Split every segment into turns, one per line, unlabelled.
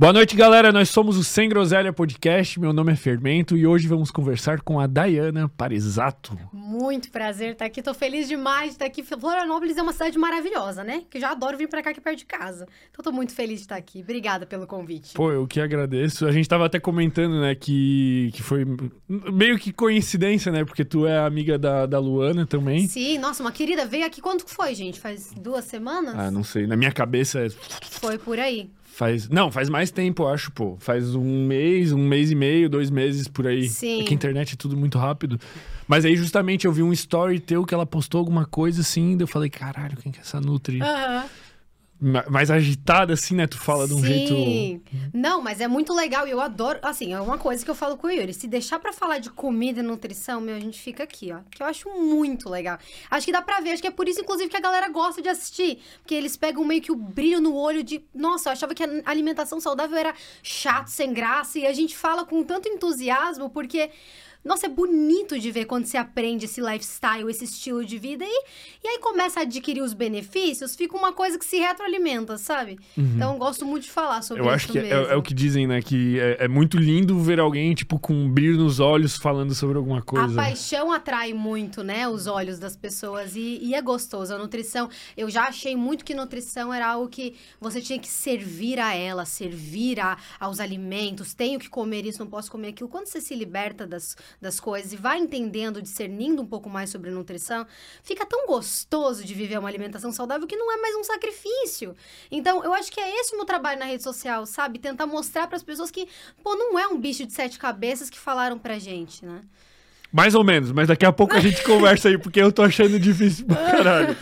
Boa noite, galera. Nós somos o Sem Groselha Podcast. Meu nome é Fermento e hoje vamos conversar com a Dayana Parisato.
Muito prazer estar aqui. Tô feliz demais de estar aqui. Florianópolis é uma cidade maravilhosa, né? Que eu já adoro vir pra cá aqui perto de casa. Então tô muito feliz de estar aqui. Obrigada pelo convite.
Pô, eu que agradeço. A gente tava até comentando, né, que, que foi meio que coincidência, né? Porque tu é amiga da, da Luana também.
Sim, nossa, uma querida veio aqui. Quando que foi, gente? Faz duas semanas?
Ah, não sei. Na minha cabeça é.
Foi por aí.
Faz. Não, faz mais tempo, eu acho, pô. Faz um mês, um mês e meio, dois meses por aí.
Sim.
É que a internet é tudo muito rápido. Mas aí, justamente, eu vi um story teu que ela postou alguma coisa assim, daí eu falei, caralho, quem que é essa Nutri?
Aham.
Ma- Mais agitada, assim, né? Tu fala de um
Sim.
jeito.
Não, mas é muito legal e eu adoro. Assim, é uma coisa que eu falo com o Yuri. Se deixar pra falar de comida e nutrição, meu, a gente fica aqui, ó. Que eu acho muito legal. Acho que dá pra ver. Acho que é por isso, inclusive, que a galera gosta de assistir. Porque eles pegam meio que o brilho no olho de. Nossa, eu achava que a alimentação saudável era chato, sem graça. E a gente fala com tanto entusiasmo porque. Nossa, é bonito de ver quando você aprende esse lifestyle, esse estilo de vida e, e aí começa a adquirir os benefícios, fica uma coisa que se retroalimenta, sabe? Então eu gosto muito de falar sobre
Uhum. Eu
isso
acho que é,
mesmo.
é o que dizem, né? Que é, é muito lindo ver alguém, tipo, com um brilho nos olhos falando sobre alguma
A
coisa.
paixão atrai muito, né, os olhos das pessoas e, e é gostoso. A nutrição, eu já achei muito que nutrição era algo que você tinha que servir a ela, servir a, aos alimentos. Tenho que comer isso, não posso comer aquilo. Quando você se liberta das, das coisas e vai entendendo, discernindo um pouco mais sobre nutrição, fica tão gostoso de viver uma alimentação saudável que não é mais um sacrifício. Então, eu acho que é esse o meu trabalho na rede social, sabe? Tentar mostrar para as pessoas que, pô, não é um bicho de sete cabeças que falaram pra gente, né?
Mais ou menos, mas daqui a pouco a gente conversa aí, porque eu tô achando difícil pra caralho.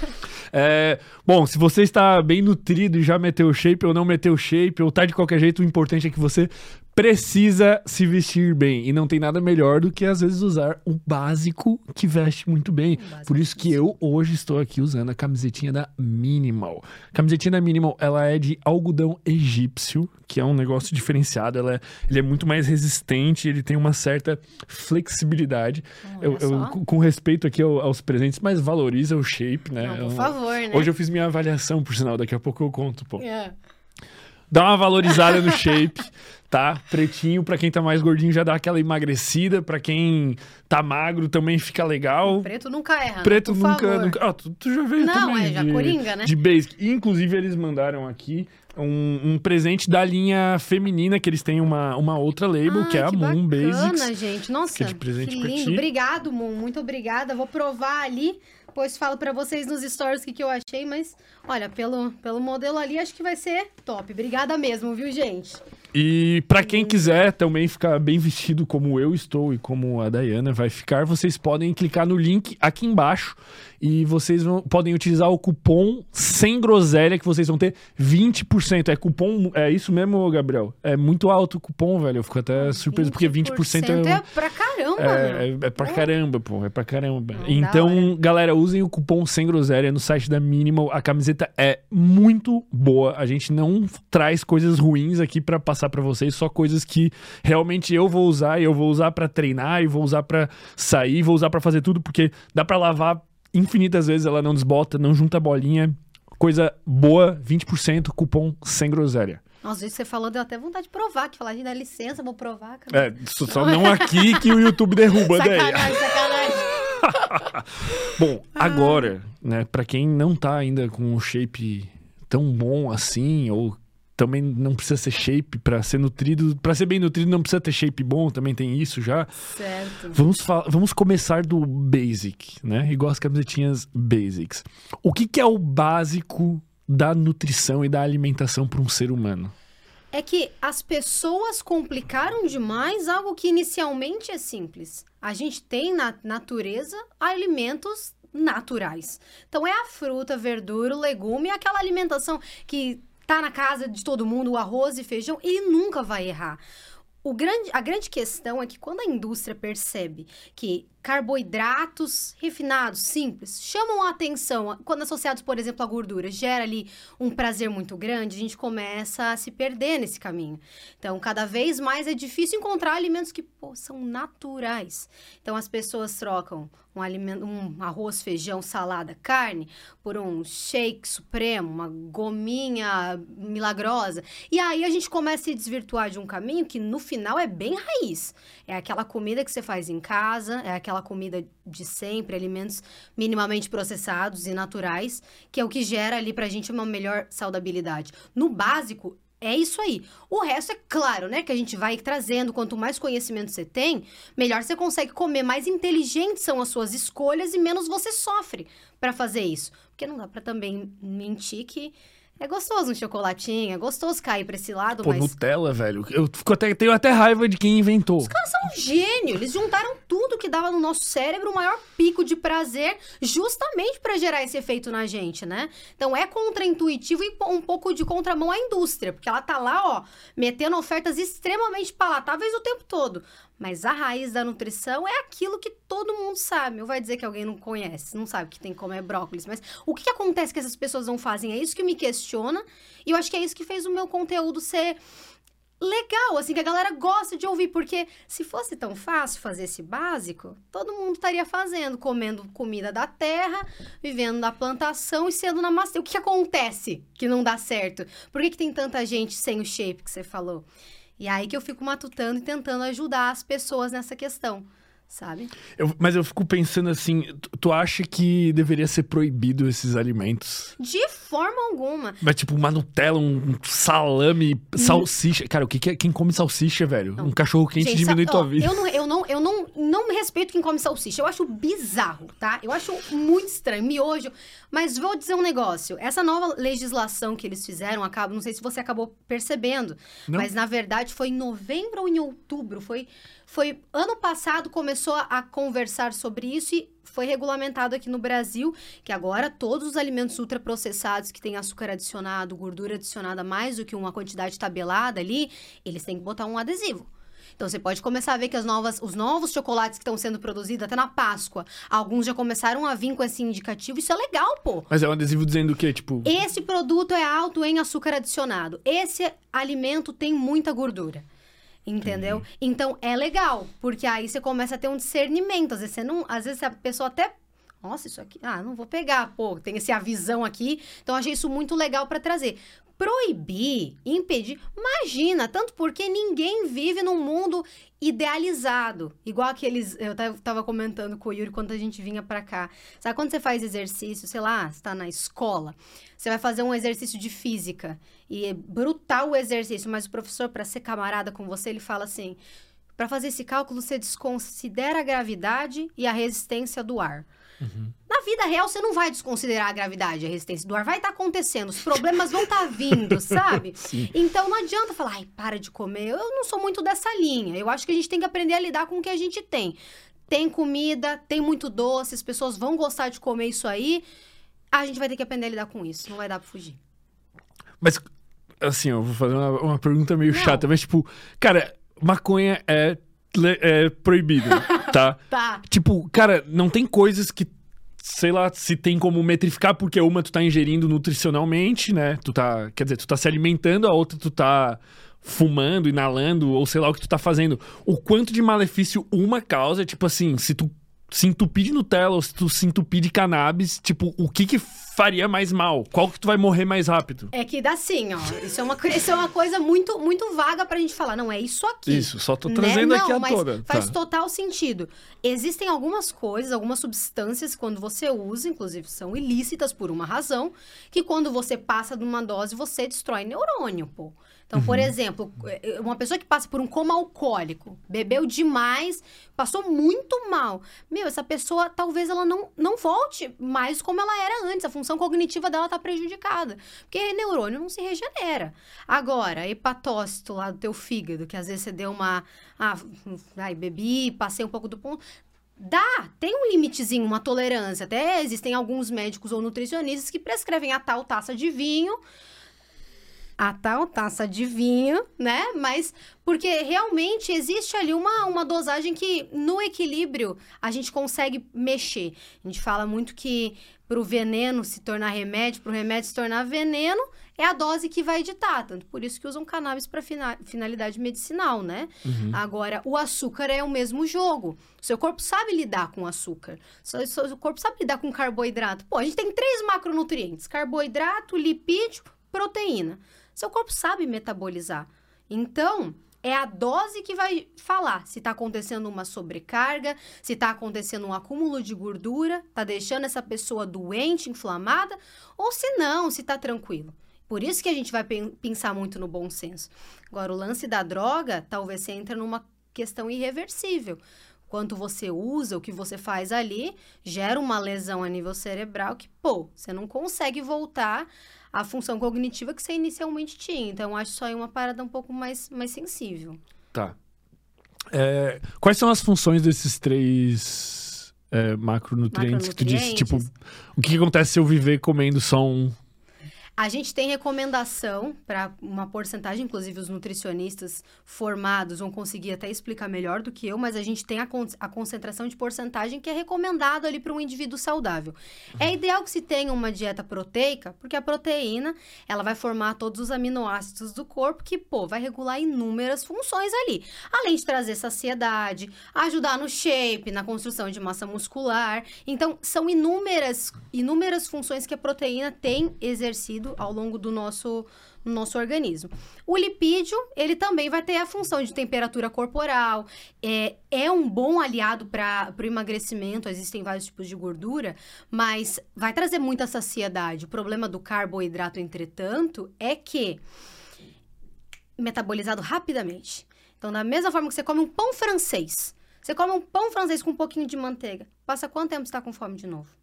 É, bom, se você está bem nutrido e já meteu shape ou não meteu shape, ou tá de qualquer jeito, o importante é que você precisa se vestir bem. E não tem nada melhor do que, às vezes, usar o básico que veste muito bem. Por isso que eu hoje estou aqui usando a camisetinha da Minimal. A camisetinha da Minimal, ela é de algodão egípcio, que é um negócio diferenciado. Ela é, ele é muito mais resistente, ele tem uma certa flexibilidade. Eu, eu, com- respeito aqui ao- aos presentes, mas valoriza o shape, né?
Não, por favor, né?
Hoje eu fiz minha avaliação, por sinal, daqui a pouco eu conto, pô.
É.
Dá uma valorizada no shape, tá? Pretinho, pra quem tá mais gordinho já dá aquela emagrecida, pra quem tá magro também fica legal.
Preto nunca erra,
Preto
né?
Nunca,
favor.
nunca. Ah, tu, tu já veio
Não,
também.
é, já
de,
coringa, né?
De basic. Inclusive, eles mandaram aqui um, um presente da linha feminina, que eles têm uma, uma outra label,
Ai,
que é a Moon
bacana,
Basics.
gente. Nossa,
que é de presente
que lindo.
ti.
Obrigado, Moon. Muito obrigada. Vou provar ali. Depois falo pra vocês nos stories o que, que eu achei, mas olha, pelo, pelo modelo ali, acho que vai ser top. Obrigada mesmo, viu, gente?
E pra quem quiser também ficar bem vestido como eu estou e como a Dayana vai ficar, vocês podem clicar no link aqui embaixo e vocês vão- podem utilizar o cupom sem groselha que vocês vão ter 20%. É cupom, é isso mesmo, Gabriel? É muito alto o cupom, velho. Eu fico até surpreso porque 20% é,
é pra caramba,
é, é, é pra caramba, pô. É pra caramba.
Não,
então, galera, usem o cupom Sem Groselha no site da Minimal. A camiseta é muito boa. A gente não traz coisas ruins aqui pra passar pra vocês, só coisas que realmente eu vou usar e eu vou usar pra treinar e vou usar pra sair, vou usar pra fazer tudo, porque dá pra lavar infinitas vezes, ela não desbota, não junta bolinha. Coisa boa, 20%, cupom Sem Groselha.
Nossa, às vezes você falou, deu até vontade de provar. Que falar, dá licença, vou provar. cara.
É, só não aqui que o YouTube derruba daí.
Sacanagem, sacanagem.
Bom, agora, né, para quem não tá ainda com um shape tão bom assim, ou também não precisa ser shape pra ser nutrido, Pra ser bem nutrido não precisa ter shape bom, também tem isso já.
certo.
Vamos, vamos começar do basic, né? Igual as camisetinhas basics. O que, que é o básico da nutrição e da alimentação para um ser humano?
É que as pessoas complicaram demais algo que inicialmente é simples. A gente tem na natureza alimentos naturais. Então é a fruta, verdura, o legume, aquela alimentação que tá na casa de todo mundo, o arroz e feijão, e nunca vai errar. O grande, a grande questão é que quando a indústria percebe que carboidratos refinados, simples, chamam a atenção quando associados, por exemplo, à gordura. Gera ali um prazer muito grande, a gente começa a se perder nesse caminho. Então, cada vez mais é difícil encontrar alimentos que pô, são naturais. Então, as pessoas trocam um alimento, um arroz, feijão, salada, carne, por um shake supremo, uma gominha milagrosa. E aí a gente começa a se desvirtuar de um caminho que no final é bem raiz. É aquela comida que você faz em casa, é aquela comida de sempre, alimentos minimamente processados e naturais, que é o que gera ali pra gente uma melhor saudabilidade. No básico, é isso aí. O resto é claro, né? Que a gente vai trazendo. Quanto mais conhecimento você tem, melhor você consegue comer. Mais inteligentes são as suas escolhas e menos você sofre para fazer isso. Porque não dá para também mentir que é gostoso um chocolatinho, é gostoso cair pra esse lado,
Pô,
mas.
Nutella, velho. Eu fico até, tenho até raiva de quem inventou.
Os caras são um gênio. Eles juntaram tudo que dava no nosso cérebro, o maior pico de prazer, justamente para gerar esse efeito na gente, né? Então é contraintuitivo e um pouco de contramão à indústria, porque ela tá lá, ó, metendo ofertas extremamente palatáveis o tempo todo. Mas a raiz da nutrição é aquilo que todo mundo sabe. Ou vai dizer que alguém não conhece, não sabe que tem que comer brócolis. Mas o que, que acontece que essas pessoas não fazem? É isso que me questiona. E eu acho que é isso que fez o meu conteúdo ser legal, assim, que a galera gosta de ouvir, porque se fosse tão fácil fazer esse básico, todo mundo estaria fazendo, comendo comida da terra, vivendo da plantação e sendo namastê. O que, que acontece que não dá certo? Por que, que tem tanta gente sem o shape que você falou? E é aí que eu fico matutando e tentando ajudar as pessoas nessa questão sabe?
Eu, mas eu fico pensando assim, tu, tu, acha que deveria ser proibido esses alimentos?
De forma alguma.
Mas tipo, uma Nutella, um salame, salsicha. Cara, o que, que é quem come salsicha, velho? Não. Um cachorro quente Gente, diminui tua vida.
Eu não, eu não, eu não, não respeito quem come salsicha. Eu acho bizarro, tá? Eu acho muito estranho, miojo. Mas vou dizer um negócio. Essa nova legislação que eles fizeram, acaba, não sei se você acabou percebendo, não. mas na verdade foi em novembro ou em outubro, foi foi ano passado começou a conversar sobre isso e foi regulamentado aqui no Brasil que agora todos os alimentos ultraprocessados que têm açúcar adicionado, gordura adicionada mais do que uma quantidade tabelada ali, eles têm que botar um adesivo. Então você pode começar a ver que as novas, os novos chocolates que estão sendo produzidos até na Páscoa, alguns já começaram a vir com esse indicativo. Isso é legal, pô.
Mas é um adesivo dizendo o quê? Tipo.
Esse produto é alto em açúcar adicionado. Esse alimento tem muita gordura. Entendeu? Então é legal, porque aí você começa a ter um discernimento. Às vezes você não. Às vezes a pessoa até. Nossa, isso aqui. Ah, não vou pegar. Pô, tem esse avisão aqui. Então achei isso muito legal para trazer proibir, impedir. Imagina, tanto porque ninguém vive num mundo idealizado. Igual aqueles. Eu tava comentando com o Yuri quando a gente vinha para cá. Sabe quando você faz exercício, sei lá, está na escola, você vai fazer um exercício de física e é brutal o exercício, mas o professor, para ser camarada com você, ele fala assim: para fazer esse cálculo, você desconsidera a gravidade e a resistência do ar. Uhum. Na vida real, você não vai desconsiderar a gravidade, a resistência do ar. Vai estar tá acontecendo, os problemas vão estar tá vindo, sabe? Sim. Então não adianta falar, ai, para de comer. Eu não sou muito dessa linha. Eu acho que a gente tem que aprender a lidar com o que a gente tem. Tem comida, tem muito doce, as pessoas vão gostar de comer isso aí. A gente vai ter que aprender a lidar com isso. Não vai dar pra fugir.
Mas, assim, eu vou fazer uma, uma pergunta meio não. chata, mas, tipo, cara, maconha é é proibido, tá?
tá.
Tipo, cara, não tem coisas que sei lá, se tem como metrificar, porque uma tu tá ingerindo nutricionalmente, né? Tu tá, quer dizer, tu tá se alimentando, a outra tu tá fumando, inalando, ou sei lá o que tu tá fazendo. O quanto de malefício uma causa, tipo assim, se tu se entupir de Nutella ou se tu se entupir de cannabis, tipo, o que que faria mais mal? Qual que tu vai morrer mais rápido?
É que dá assim, ó. Isso é uma, isso é uma coisa muito, muito vaga pra gente falar. Não, é isso aqui.
Isso, só tô né? trazendo né? aqui a toda.
Faz
tá.
total sentido. Existem algumas coisas, algumas substâncias, quando você usa, inclusive são ilícitas por uma razão, que quando você passa de uma dose, você destrói neurônio, pô. Então, uhum. por exemplo, eh, uma pessoa que passa por um coma alcoólico, bebeu demais, passou muito mal. Meu, essa pessoa talvez ela não, não volte mais como ela era antes. A função cognitiva dela tá prejudicada. Porque neurônio não se regenera. Agora, hepatócito lá do teu fígado, que às vezes você deu uma. Ah, ai, bebi, passei um pouco do ponto. Dá, tem um limitezinho, uma tolerância. Até existem alguns médicos ou nutricionistas que prescrevem a tal taça de vinho a tal taça de vinho, né? Mas porque realmente existe ali uma, uma dosagem que no equilíbrio a gente consegue mexer. A gente fala muito que para o veneno se tornar remédio, para o remédio se tornar veneno, é a dose que vai editar. Tanto por isso que usam cannabis para finalidade medicinal, né? Uhum. Agora, o açúcar é o mesmo jogo. Seu corpo sabe lidar com açúcar. Seu, seu corpo sabe lidar com carboidrato. Pô, a gente tem três macronutrientes: carboidrato, lipídio, proteína. Seu corpo sabe metabolizar. Então, é a dose que vai falar se está acontecendo uma sobrecarga, se está acontecendo um acúmulo de gordura, está deixando essa pessoa doente, inflamada, ou se não, se está tranquilo. Por isso que a gente vai pensar muito no bom senso. Agora, o lance da droga, talvez você entra numa questão irreversível. Quanto você usa, o que você faz ali, gera uma lesão a nível cerebral que, pô, você não consegue voltar a função cognitiva que você inicialmente tinha. Então, acho só aí uma parada um pouco mais, mais sensível.
Tá. É, quais são as funções desses três é, macronutrientes, macronutrientes, que tu disse? Tipo, o que, que acontece se eu viver comendo só um
a gente tem recomendação para uma porcentagem, inclusive os nutricionistas formados vão conseguir até explicar melhor do que eu, mas a gente tem a, con a concentração de porcentagem que é recomendado ali para um indivíduo saudável. É uhum. ideal que se tenha uma dieta proteica, porque a proteína, ela vai formar todos os aminoácidos do corpo que, pô, vai regular inúmeras funções ali. Além de trazer saciedade, ajudar no shape, na construção de massa muscular. Então, são inúmeras, inúmeras funções que a proteína tem exercido ao longo do nosso, nosso organismo. O lipídio, ele também vai ter a função de temperatura corporal, é, é um bom aliado para o emagrecimento, existem vários tipos de gordura, mas vai trazer muita saciedade. O problema do carboidrato, entretanto, é que metabolizado rapidamente. Então, da mesma forma que você come um pão francês, você come um pão francês com um pouquinho de manteiga, passa quanto tempo você está com fome de novo?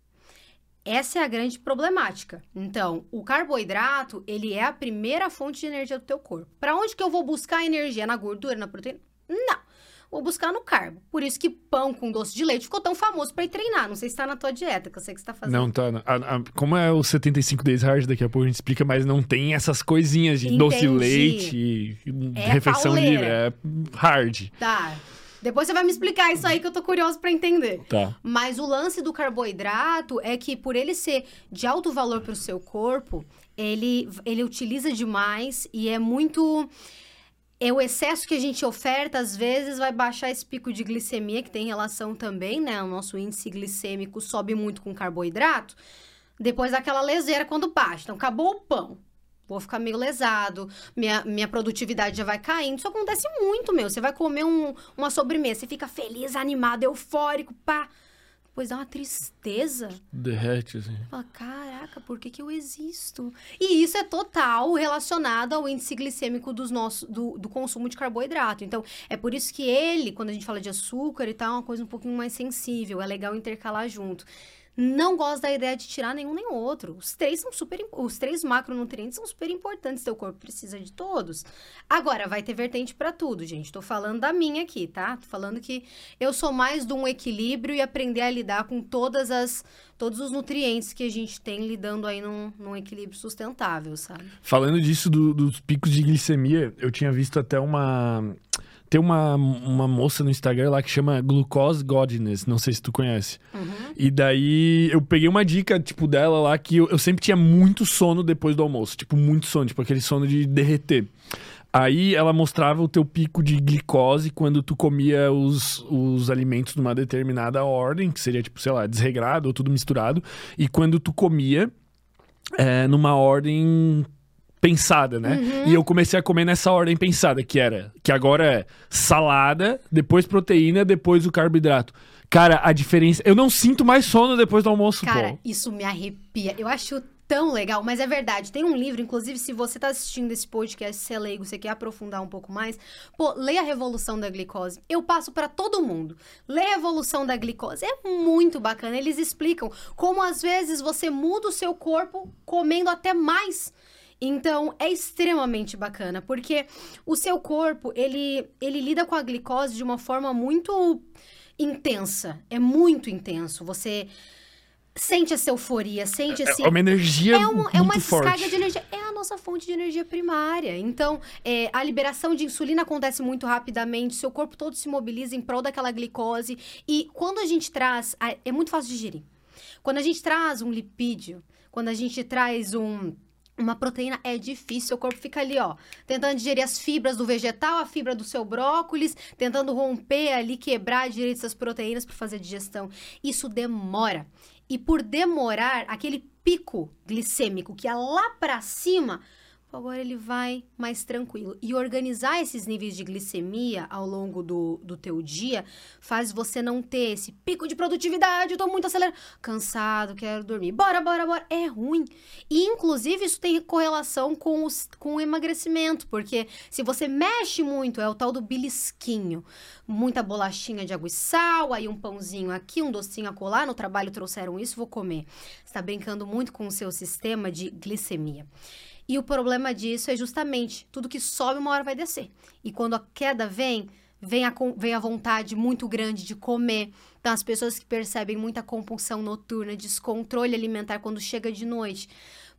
Essa é a grande problemática. Então, o carboidrato, ele é a primeira fonte de energia do teu corpo. Para onde que eu vou buscar energia? Na gordura, na proteína? Não. Vou buscar no carbo. Por isso que pão com doce de leite ficou tão famoso para ir treinar. Não sei se tá na tua dieta, que eu sei que você tá fazendo.
Não, tá. A, a, como é o 75 Days Hard, daqui a pouco a gente explica, mas não tem essas coisinhas de Entendi. doce de leite, é refeição pauleira. livre. É hard.
Tá. Depois você vai me explicar isso aí que eu tô curioso para entender.
Tá.
Mas o lance do carboidrato é que por ele ser de alto valor para o seu corpo, ele, ele utiliza demais e é muito é o excesso que a gente oferta, às vezes, vai baixar esse pico de glicemia, que tem relação também, né? O nosso índice glicêmico sobe muito com carboidrato. Depois daquela leseira quando baixa. Então, acabou o pão vou ficar meio lesado, minha, minha produtividade já vai caindo. Isso acontece muito, meu. Você vai comer um, uma sobremesa, você fica feliz, animado, eufórico, pá. Depois dá uma tristeza.
Derrete, assim.
Fala, caraca, por que, que eu existo? E isso é total relacionado ao índice glicêmico dos nossos, do, do consumo de carboidrato. Então, é por isso que ele, quando a gente fala de açúcar e tal, é uma coisa um pouquinho mais sensível. É legal intercalar junto não gosto da ideia de tirar nenhum nem outro. Os três são super, os três macronutrientes são super importantes, seu corpo precisa de todos. Agora vai ter vertente para tudo, gente. Tô falando da minha aqui, tá? Tô falando que eu sou mais de um equilíbrio e aprender a lidar com todas as todos os nutrientes que a gente tem lidando aí num, num equilíbrio sustentável, sabe?
Falando disso do, dos picos de glicemia, eu tinha visto até uma tem uma, uma moça no Instagram lá que chama Glucose Godness, não sei se tu conhece. Uhum. E daí eu peguei uma dica, tipo, dela lá que eu, eu sempre tinha muito sono depois do almoço. Tipo, muito sono, tipo aquele sono de derreter. Aí ela mostrava o teu pico de glicose quando tu comia os, os alimentos numa determinada ordem, que seria, tipo, sei lá, desregrado ou tudo misturado. E quando tu comia é, numa ordem pensada, né? Uhum. E eu comecei a comer nessa ordem pensada, que era, que agora é salada, depois proteína, depois o carboidrato. Cara, a diferença. Eu não sinto mais sono depois do almoço,
Cara,
pô.
isso me arrepia. Eu acho tão legal, mas é verdade. Tem um livro, inclusive, se você tá assistindo esse podcast, se é leigo, você quer aprofundar um pouco mais, pô, leia a Revolução da Glicose. Eu passo para todo mundo. Leia a Revolução da Glicose. É muito bacana. Eles explicam como às vezes você muda o seu corpo comendo até mais então, é extremamente bacana, porque o seu corpo, ele, ele lida com a glicose de uma forma muito intensa. É muito intenso. Você sente essa euforia, sente esse.
É uma energia
É
muito
é uma
forte.
descarga de energia. É a nossa fonte de energia primária. Então, é, a liberação de insulina acontece muito rapidamente, seu corpo todo se mobiliza em prol daquela glicose. E quando a gente traz. É muito fácil de digerir. Quando a gente traz um lipídio, quando a gente traz um. Uma proteína é difícil, seu corpo fica ali, ó, tentando digerir as fibras do vegetal, a fibra do seu brócolis, tentando romper ali, quebrar direito essas proteínas para fazer digestão. Isso demora. E por demorar, aquele pico glicêmico que é lá para cima, agora ele vai mais tranquilo. E organizar esses níveis de glicemia ao longo do, do teu dia faz você não ter esse pico de produtividade, eu tô muito acelerado, cansado, quero dormir, bora, bora, bora. É ruim. E, inclusive, isso tem correlação com, os, com o emagrecimento, porque se você mexe muito, é o tal do belisquinho. Muita bolachinha de água e sal, aí um pãozinho aqui, um docinho a colar. No trabalho trouxeram isso, vou comer. Você tá brincando muito com o seu sistema de glicemia. E o problema disso é justamente tudo que sobe uma hora vai descer. E quando a queda vem, vem a, vem a vontade muito grande de comer. Então, as pessoas que percebem muita compulsão noturna, descontrole alimentar quando chega de noite.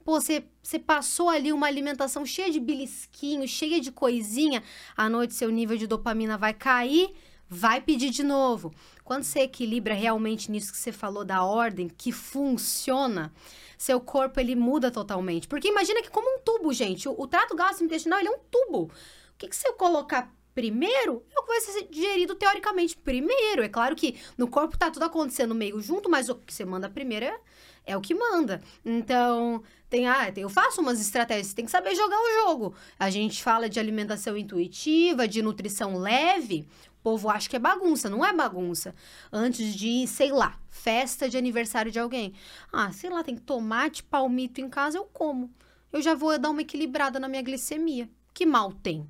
Pô, você você passou ali uma alimentação cheia de belisquinho, cheia de coisinha, à noite seu nível de dopamina vai cair, vai pedir de novo. Quando você equilibra realmente nisso que você falou da ordem, que funciona, seu corpo ele muda totalmente. Porque imagina que como um tubo, gente, o, o trato gastrointestinal ele é um tubo. O que, que você colocar primeiro é o que vai ser digerido teoricamente primeiro. É claro que no corpo tá tudo acontecendo meio junto, mas o que você manda primeiro é, é o que manda. Então, tem, ah, eu faço umas estratégias, tem que saber jogar o jogo. A gente fala de alimentação intuitiva, de nutrição leve. O povo acha que é bagunça, não é bagunça. Antes de, sei lá, festa de aniversário de alguém. Ah, sei lá, tem tomate, palmito em casa, eu como. Eu já vou dar uma equilibrada na minha glicemia. Que mal tem?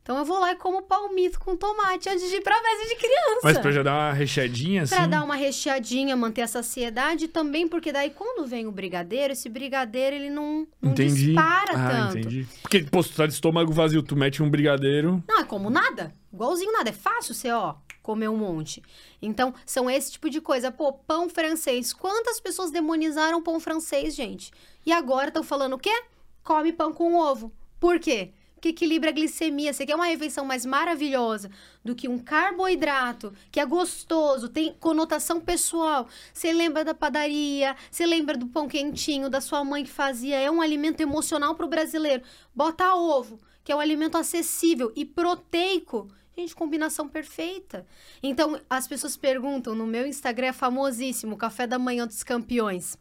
Então eu vou lá e como palmito com tomate antes de ir pra festa de criança.
Mas pra já dar uma recheadinha assim.
Pra dar uma recheadinha, manter a saciedade, também porque daí quando vem o brigadeiro, esse brigadeiro ele não, não
Entendi.
dispara
ah,
tanto.
entendi. Porque, pô, tu tá de estômago vazio, tu mete um brigadeiro.
Não, é como nada. Igualzinho nada. É fácil você, ó, comer um monte. Então, são esse tipo de coisa. Pô, pão francês. Quantas pessoas demonizaram pão francês, gente? E agora estão falando o quê? Come pão com ovo. Por quê? Que equilibra a glicemia. Você quer uma refeição mais maravilhosa do que um carboidrato, que é gostoso, tem conotação pessoal. Você lembra da padaria, você lembra do pão quentinho da sua mãe que fazia. É um alimento emocional pro brasileiro. Bota ovo, que é um alimento acessível e proteico. Gente, combinação perfeita. Então, as pessoas perguntam, no meu Instagram é famosíssimo, Café da Manhã dos Campeões.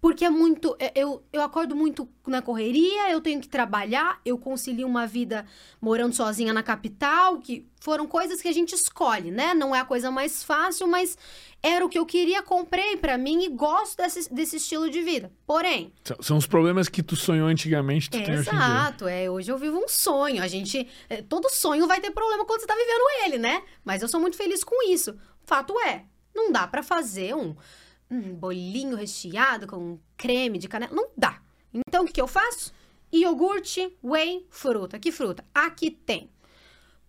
Porque é muito. é- Eu, eu acordo muito na correria, eu tenho que trabalhar, eu concilio uma vida morando sozinha na capital, que foram coisas que a gente escolhe, né? Não é a coisa mais fácil, mas era o que eu queria, comprei pra mim e gosto desse, desse estilo de vida. Porém,
São- São os problemas que tu sonhou antigamente, tu tem hoje.
Exato, é. Hoje eu vivo um sonho. A gente. é, todo sonho vai ter problema quando você tá vivendo ele, né? Mas eu sou muito feliz com isso. Fato é, não dá pra fazer um, um bolinho recheado com creme de canela. Não dá. Então o que, eu faço? Iogurte, whey, fruta. Que fruta? Aqui tem.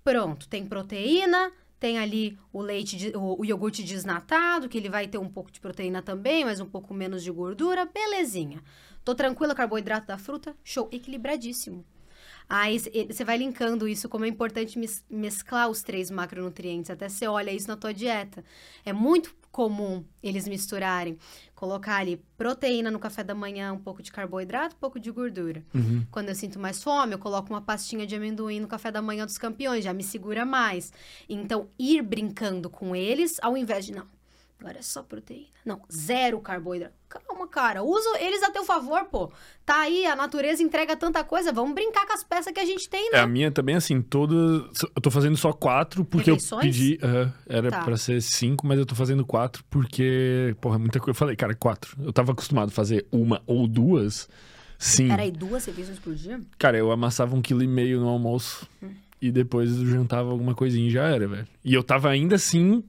Pronto, tem proteína, tem ali o leite, de- o, o iogurte desnatado, que ele vai ter um pouco de proteína também, mas um pouco menos de gordura, belezinha. Tô tranquila, carboidrato da fruta, show, equilibradíssimo. Aí você vai linkando isso, como é importante mes- mesclar os três macronutrientes, até você olha isso na tua dieta. É muito comum eles misturarem, colocar ali proteína no café da manhã, um pouco de carboidrato, um pouco de gordura.
Uhum.
Quando eu sinto mais fome, eu coloco uma pastinha de amendoim no café da manhã dos campeões, já me segura mais. Então, ir brincando com eles, ao invés de, não, agora é só proteína. Não, zero carboidrato. Calma, cara, usa eles a teu favor, pô. Tá aí, a natureza entrega tanta coisa, vamos brincar com as peças que a gente tem,
É,
né?
a minha também, assim, toda. Eu tô fazendo só quatro, porque
Refeições?
eu pedi. aham, era
Tá.
pra ser cinco, mas eu tô fazendo quatro, porque. Porra, é muita coisa. Eu falei, cara, quatro. Eu tava acostumado a fazer uma ou duas. Sim.
Peraí, duas refeições por dia?
Cara, eu amassava um quilo e meio no almoço.
Hum.
E depois eu jantava alguma coisinha e já era, velho. E eu tava ainda assim.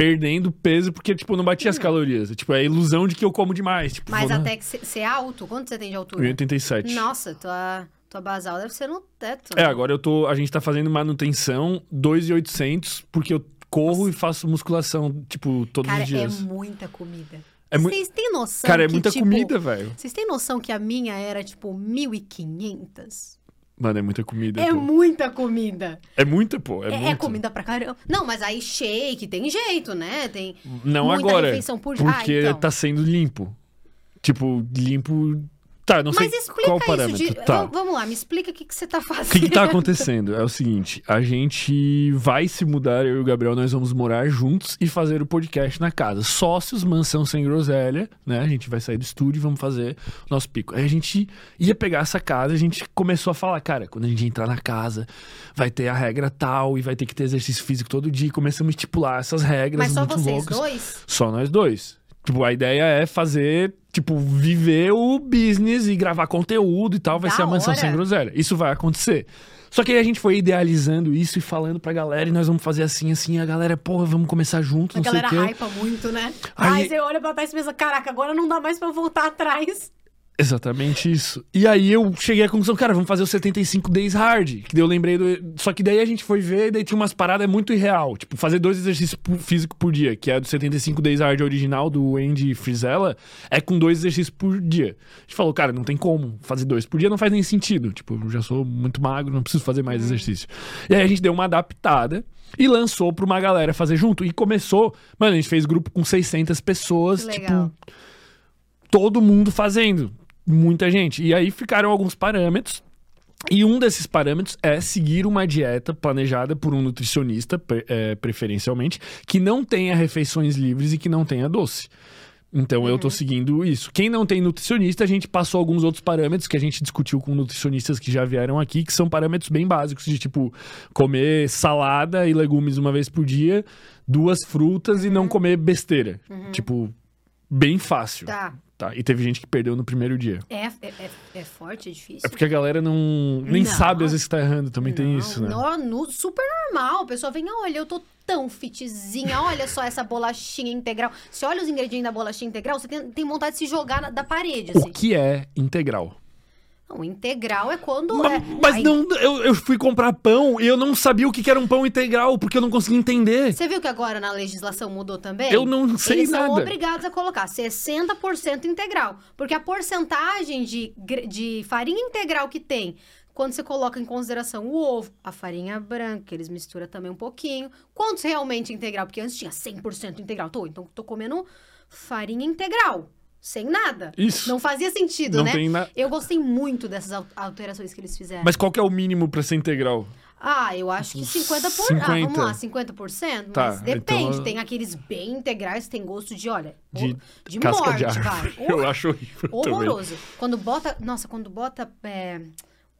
Perdendo peso porque, tipo, não batia as calorias. Tipo, é a ilusão de que eu como demais. Tipo,
Hum. Mas
na-
até que você é alto, quanto você tem de altura?
1,87.
Nossa, tua, tua basal deve ser no teto.
É, agora eu tô. A gente tá fazendo manutenção 2,800, porque eu corro e faço musculação, tipo, todos
Cara,
os
é
dias.
muita comida.
É
Vocês têm noção
Cara, é
que,
muita
tipo,
comida, velho.
Vocês têm noção que a minha era, tipo, 1.500?
Mano, é muita comida,
É
pô.
muita comida.
É muita, pô. É,
É, é
muito.
comida pra caramba. Não, mas aí shake, tem jeito, né? Tem
Não
muita
agora.
refeição por dia.
Porque
ah, então.
tá sendo limpo. Tipo, limpo. Tá, não
Mas
sei
explica
qual o
isso
parâmetro.
de...
Tá.
Vamos- lá, me explica o que, que você tá fazendo.
O que, que tá acontecendo? É o seguinte, a gente vai se mudar, eu e o Gabriel, nós vamos morar juntos e fazer o podcast na casa. Sócios, mansão sem groselha, né? A gente vai sair do estúdio e vamos fazer o nosso pico. Aí a gente ia pegar essa casa, a gente começou a falar, cara, quando a gente entrar na casa, vai ter a regra tal e vai ter que ter exercício físico todo dia. E começamos a estipular essas regras
Mas só
muito
vocês
loucas.
dois?
Só nós dois. Tipo, a ideia é fazer, tipo, viver o business e gravar conteúdo e tal. Vai
Da
ser a mansão
hora.
sem groselha. Isso vai acontecer. Só que aí a gente foi idealizando isso e falando pra galera, e nós vamos fazer assim, assim, a galera, porra, vamos começar juntos,
A
não sei o
galera
quê.
hypa muito, né?
Aí-
Aí você olha pra trás e pensa, caraca, agora não dá mais pra eu voltar atrás.
Exatamente isso. E aí eu cheguei à conclusão, cara, vamos fazer o 75 Days Hard. Que daí eu lembrei do. Só que daí a gente foi ver e daí tinha umas paradas muito irreal. Tipo, fazer dois exercícios físicos por dia, que é do 75 Days Hard original do Andy Frizella, é com dois exercícios por dia. A gente falou, cara, não tem como fazer dois por dia, não faz nem sentido. Tipo, eu já sou muito magro, não preciso fazer mais exercício. E aí a gente deu uma adaptada. E lançou pra uma galera fazer junto. E começou. Mano, a gente fez grupo com 600 pessoas. Tipo, todo mundo fazendo. Muita gente. E aí ficaram alguns parâmetros. E um desses parâmetros é seguir uma dieta planejada por um nutricionista, é, preferencialmente, que não tenha refeições livres e que não tenha doce. Então eu tô seguindo isso. Quem não tem nutricionista, a gente passou alguns outros parâmetros que a gente discutiu com nutricionistas que já vieram aqui, que são parâmetros bem básicos de tipo comer salada e legumes uma vez por dia, duas frutas e não comer besteira. Tipo, bem fácil.
Tá.
Tá, e teve gente que perdeu no primeiro dia.
É, é, é, é forte, é difícil.
É porque a galera não nem
Não.
sabe às vezes que tá errando, também tem
Não,
isso, né?
no- no- super normal. A pessoa vem, olha, eu tô tão fitzinha, olha só essa bolachinha integral. Você olha os ingredientes da bolachinha integral, você tem, tem vontade de se jogar na- da parede,
O
assim.
que é integral?
Não, integral é quando.
Ma-
é,
Mas,
aí-
não, eu, eu fui comprar pão e eu não sabia o que era um pão integral, porque eu não conseguia entender.
Você viu que agora na legislação mudou também?
Eu não sei
Eles são
nada.
obrigados a colocar 60% integral. Porque a porcentagem de, de farinha integral que tem, quando você coloca em consideração o ovo, a farinha branca, que eles misturam também um pouquinho. Quantos realmente integral? Porque antes tinha 100% integral. Tô, então tô comendo farinha integral. Sem nada.
Isso.
Não fazia sentido,
Não
né?
tem na-
Eu gostei muito dessas al- alterações que eles fizeram.
Mas qual que é o mínimo pra ser integral?
Ah, eu acho que 50%. Por... Ah,
50.
vamos lá, 50%?
Tá,
Mas depende.
então-
Tem aqueles bem integrais que tem gosto de, olha,
De,
de
casca
morte,
de
vai.
Eu acho horrível também.
Horroroso. Quando bota. Nossa, quando bota é,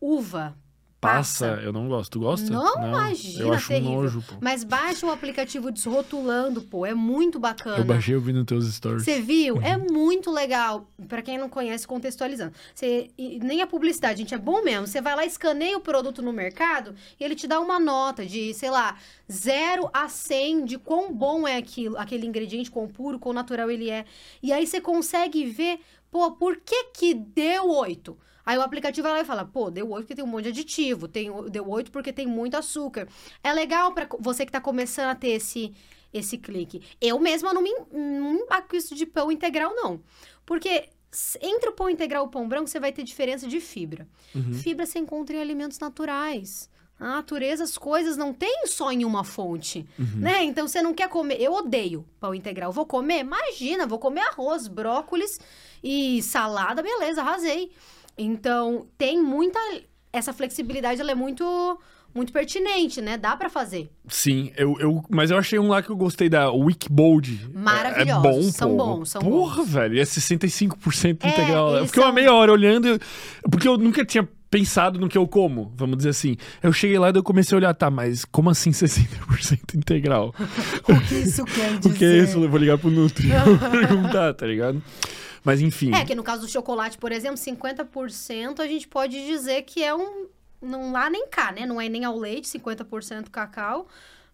uva.
Passa,
Passa.
eu não gosto. Tu gosta?
Não, imagina,
Eu acho
terrível.
nojo, pô.
Mas baixa o aplicativo desrotulando, pô. É muito bacana.
Eu baixei ouvindo teus stories.
Você viu? É
Uhum.
muito legal. Pra quem não conhece, contextualizando. Você, nem a publicidade, gente, é bom mesmo. Você vai lá, escaneia o produto no mercado e ele te dá uma nota de, sei lá, 0 a 100 de quão bom é aquilo, aquele ingrediente, quão puro, quão natural ele é. E aí você consegue ver, pô, por que que deu 8? Aí o aplicativo vai lá e fala, pô, deu 8 porque tem um monte de aditivo, tem, deu 8 porque tem muito açúcar. É legal pra co- você que tá começando a ter esse, esse clique. Eu mesma não me, não me embaco isso de pão integral, não. Porque entre o pão integral e o pão branco, você vai ter diferença de fibra.
Uhum.
Fibra você encontra em alimentos naturais. A natureza, as coisas não tem só em uma fonte,
Uhum.
né? Então você não quer comer. Eu odeio pão integral. Vou comer? Imagina, vou comer arroz, brócolis e salada, beleza, arrasei. Então tem muita. Essa flexibilidade ela é muito, muito pertinente, né? Dá pra fazer.
Sim, eu, eu, mas eu achei um lá que eu gostei da Wickbold.
Maravilhosos,
É, é bom,
são
pô.
bons, são
Porra, velho, e é 65%
É,
integral. Eu
eles
fiquei uma
são-
meia hora olhando, eu- porque eu nunca tinha pensado no que eu como, vamos dizer assim. Eu cheguei lá e eu comecei a olhar, tá, mas como assim 60% integral?
O que isso quer
O que é isso? Eu vou ligar pro Nutri vou perguntar, tá ligado? Mas enfim.
É, que no caso do chocolate, por exemplo, 50% a gente pode dizer que é um. Não lá nem cá, né? Não é nem ao leite, 50% cacau.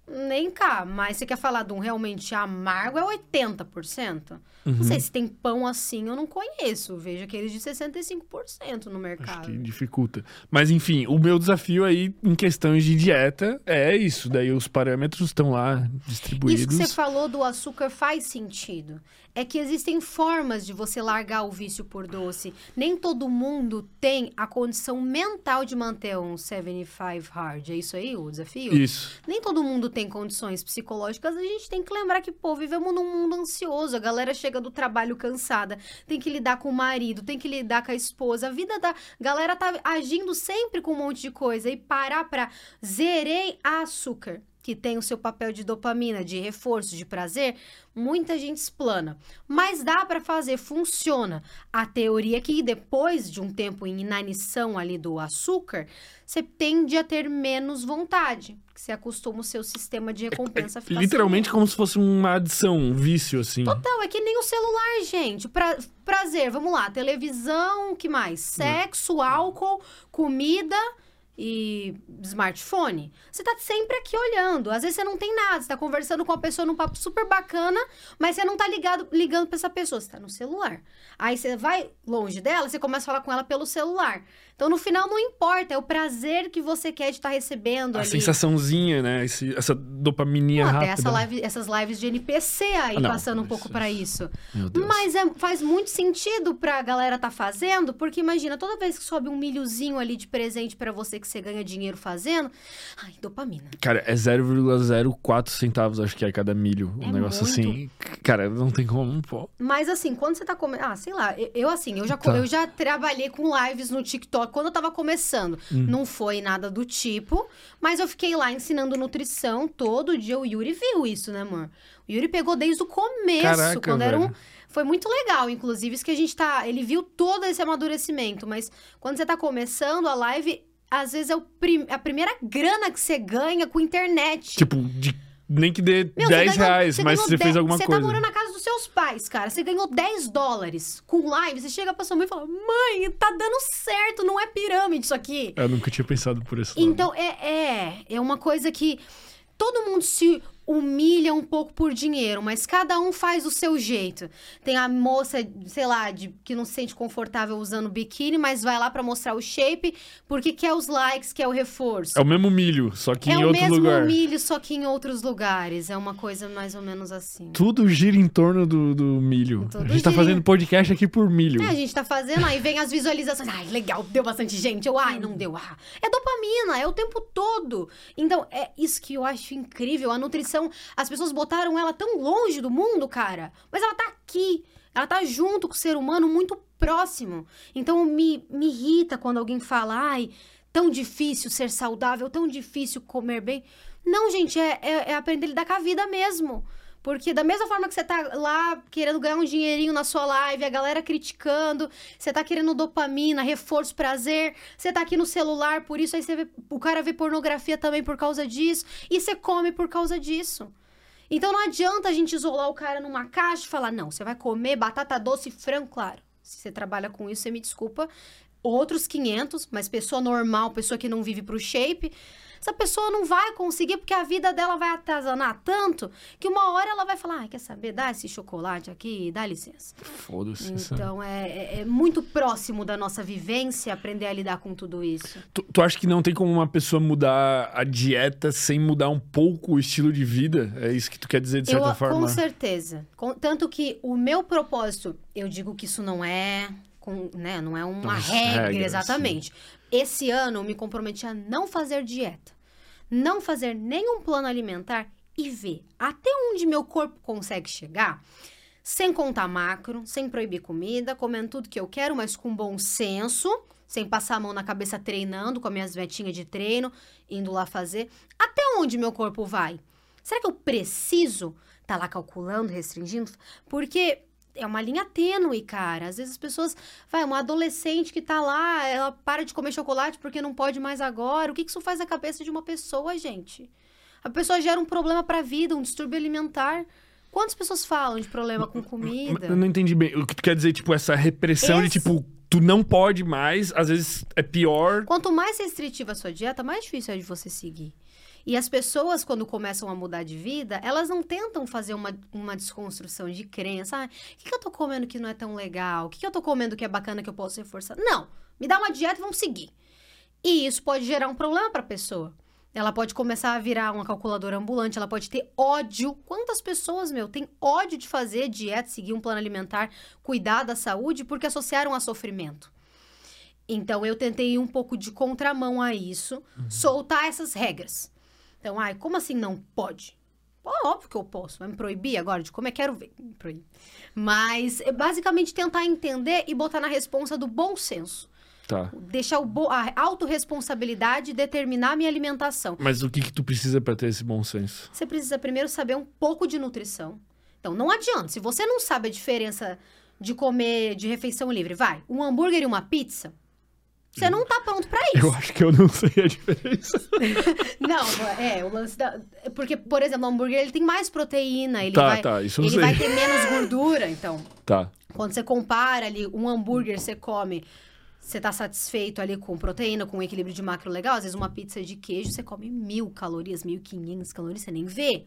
Nem cá, mas você quer falar de um realmente amargo, é 80%.
Uhum.
Não sei se tem pão assim, eu não conheço. Vejo aqueles de 65% no
Acho
mercado.
que dificulta. Mas enfim, o meu desafio aí em questões de dieta é isso. Daí os parâmetros estão lá distribuídos.
Isso que você falou do açúcar faz sentido. É que existem formas de você largar o vício por doce. Nem todo mundo tem a condição mental de manter um 75 hard. É isso aí o desafio?
Isso.
Nem todo mundo tem condições psicológicas. A gente tem que lembrar que, pô, vivemos num mundo ansioso. A galera chega do trabalho cansada, tem que lidar com o marido, tem que lidar com a esposa. A vida da galera tá agindo sempre com um monte de coisa. E parar pra zerei açúcar, que tem o seu papel de dopamina, de reforço, de prazer, muita gente explana. Mas dá pra fazer, funciona. A teoria é que depois de um tempo em inanição ali do açúcar, você tende a ter menos vontade. Que você acostuma o seu sistema de recompensa a ficar
Literalmente como se fosse uma adição, um vício, assim.
Total, é que nem o celular, gente. Pra, prazer, vamos lá. Televisão, o que mais? Sexo, álcool, comida e smartphone. Você tá sempre aqui olhando. Às vezes você não tem nada, você tá conversando com uma pessoa num papo super bacana, mas você não tá ligado, ligando pra essa pessoa, você tá no celular. Aí você vai longe dela, você começa a falar com ela pelo celular. Então no final não importa, é o prazer que você quer de estar recebendo
A
ali.
sensaçãozinha, né? Esse- essa dopamininha
Não, até
rápida.
essa live- essas lives de NPC aí
Ah, não,
passando um pouco pra isso. Mas é- faz muito sentido pra galera tá fazendo, porque imagina, toda vez que sobe um milhozinho ali de presente pra você que você ganha dinheiro fazendo, ai, dopamina.
Cara, é 0,04 centavos, acho que é cada milho. Um
É
negócio
muito.
assim. Cara, não tem como, pô.
Mas assim, quando você tá comendo. Ah, sei lá, eu, assim, eu já,
Tá.
eu já trabalhei com lives no TikTok quando eu tava começando.
Hum.
Não foi nada do tipo, mas eu fiquei lá ensinando nutrição todo dia. O Yuri viu isso, né, amor? O Yuri pegou desde o começo,
Caraca,
quando era um.
velho.
Foi muito legal, inclusive, isso que a gente tá. Ele viu todo esse amadurecimento, mas quando você tá começando a live, às vezes é o prim- a primeira grana que você ganha com internet.
Tipo, de, nem que dê
Meu,
10
você ganhou-
reais, mas você fez
10
alguma
Você
coisa.
tá morando na casa dos seus pais, cara. Você ganhou 10 dólares com live. Você chega pra sua mãe e fala: Mãe, tá dando certo, não é pirâmide isso aqui.
Eu nunca tinha pensado por lado.
Então, é, é, é uma coisa que todo mundo se humilha um pouco por dinheiro, mas cada um faz o seu jeito. Tem a moça, sei lá, de, que não se sente confortável usando biquíni, mas vai lá pra mostrar o shape, porque quer os likes, quer o reforço.
É o mesmo milho, só que
É
em
o
outro
mesmo
lugar.
milho, só que em outros lugares. É uma coisa mais ou menos assim.
Tudo gira em torno do, do milho.
Tudo
a gente tá fazendo podcast aqui por milho.
É, a gente tá fazendo, aí vem as visualizações. Ai, legal, deu bastante gente. Eu, ai, não deu. Ah. É dopamina, é o tempo todo. Então, é isso que eu acho incrível. A nutrição, as pessoas botaram ela tão longe do mundo, cara. Mas ela tá aqui. Ela tá junto com o ser humano, muito próximo. Então, me, me irrita quando alguém fala, ai, tão difícil ser saudável, tão difícil comer bem. Não, gente, é, é, é aprender a lidar com a vida mesmo. Porque da mesma forma que você tá lá querendo ganhar um dinheirinho na sua live, a galera criticando, você tá querendo dopamina, reforço, prazer, você tá aqui no celular, por isso aí você vê, o cara vê pornografia também por causa disso, e você come por causa disso. Então não adianta a gente isolar o cara numa caixa e falar, não, você vai comer batata doce e frango, claro. Se você trabalha com isso, você me desculpa. Outros 500, mas pessoa normal, pessoa que não vive pro shape, essa pessoa não vai conseguir porque a vida dela vai atazanar tanto que uma hora ela vai falar, ah, quer saber, dá esse chocolate aqui, dá licença.
Foda-se.
Então é, é- é muito próximo da nossa vivência aprender a lidar com tudo isso.
Tu, tu acha que não tem como uma pessoa mudar a dieta sem mudar um pouco o estilo de vida? É isso que tu quer dizer de certa
eu,
forma?
Com certeza. Com- tanto que o meu propósito, eu digo que isso não é, com- né, não é uma
Umas
regra,
regras,
exatamente. Esse ano eu me comprometi a não fazer dieta, não fazer nenhum plano alimentar e ver até onde meu corpo consegue chegar. Sem contar macro, sem proibir comida, comendo tudo que eu quero, mas com bom senso, sem passar a mão na cabeça treinando, com as minhas metinhas de treino, indo lá fazer. Até onde meu corpo vai? Será que eu preciso estar lá calculando, restringindo? Porque é uma linha tênue, cara. Às vezes as pessoas. Vai, uma adolescente que tá lá, ela para de comer chocolate porque não pode mais agora. O que que isso faz na cabeça de uma pessoa, gente? A pessoa gera um problema pra vida, um distúrbio alimentar. Quantas pessoas falam de problema com comida?
Eu não entendi bem. O que tu quer dizer, tipo, essa repressão de,
Esse-
tipo, tu não pode mais, às vezes é pior.
Quanto mais restritiva a sua dieta, mais difícil é de você seguir. E as pessoas, quando começam a mudar de vida, elas não tentam fazer uma, uma desconstrução de crença. Ah, o que, que eu tô comendo que não é tão legal? O que, que eu tô comendo que é bacana que eu posso reforçar? Não. Me dá uma dieta e vamos seguir. E isso pode gerar um problema para a pessoa. Ela pode começar a virar uma calculadora ambulante, ela pode ter ódio. Quantas pessoas, meu, têm ódio de fazer dieta, seguir um plano alimentar, cuidar da saúde, porque associaram a sofrimento? Então, eu tentei ir um pouco de contramão a isso, uhum. soltar essas regras. Então, ai, como assim não pode? Pô, óbvio que eu posso. Vai me proibir agora de comer? Quero ver. Me proibir. Mas, é basicamente, tentar entender e botar na responsa do bom senso.
Tá.
Deixar o a autorresponsabilidade determinar a minha alimentação.
Mas o que, que tu precisa para ter esse bom senso?
Você precisa primeiro saber um pouco de nutrição. Então, não adianta. Se você não sabe a diferença de comer de refeição livre, vai, um hambúrguer e uma pizza, você não tá pronto para isso.
Eu acho que eu não sei a diferença.
não, é, o lance da. Porque, por exemplo, o hambúrguer ele tem mais proteína, ele,
tá,
vai,
tá, isso
ele
sei.
vai ter menos gordura, então.
Tá.
Quando você compara ali um hambúrguer, você come você tá satisfeito ali com proteína, com um equilíbrio de macro legal, às vezes uma pizza de queijo, você come mil calorias, mil quinhentas calorias, você nem vê.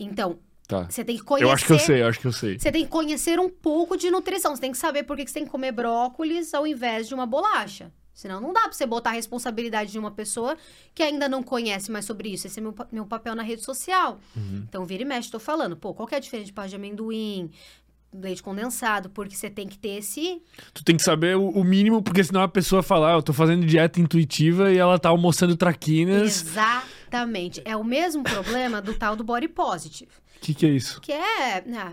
Então,
tá.
você tem que conhecer...
Eu acho que eu sei, eu acho que eu sei.
Você tem que conhecer um pouco de nutrição, você tem que saber por que você tem que comer brócolis ao invés de uma bolacha. Senão não dá pra você botar a responsabilidade de uma pessoa que ainda não conhece mais sobre isso. Esse é meu, meu papel na rede social. Uhum. Então, vira e mexe, tô falando. Pô, qual que é a diferença de pasta de amendoim? leite condensado, porque você tem que ter esse.
Tu tem que saber o, o mínimo, porque senão a pessoa fala, ah, eu tô fazendo dieta intuitiva e ela tá almoçando traquinas.
Exatamente. É o mesmo problema do tal do body positive.
O que, que é isso?
Que é. Ah,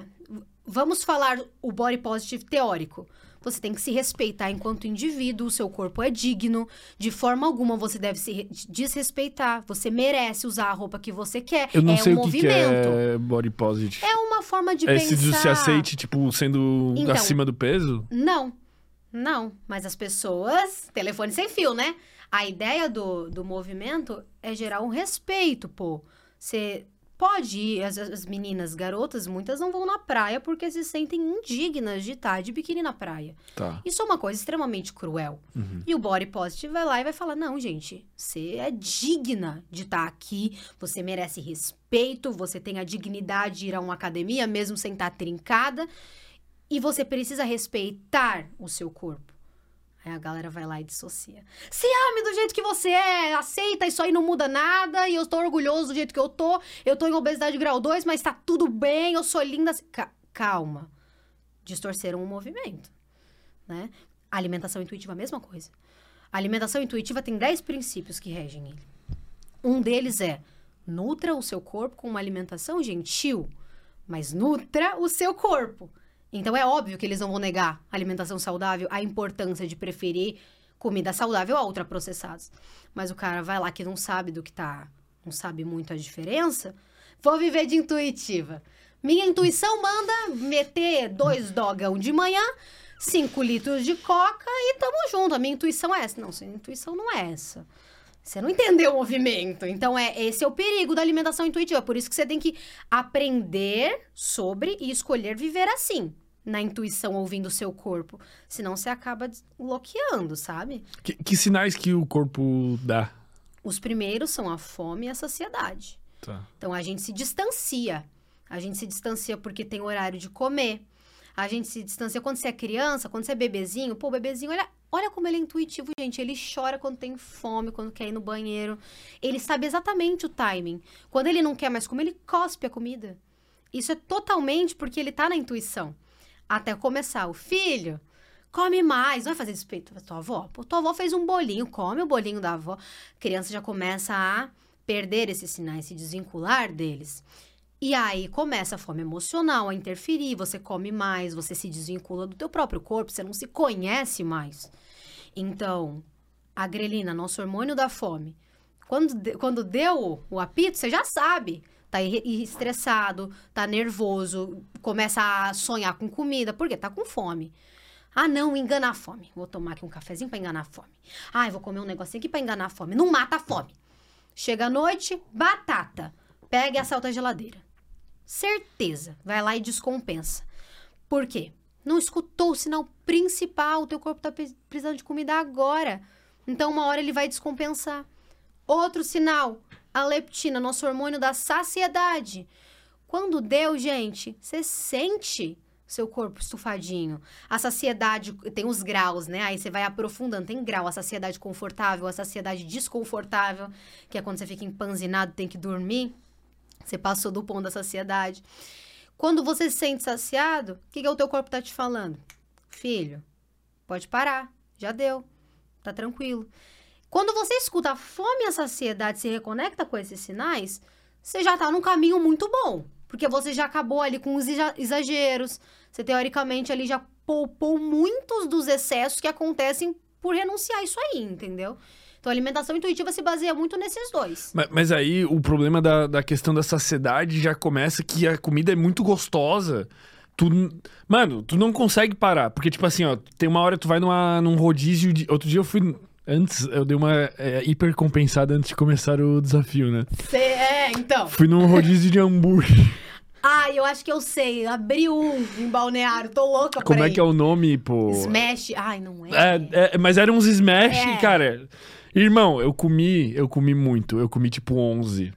vamos falar o body positive teórico. Você tem que se respeitar enquanto indivíduo, o seu corpo é digno, de forma alguma você deve se desrespeitar. Você merece usar a roupa que você quer.
Eu não
é
sei
um
o que,
movimento.
que é body positive.
É uma forma de
é
pensar.
Se se aceite, tipo, sendo
então,
acima do peso?
Não. Não. Mas as pessoas. Telefone sem fio, né? A ideia do, do movimento é gerar um respeito, pô. Você Pode ir, as, as meninas, garotas, muitas não vão na praia porque se sentem indignas de estar de biquíni na praia.
Tá.
Isso é uma coisa extremamente cruel.
Uhum.
E o body positive vai lá e vai falar: não, gente, você é digna de estar aqui, você merece respeito, você tem a dignidade de ir a uma academia, mesmo sem estar trincada, e você precisa respeitar o seu corpo. Aí a galera vai lá e dissocia. Se ame do jeito que você é, aceita, isso aí não muda nada, e eu estou orgulhoso do jeito que eu tô. Eu tô em obesidade grau 2, mas tá tudo bem, eu sou linda. calma. Distorceram o movimento, né? A alimentação intuitiva a mesma coisa. A alimentação intuitiva tem 10 princípios que regem ele. Um deles é: nutra o seu corpo com uma alimentação gentil, mas nutra o seu corpo. Então é óbvio que eles não vão negar a alimentação saudável, a importância de preferir comida saudável a ultraprocessados. Mas o cara vai lá que não sabe do que tá, não sabe muito a diferença, vou viver de intuitiva. Minha intuição manda meter dois dogão de manhã, cinco litros de coca e tamo junto. A minha intuição é essa. Não, sua intuição não é essa. Você não entendeu o movimento. Então, é esse é o perigo da alimentação intuitiva. Por isso que você tem que aprender sobre e escolher viver assim. Na intuição, ouvindo o seu corpo. Senão você acaba bloqueando, sabe?
Que, que sinais que o corpo dá?
Os primeiros são a fome e a saciedade.
Tá.
Então a gente se distancia. A gente se distancia porque tem horário de comer. A gente se distancia quando você é criança, quando você é bebezinho. Pô, o bebezinho, olha, olha como ele é intuitivo, gente. Ele chora quando tem fome, quando quer ir no banheiro. Ele sabe exatamente o timing. Quando ele não quer mais comer, ele cospe a comida. Isso é totalmente porque ele tá na intuição. Até começar. O filho, come mais. Não vai fazer despeito pra tua avó? Pô, tua avó fez um bolinho, come o bolinho da avó. A criança já começa a perder esses sinais, se desvincular deles. E aí começa a fome emocional a interferir, você come mais, você se desvincula do teu próprio corpo, você não se conhece mais. Então, a grelina, nosso hormônio da fome, quando, quando deu o apito, você já sabe. Tá estressado, tá nervoso, começa a sonhar com comida, porque tá com fome. Ah, não, engana a fome. Vou tomar aqui um cafezinho para enganar a fome. Ah, vou comer um negocinho aqui para enganar a fome. Não mata a fome. Chega a noite, batata. Pega e assalta a geladeira. Certeza. Vai lá e descompensa. Por quê? Não escutou o sinal principal. O teu corpo tá precisando de comida agora. Então, uma hora ele vai descompensar. Outro sinal. a leptina, nosso hormônio da saciedade. Quando deu, gente, você sente seu corpo estufadinho. A saciedade tem os graus, né? Aí você vai aprofundando. Tem grau, a saciedade confortável, a saciedade desconfortável, que é quando você fica empanzinado, tem que dormir. Você passou do ponto da saciedade. Quando você se sente saciado, o que, que o teu corpo tá te falando? Filho, pode parar, já deu, tá tranquilo. Quando você escuta a fome e a saciedade se reconecta com esses sinais, você já tá num caminho muito bom. Porque você já acabou ali com os exageros. Você, teoricamente, ali já poupou muitos dos excessos que acontecem por renunciar a isso aí, entendeu? Então, a alimentação intuitiva se baseia muito nesses dois.
Mas, mas aí, o problema da, da questão da saciedade já começa que a comida é muito gostosa. Tu, mano, tu não consegue parar. Porque, tipo assim, ó, tem uma hora tu vai numa, num rodízio de... Outro dia eu fui Antes, eu dei uma é, hiper compensada antes de começar o desafio, né?
Cê, é, então.
Fui num rodízio de hambúrguer.
Ah, eu acho que eu sei. Abri um em balneário. Tô louca
Como
é
ir. que é o nome, pô?
Smash. Ai, não é.
é, é mas eram uns Smash, é. cara. Irmão, eu comi, eu comi muito. Eu comi tipo 11.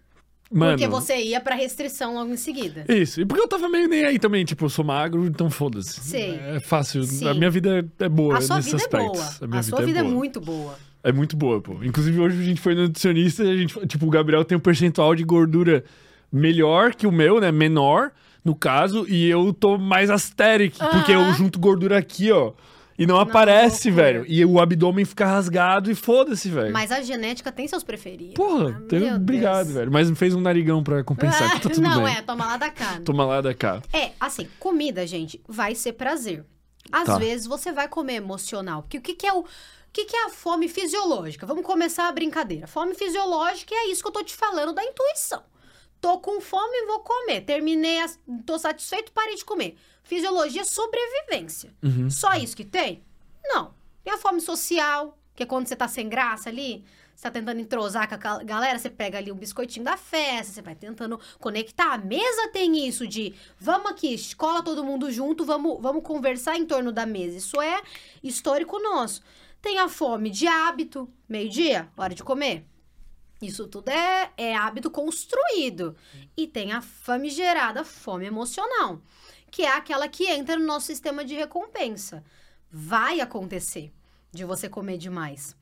Mano, porque você ia pra restrição logo em seguida.
Isso. E porque eu tava meio nem aí também. Tipo, eu sou magro, então foda-se.
Sim.
É fácil. Sim. A minha vida é boa
a sua
nesses
vida
aspectos.
É boa. A, minha a vida sua vida é, é muito boa.
É muito boa, pô. Inclusive, hoje a gente foi no nutricionista e a gente, tipo, o Gabriel tem um percentual de gordura melhor que o meu, né? Menor, no caso, e eu tô mais asteric, porque eu junto gordura aqui, ó. E não, não aparece, velho. E o abdômen fica rasgado e foda-se, velho.
Mas a genética tem seus preferidos.
Porra, ah, obrigado, Deus. velho. Mas me fez um narigão pra compensar, ah, tá tudo
não,
bem.
é, toma lá da cá.
Toma lá da cá.
É, assim, comida, gente, vai ser prazer. Às tá. vezes você vai comer emocional. Porque o que, que é o. O que, que é a fome fisiológica? Vamos começar a brincadeira. Fome fisiológica é isso que eu tô te falando da intuição. Tô com fome, e vou comer. Terminei, a... tô satisfeito, parei de comer. Fisiologia, sobrevivência.
Uhum.
Só isso que tem? Não. Tem a fome social, que é quando você tá sem graça ali, você tá tentando entrosar com a galera, você pega ali um biscoitinho da festa, você vai tentando conectar. A mesa tem isso de vamos aqui, escola todo mundo junto, vamos, vamos conversar em torno da mesa. Isso é histórico nosso. Tem a fome de hábito, meio-dia, hora de comer. Isso tudo é, é hábito construído. E tem a famigerada fome emocional, que é aquela que entra no nosso sistema de recompensa vai acontecer de você comer demais.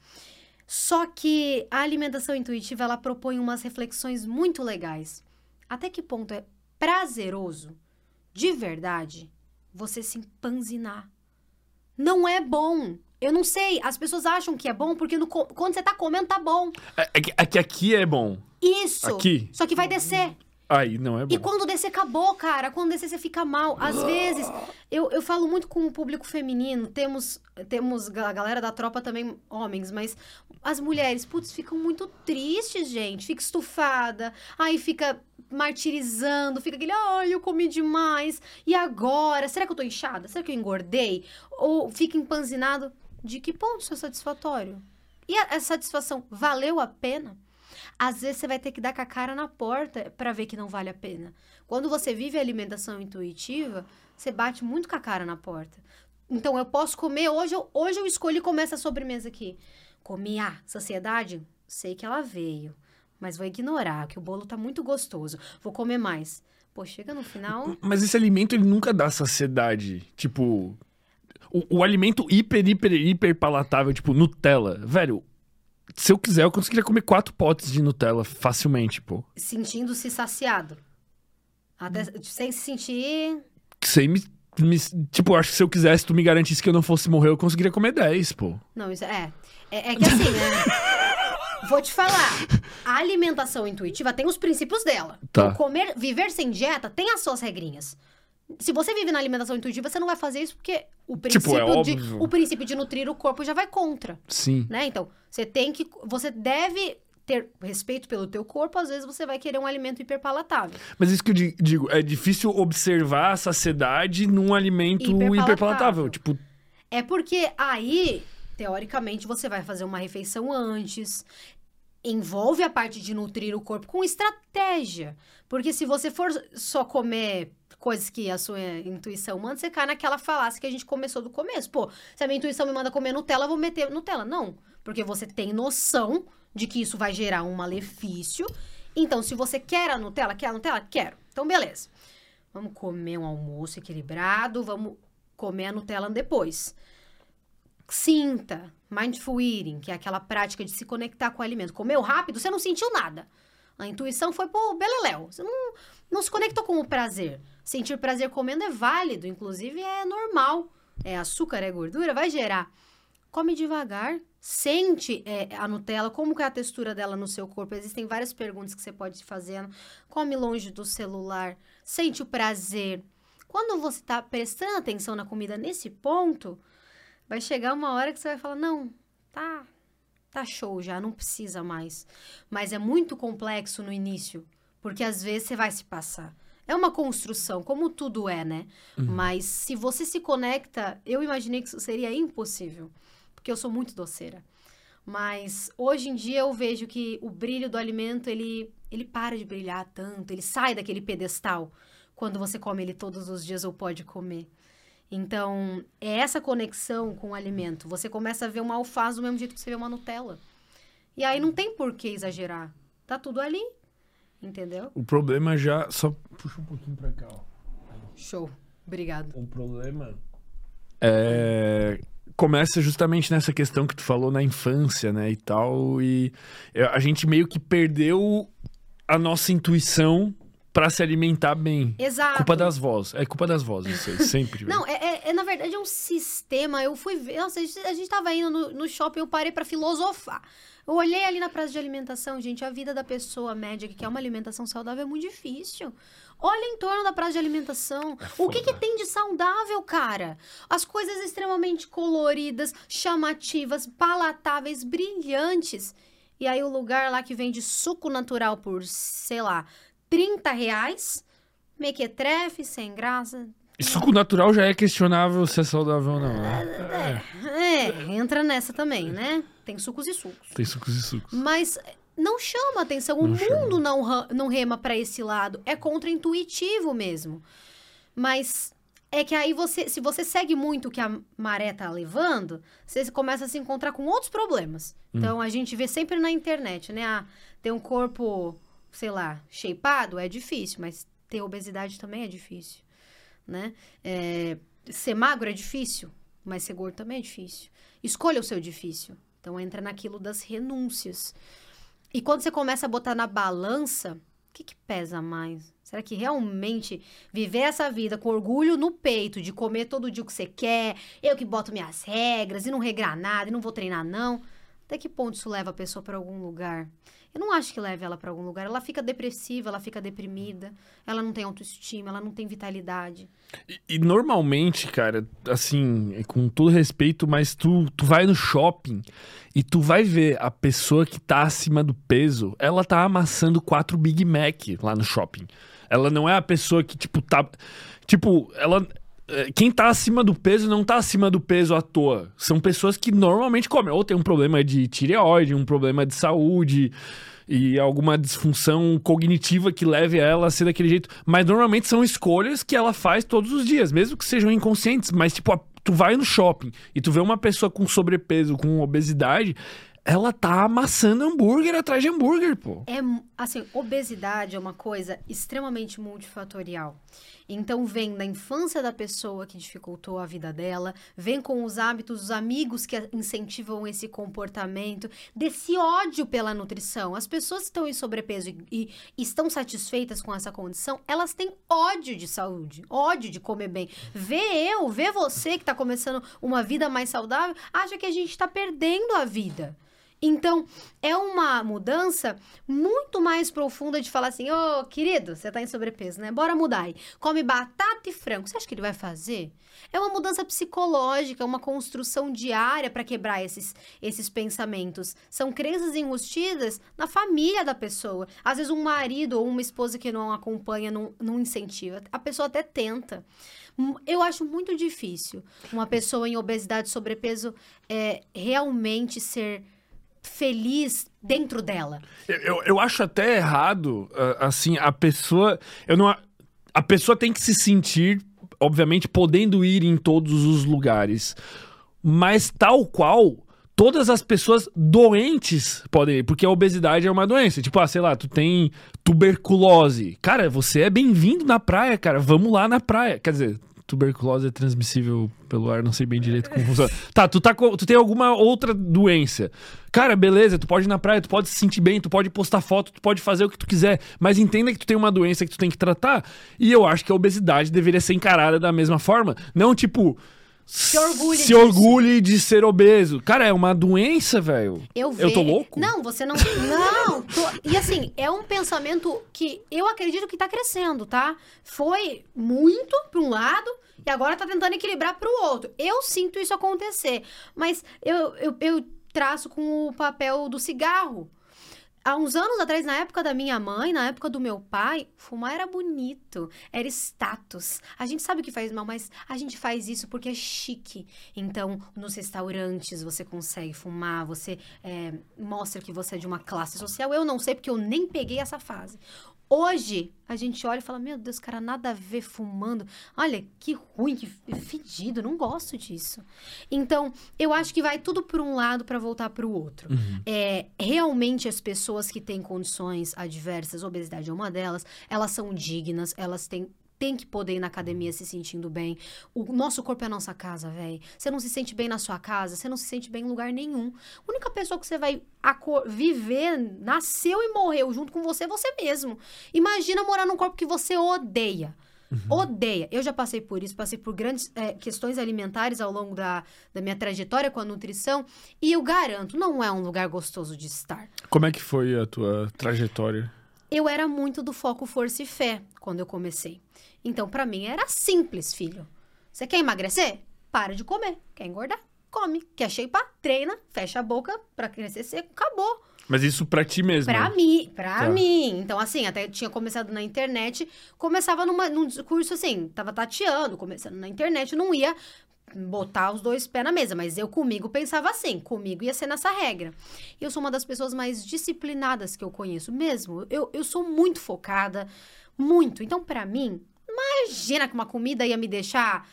Só que a alimentação intuitiva ela propõe umas reflexões muito legais. Até que ponto é prazeroso, de verdade, você se empanzinar? Não é bom. Eu não sei, as pessoas acham que é bom porque no, quando você tá comendo tá bom.
É, é, que, é que aqui é bom.
Isso.
Aqui.
Só que vai descer.
Aí não é bom.
E quando descer, acabou, cara. Quando descer, você fica mal. Às vezes, eu, eu falo muito com o público feminino. Temos, temos a galera da tropa também, homens, mas as mulheres, putz, ficam muito tristes, gente. Fica estufada. Aí fica martirizando, fica aquele, ai, eu comi demais. E agora? Será que eu tô inchada? Será que eu engordei? Ou fica empanzinado? De que ponto isso é satisfatório? E a, a satisfação valeu a pena? às vezes você vai ter que dar com a cara na porta para ver que não vale a pena. Quando você vive a alimentação intuitiva, você bate muito com a cara na porta. Então eu posso comer, hoje eu, hoje eu escolhi comer essa sobremesa aqui. Comi a ah, saciedade, sei que ela veio, mas vou ignorar, que o bolo tá muito gostoso. Vou comer mais. Pô, chega no final.
Mas esse alimento ele nunca dá saciedade. Tipo, o, o, alimento hiper, hiper, hiper palatável, tipo Nutella. Velho, se eu quiser, eu conseguiria comer quatro potes de Nutella facilmente, pô.
Sentindo-se saciado. Até, sem se sentir.
Sem me, me, Tipo, acho que se eu quisesse, tu me garantisse que eu não fosse morrer, eu conseguiria comer 10, pô.
Não, isso é. É, é que assim, né? Vou te falar. A alimentação intuitiva tem os princípios dela.
Tá.
Então, comer, viver sem dieta tem as suas regrinhas. Se você vive na alimentação intuitiva, você não vai fazer isso porque o princípio,
tipo, é
de, o princípio de nutrir o corpo já vai contra.
Sim.
Né? Então, você tem que. Você deve ter respeito pelo teu corpo, às vezes você vai querer um alimento hiperpalatável.
Mas isso que eu digo, é difícil observar a saciedade num alimento hiperpalatável. hiperpalatável. Tipo.
É porque aí, teoricamente, você vai fazer uma refeição antes. Envolve a parte de nutrir o corpo com estratégia. Porque se você for só comer coisas que a sua intuição manda, você cai naquela falácia que a gente começou do começo. Pô, se a minha intuição me manda comer Nutella, eu vou meter Nutella. Não, porque você tem noção de que isso vai gerar um malefício Então, se você quer a Nutella, quer a Nutella? Quero. Então, beleza. Vamos comer um almoço equilibrado, vamos comer a Nutella depois. Sinta, mindful eating, que é aquela prática de se conectar com o alimento. Comeu rápido, você não sentiu nada. A intuição foi pro beleléu. Você não, não se conectou com o prazer. Sentir prazer comendo é válido, inclusive é normal. É açúcar, é gordura, vai gerar. Come devagar, sente é, a Nutella, como que é a textura dela no seu corpo. Existem várias perguntas que você pode ir fazendo. Come longe do celular, sente o prazer. Quando você está prestando atenção na comida nesse ponto, vai chegar uma hora que você vai falar: não, tá, tá show já, não precisa mais. Mas é muito complexo no início, porque às vezes você vai se passar. É uma construção, como tudo é, né? Uhum. Mas se você se conecta, eu imaginei que isso seria impossível, porque eu sou muito doceira. Mas hoje em dia eu vejo que o brilho do alimento, ele, ele para de brilhar tanto, ele sai daquele pedestal quando você come ele todos os dias ou pode comer. Então, é essa conexão com o alimento. Você começa a ver uma alface do mesmo jeito que você vê uma Nutella. E aí não tem por que exagerar. Tá tudo ali. Entendeu?
O problema já. Só puxa um pouquinho pra cá, ó.
Show. Obrigado.
O problema é, começa justamente nessa questão que tu falou na infância, né, e tal, e a gente meio que perdeu a nossa intuição para se alimentar bem.
Exato.
Culpa das vozes. É culpa das vozes, isso aí, sempre.
Não, é, é, é, na verdade é um sistema. Eu fui ver. Nossa, a gente, a gente tava indo no, no shopping, eu parei para filosofar. Eu olhei ali na praça de alimentação, gente, a vida da pessoa média que quer uma alimentação saudável é muito difícil. Olha em torno da praça de alimentação. É o que, que tem de saudável, cara? As coisas extremamente coloridas, chamativas, palatáveis, brilhantes. E aí o lugar lá que vende suco natural por, sei lá, 30 reais, mequetrefe, sem graça.
E suco natural já é questionável se é saudável ou não, né?
É, é, entra nessa também, né? Tem sucos e sucos.
Tem sucos e sucos.
Mas não chama atenção. O mundo não, não rema para esse lado. É contra-intuitivo mesmo. Mas é que aí você, se você segue muito o que a maré tá levando, você começa a se encontrar com outros problemas. Hum. Então a gente vê sempre na internet, né? Ah, ter um corpo sei lá, shapeado é difícil, mas ter obesidade também é difícil, né? É, ser magro é difícil, mas ser gordo também é difícil. Escolha o seu difícil. Então entra naquilo das renúncias. E quando você começa a botar na balança, o que, que pesa mais? Será que realmente viver essa vida com orgulho no peito, de comer todo dia o que você quer, eu que boto minhas regras e não regrar nada e não vou treinar não? Até que ponto isso leva a pessoa para algum lugar? Eu não acho que leve ela para algum lugar. Ela fica depressiva, ela fica deprimida, ela não tem autoestima, ela não tem vitalidade.
E, e normalmente, cara, assim, com todo respeito, mas tu, tu vai no shopping e tu vai ver a pessoa que tá acima do peso, ela tá amassando quatro Big Mac lá no shopping. Ela não é a pessoa que, tipo, tá. Tipo, ela, é, quem tá acima do peso não tá acima do peso à toa. São pessoas que normalmente comem. Ou tem um problema de tireoide, um problema de saúde e alguma disfunção cognitiva que leve a ela a ser daquele jeito. Mas normalmente são escolhas que ela faz todos os dias, mesmo que sejam inconscientes. Mas, tipo, tu vai no shopping e tu vê uma pessoa com sobrepeso, com obesidade, ela tá amassando hambúrguer atrás de hambúrguer, pô.
É, assim, obesidade é uma coisa extremamente multifatorial. Então, vem da infância da pessoa que dificultou a vida dela, vem com os hábitos dos amigos que incentivam esse comportamento, desse ódio pela nutrição. As pessoas que estão em sobrepeso e, e estão satisfeitas com essa condição, elas têm ódio de saúde, ódio de comer bem. Vê eu, vê você que está começando uma vida mais saudável, acha que a gente está perdendo a vida. Então, é uma mudança muito mais profunda de falar assim: ô, oh, querido, você tá em sobrepeso, né? Bora mudar aí. Come batata e frango. Você acha que ele vai fazer? É uma mudança psicológica, uma construção diária para quebrar esses, esses pensamentos. São crenças enrustidas na família da pessoa. Às vezes, um marido ou uma esposa que não acompanha, não, não incentiva. A pessoa até tenta. Eu acho muito difícil uma pessoa em obesidade e sobrepeso é, realmente ser feliz dentro dela.
Eu, eu acho até errado, ah, assim, a pessoa. Eu não, a pessoa tem que se sentir, obviamente, podendo ir em todos os lugares. Mas tal qual todas as pessoas doentes podem ir, porque a obesidade é uma doença. Tipo, ah, sei lá, tu tem tuberculose. Cara, você é bem-vindo na praia, cara. Vamos lá na praia. Quer dizer, tuberculose é transmissível pelo ar, não sei bem direito como funciona. Tá, tu, tá, tu tem alguma outra doença. Cara, beleza, tu pode ir na praia, tu pode se sentir bem, tu pode postar foto, tu pode fazer o que tu quiser, mas entenda que tu tem uma doença que tu tem que tratar. E eu acho que a obesidade deveria ser encarada da mesma forma. Não tipo.
Se orgulhe
se
disso.
orgulhe de ser obeso. Cara, é uma doença, velho.
Eu,
Eu tô louco?
Não, você não. Não! tô- E assim, é um pensamento que eu acredito que tá crescendo, tá? Foi muito pra um lado e agora tá tentando equilibrar pro outro. Eu sinto isso acontecer. Mas eu, eu, eu traço com o papel do cigarro. Há uns anos atrás, na época da minha mãe, na época do meu pai, fumar era bonito, era status. A gente sabe que faz mal, mas a gente faz isso porque é chique. Então, nos restaurantes você consegue fumar, você é, mostra que você é de uma classe social. Eu não sei porque eu nem peguei essa fase. Hoje, a gente olha e fala: Meu Deus, cara, nada a ver fumando. Olha, que ruim, que fedido, não gosto disso. Então, eu acho que vai tudo por um lado para voltar para o outro. É, realmente, as pessoas que têm condições adversas, obesidade é uma delas, elas são dignas, elas têm. Tem que poder ir na academia se sentindo bem. O nosso corpo é a nossa casa, velho. Você não se sente bem na sua casa, você não se sente bem em lugar nenhum. A única pessoa que você vai viver, nasceu e morreu junto com você, é você mesmo. Imagina morar num corpo que você odeia. Odeia. Eu já passei por isso, passei por grandes eh, questões alimentares ao longo da, da minha trajetória com a nutrição. E eu garanto, não é um lugar gostoso de estar.
Como é que foi a tua trajetória?
Eu era muito do foco força e fé quando eu comecei. Então, pra mim, era simples, filho. Você quer emagrecer? Para de comer. Quer engordar? Come. Quer shapear? Treina. Fecha a boca pra crescer seco. Acabou.
Mas isso pra ti mesmo.
Pra mim, pra
Tá.
mim. Então, assim, até tinha começado na internet, começava numa, num discurso assim, tava tateando, começando na internet, não ia botar os dois pés na mesa, mas eu comigo pensava assim, comigo ia ser nessa regra. E eu sou uma das pessoas mais disciplinadas que eu conheço mesmo. Eu, eu sou muito focada, muito. Então, pra mim, imagina que uma comida ia me deixar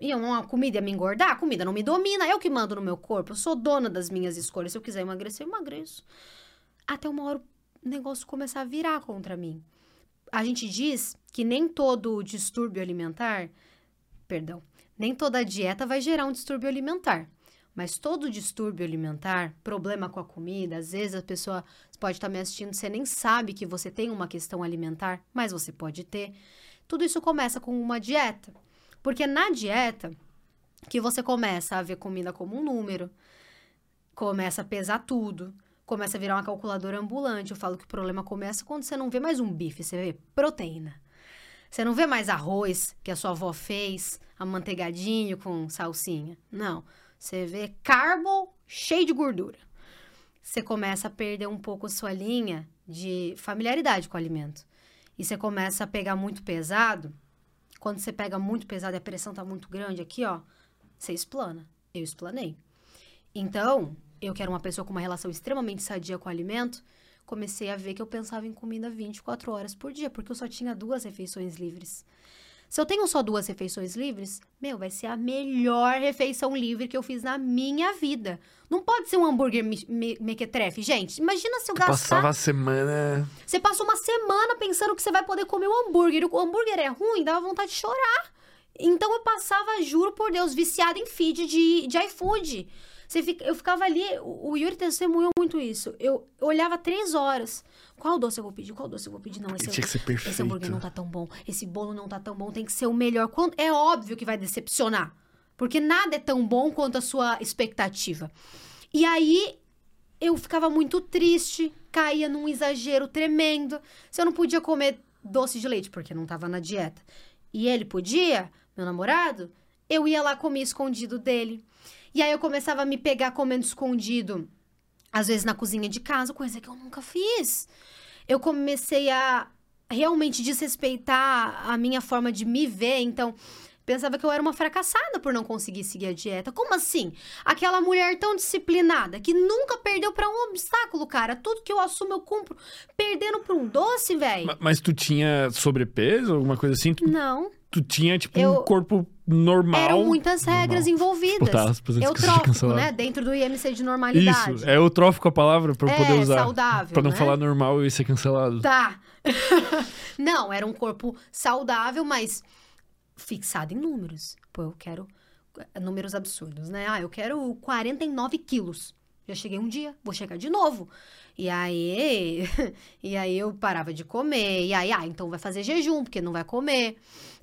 ia uma comida ia me engordar, a comida não me domina, eu que mando no meu corpo, eu sou dona das minhas escolhas. Se eu quiser emagrecer, eu emagreço até uma hora o negócio começar a virar contra mim. A gente diz que nem todo distúrbio alimentar, perdão, nem toda dieta vai gerar um distúrbio alimentar. Mas todo distúrbio alimentar, problema com a comida, às vezes a pessoa pode estar me assistindo, você nem sabe que você tem uma questão alimentar, mas você pode ter. Tudo isso começa com uma dieta. Porque na dieta, que você começa a ver comida como um número, começa a pesar tudo, começa a virar uma calculadora ambulante. Eu falo que o problema começa quando você não vê mais um bife, você vê proteína. Você não vê mais arroz que a sua avó fez, amanteigadinho com salsinha. Não. Você vê carbo cheio de gordura. Você começa a perder um pouco sua linha de familiaridade com o alimento. E você começa a pegar muito pesado. Quando você pega muito pesado e a pressão tá muito grande aqui, ó, você explana. Eu explanei. Então, eu que era uma pessoa com uma relação extremamente sadia com o alimento, comecei a ver que eu pensava em comida 24 horas por dia, porque eu só tinha duas refeições livres. Se eu tenho só duas refeições livres, meu, vai ser a melhor refeição livre que eu fiz na minha vida. Não pode ser um hambúrguer me- me- mequetrefe, gente. Imagina se eu gastar...
Passava a semana.
Você passa uma semana pensando que você vai poder comer o hambúrguer. O hambúrguer é ruim, dava vontade de chorar. Então eu passava, juro por Deus, viciada em feed de, de iFood. Fica, eu ficava ali, o, o Yuri testemunhou muito isso. Eu olhava três horas. Qual doce eu vou pedir? Qual doce eu vou pedir? Não, esse,
Tinha que ser perfeito.
esse hambúrguer não tá tão bom. Esse bolo não tá tão bom. Tem que ser o melhor. Quando- É óbvio que vai decepcionar. Porque nada é tão bom quanto a sua expectativa. E aí eu ficava muito triste, caía num exagero tremendo. Se eu não podia comer doce de leite, porque não tava na dieta, e ele podia, meu namorado, eu ia lá comer escondido dele. E aí eu começava a me pegar comendo escondido, às vezes na cozinha de casa, coisa que eu nunca fiz. Eu comecei a realmente desrespeitar a minha forma de me ver, então pensava que eu era uma fracassada por não conseguir seguir a dieta. Como assim? Aquela mulher tão disciplinada que nunca perdeu pra um obstáculo, cara. Tudo que eu assumo eu cumpro. Perdendo pra um doce, velho?
Ma- Mas tu tinha sobrepeso, alguma coisa assim? Tu,
Não.
tu tinha, tipo,
Eu-
um corpo normal.
Eram muitas regras
normal.
envolvidas.
Botar aspas antes que seja
Eutrófico,
cancelado.
né? Dentro do IMC de normalidade.
Isso, é eutrófico a palavra pra eu
É,
poder usar.
saudável,
Pra não
né?
falar normal e ser cancelado.
Tá. não, era um corpo saudável, mas fixado em números. Pô, eu quero eh, números absurdos, né? Ah, eu quero 49 quilos. Já cheguei um dia, vou chegar de novo. E aí, e aí eu parava de comer. E aí, ah, então vai fazer jejum, porque não vai comer.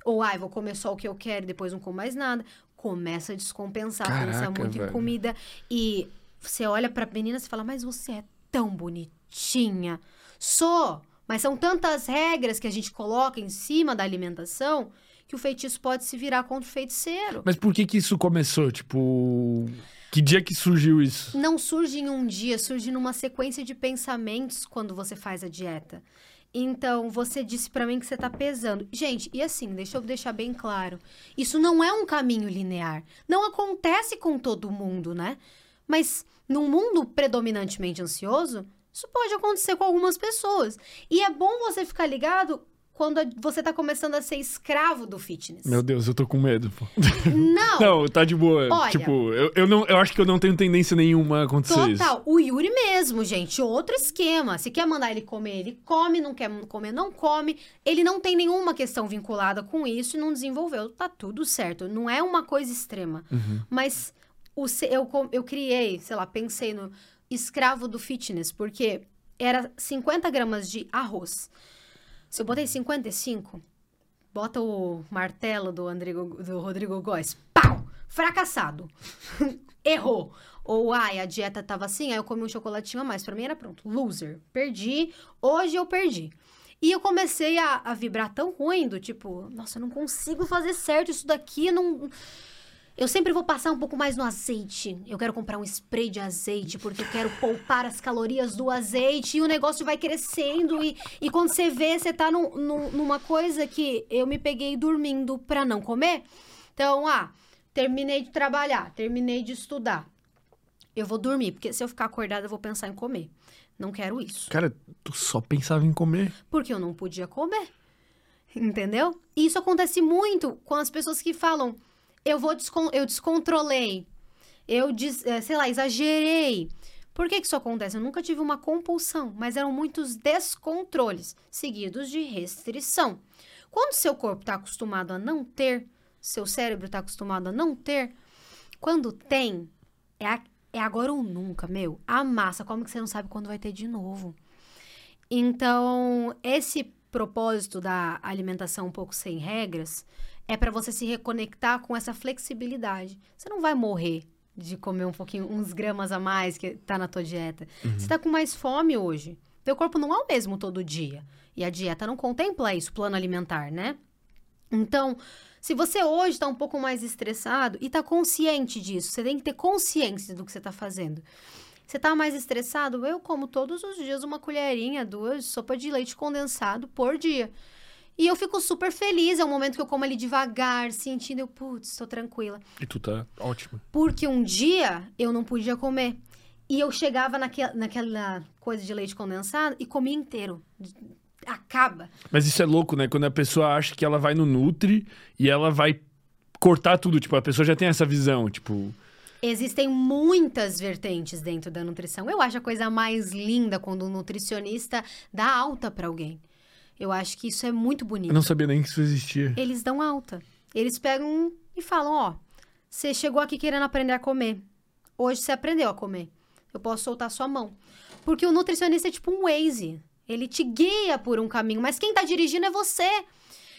Ou, ah, eu vou comer só o que eu quero e depois não como mais nada. Começa a descompensar, pensa
Caraca,
muito em
velho.
comida. E você olha pra menina e fala, mas você é tão bonitinha. Sou, mas são tantas regras que a gente coloca em cima da alimentação que o feitiço pode se virar contra o feiticeiro.
Mas por que que isso começou? Tipo, que dia que surgiu isso?
Não surge em um dia, surge numa sequência de pensamentos quando você faz a dieta. Então, você disse pra mim que você tá pesando. Gente, e assim, deixa eu deixar bem claro. Isso não é um caminho linear. Não acontece com todo mundo, né? Mas num mundo predominantemente ansioso, isso pode acontecer com algumas pessoas. E é bom você ficar ligado quando você tá começando a ser escravo do fitness.
Meu Deus, eu tô com medo. pô.
Não!
Não, tá de boa.
Olha-
tipo, eu, eu, não, eu acho que eu não tenho tendência nenhuma a acontecer isso.
Total. O Yuri mesmo, gente. Outro esquema. Se quer mandar ele comer, ele come. Não quer comer, não come. Ele não tem nenhuma questão vinculada com isso e não desenvolveu. Tá tudo certo. Não é uma coisa extrema.
Uhum.
Mas o, eu, eu criei, sei lá, pensei no escravo do fitness, porque era 50 gramas de arroz. Se eu botei 55, bota o martelo do, Andrigo, do Rodrigo Góes. Pau! Fracassado. Errou. Ou, ai, a dieta tava assim, aí eu comi um chocolatinho a mais. Pra mim era pronto. Loser. Perdi. Hoje eu perdi. E eu comecei a, a vibrar tão ruim, do tipo, nossa, eu não consigo fazer certo isso daqui, não... Eu sempre vou passar um pouco mais no azeite. Eu quero comprar um spray de azeite, porque eu quero poupar as calorias do azeite. E o negócio vai crescendo. E, e quando você vê, você tá num- num- numa coisa que eu me peguei dormindo pra não comer. Então, ah, terminei de trabalhar, terminei de estudar. Eu vou dormir, porque se eu ficar acordada, eu vou pensar em comer. Não quero isso.
Cara, tu só pensava em comer.
Porque eu não podia comer. Entendeu? E isso acontece muito com as pessoas que falam: eu vou descon eu descontrolei, eu des eh, sei lá, exagerei. Por que, que isso acontece? Eu nunca tive uma compulsão, mas eram muitos descontroles, seguidos de restrição. Quando seu corpo está acostumado a não ter, seu cérebro está acostumado a não ter, quando tem, é, a- é agora ou nunca, meu. A massa, como que você não sabe quando vai ter de novo? Então, esse propósito da alimentação um pouco sem regras é para você se reconectar com essa flexibilidade. Você não vai morrer de comer um pouquinho, uns gramas a mais que tá na tua dieta. Você tá com mais fome hoje. Teu corpo não é o mesmo todo dia. E a dieta não contempla isso, plano alimentar, né? Então, se você hoje está um pouco mais estressado e está consciente disso, você tem que ter consciência do que você está fazendo. Você tá mais estressado? Eu como todos os dias uma colherinha, duas sopa de leite condensado por dia. E eu fico super feliz, é um momento que eu como ali devagar, sentindo, eu, putz, tô tranquila.
E tu tá ótimo.
Porque um dia eu não podia comer. E eu chegava naquela, naquela coisa de leite condensado e comia inteiro. Acaba.
Mas isso é louco, né? Quando a pessoa acha que ela vai no Nutri e ela vai cortar tudo. Tipo, a pessoa já tem essa visão, tipo...
Existem muitas vertentes dentro da nutrição. Eu acho a coisa mais linda quando um nutricionista dá alta pra alguém. Eu acho que isso é muito bonito.
Eu não sabia nem que isso existia.
Eles dão alta. Eles pegam e falam: Ó, você chegou aqui querendo aprender a comer. Hoje você aprendeu a comer. Eu posso soltar sua mão. Porque o nutricionista é tipo um Waze. Ele te guia por um caminho, mas quem tá dirigindo é você.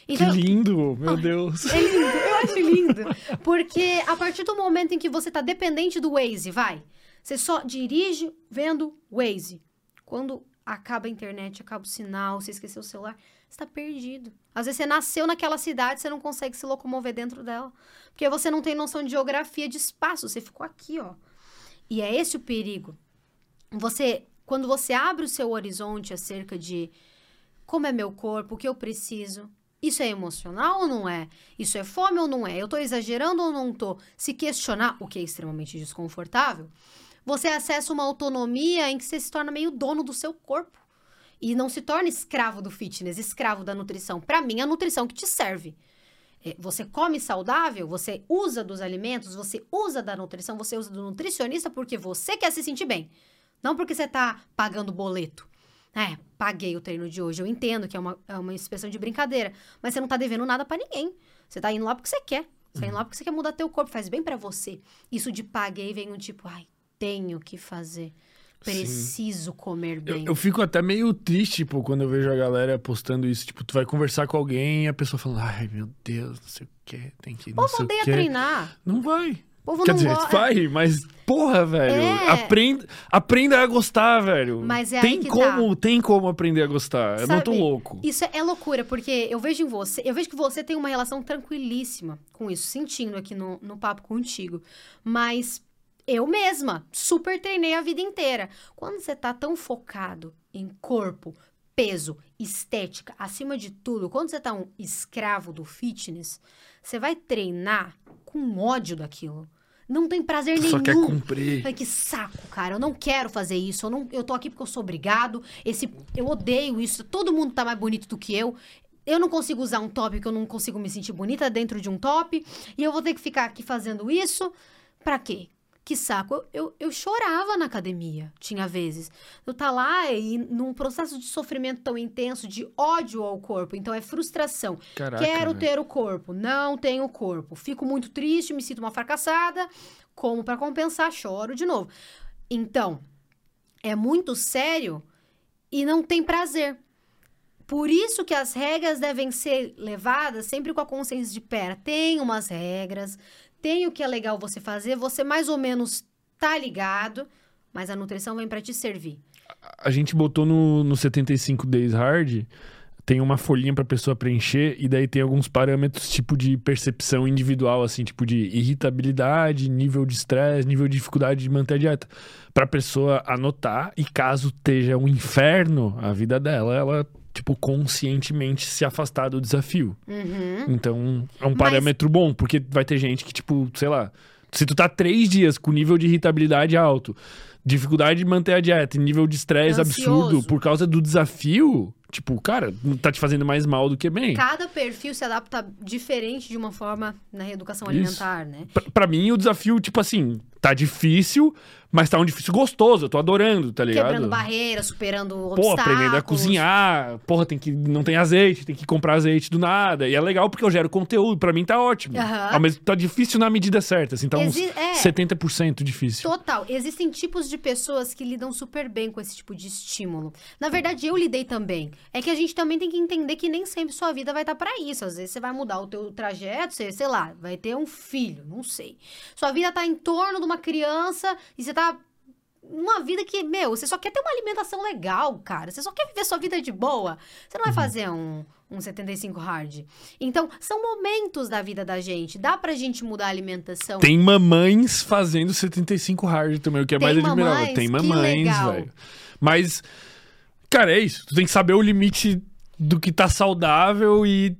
Então,
Que lindo, meu Deus.
é lindo, eu acho lindo. Porque a partir do momento em que você tá dependente do Waze, vai. Você só dirige vendo Waze. Quando acaba a internet, acaba o sinal, você esqueceu o celular, você tá perdido. Às vezes você nasceu naquela cidade, você não consegue se locomover dentro dela. Porque você não tem noção de geografia, de espaço. Você ficou aqui, ó. E é esse o perigo. Você, quando você abre o seu horizonte acerca de como é meu corpo, o que eu preciso, isso é emocional ou não é? Isso é fome ou não é? Eu tô exagerando ou não tô? Se questionar, o que é extremamente desconfortável, você acessa uma autonomia em que você se torna meio dono do seu corpo. E não se torna escravo do fitness, escravo da nutrição. Pra mim, é a nutrição que te serve. É, Você come saudável, você usa dos alimentos, você usa da nutrição, você usa do nutricionista porque você quer se sentir bem. Não porque você tá pagando boleto. É, paguei o treino de hoje. Eu entendo que é uma, é uma expressão de brincadeira. Mas você não tá devendo nada pra ninguém. Você tá indo lá porque você quer. Você tá indo lá porque você quer mudar teu corpo. Faz bem pra você. Isso de paguei vem um tipo, ai, tenho que fazer. Preciso comer
Eu,
bem.
eu fico até meio triste, tipo, quando eu vejo a galera postando isso. Tipo, tu vai conversar com alguém e a pessoa falando, ai, meu Deus, não sei o que, tem que.
O
Não
odeia
quê.
treinar.
Não vai.
Povo
Quer
não
dizer,
gosta.
vai, mas porra, velho.
É.
Aprenda, aprenda a gostar, velho.
Mas é
tem
que
como,
tá.
tem como aprender a gostar. É muito
Sabe,
louco.
Isso é, é loucura, porque eu vejo em você, eu vejo que você tem uma relação tranquilíssima com isso, sentindo aqui no, no papo contigo. Mas eu mesma super treinei a vida inteira. Quando você tá tão focado em corpo, peso, estética, acima de tudo, quando você tá um escravo do fitness, você vai treinar com ódio daquilo. Não tem prazer
Tu
nenhum.
só quer cumprir.
Ai, que saco, cara. Eu não quero fazer isso. Eu, não, eu tô aqui porque eu sou obrigado. Esse, eu odeio isso. Todo mundo tá mais bonito do que eu. Eu não consigo usar um top porque eu não consigo me sentir bonita dentro de um top. E eu vou ter que ficar aqui fazendo isso. Pra quê? Que saco. Eu, eu, eu chorava na academia, tinha vezes. Eu tá lá e num processo de sofrimento tão intenso, de ódio ao corpo. Então é frustração.
Caraca,
Quero
velho.
ter o corpo, não tenho o corpo. Fico muito triste, me sinto uma fracassada. Como pra compensar, choro de novo. Então, é muito sério e não tem prazer. Por isso que as regras devem ser levadas sempre com a consciência de pera, tem umas regras, tem o que é legal você fazer, você mais ou menos tá ligado, mas a nutrição vem pra te servir.
A gente botou no, no 75 Days Hard, tem uma folhinha pra pessoa preencher, e daí tem alguns parâmetros, tipo de percepção individual, assim, tipo de irritabilidade, nível de estresse, nível de dificuldade de manter a dieta. Pra pessoa anotar, e caso esteja um inferno a vida dela, ela, tipo, conscientemente se afastar do desafio.
Uhum.
Então, é um
Mas-
parâmetro bom, porque vai ter gente que, tipo, sei lá, se tu tá três dias com nível de irritabilidade alto, dificuldade de manter a dieta, e nível de estresse absurdo por causa do desafio, tipo, cara, tá te fazendo mais mal do que bem.
Cada perfil se adapta diferente de uma forma na reeducação
Isso.
alimentar, né?
Pra, pra mim, o desafio, tipo assim, tá difícil, mas tá um difícil gostoso, eu tô adorando, tá ligado?
Quebrando barreiras, superando
Pô,
obstáculos.
aprendendo a cozinhar. Porra, tem que não tem azeite, tem que comprar azeite do nada. E é legal porque eu gero conteúdo, pra mim tá ótimo.
Aham.
Ao mesmo tá difícil na medida certa, assim, tá uns
Exi- é.
70% difícil.
Total. Existem tipos de pessoas que lidam super bem com esse tipo de estímulo. Na verdade, eu lidei também. É que a gente também tem que entender que nem sempre sua vida vai estar pra isso. Às vezes você vai mudar o teu trajeto, você, sei lá, vai ter um filho, não sei. Sua vida tá em torno de uma criança e você tá numa vida que, meu, você só quer ter uma alimentação legal, cara. Você só quer viver sua vida de boa. Você não vai fazer um, um 75 hard. Então, são momentos da vida da gente. Dá pra gente mudar a alimentação.
Tem mamães fazendo 75 hard também, o que é
Tem
mais admirável.
mamães?
Tem mamães, velho. Mas, cara, é isso. Tu tem que saber o limite do que tá saudável e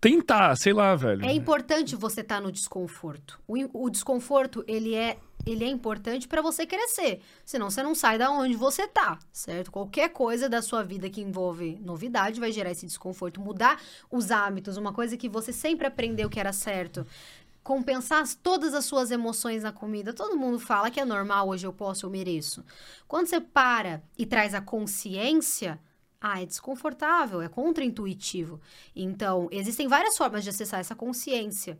tentar, sei lá, velho.
É importante você estar no desconforto. O, o desconforto, ele é, ele é importante para você crescer. Senão você não sai da onde você tá, certo? Qualquer coisa da sua vida que envolve novidade vai gerar esse desconforto. Mudar os hábitos, uma coisa que você sempre aprendeu que era certo. Compensar as- todas as suas emoções na comida. Todo mundo fala que é normal, hoje eu posso, eu mereço. Quando você para e traz a consciência, ah, é desconfortável, é contraintuitivo. Então, existem várias formas de acessar essa consciência.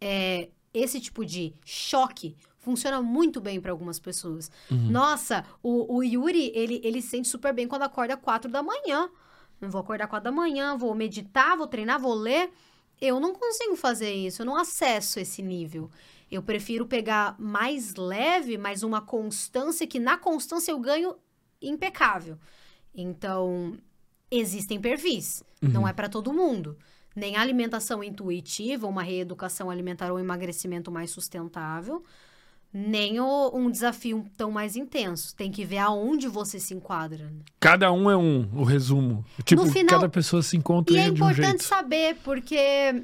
É, esse tipo de choque funciona muito bem para algumas pessoas. Nossa, o, o Yuri, ele, ele se sente super bem quando acorda 4 da manhã. Eu vou acordar 4 da manhã, vou meditar, vou treinar, vou ler. Eu não consigo fazer isso, eu não acesso esse nível. Eu prefiro pegar mais leve, mas uma constância que na constância eu ganho impecável. Então, existem perfis, não é para todo mundo. Nem a alimentação intuitiva, uma reeducação alimentar ou emagrecimento mais sustentável, nem o- um desafio tão mais intenso. Tem que ver aonde você se enquadra. né?
Cada um é um, o resumo. Tipo,
No final-
cada pessoa se encontra
E é
um
importante
jeito.
saber, porque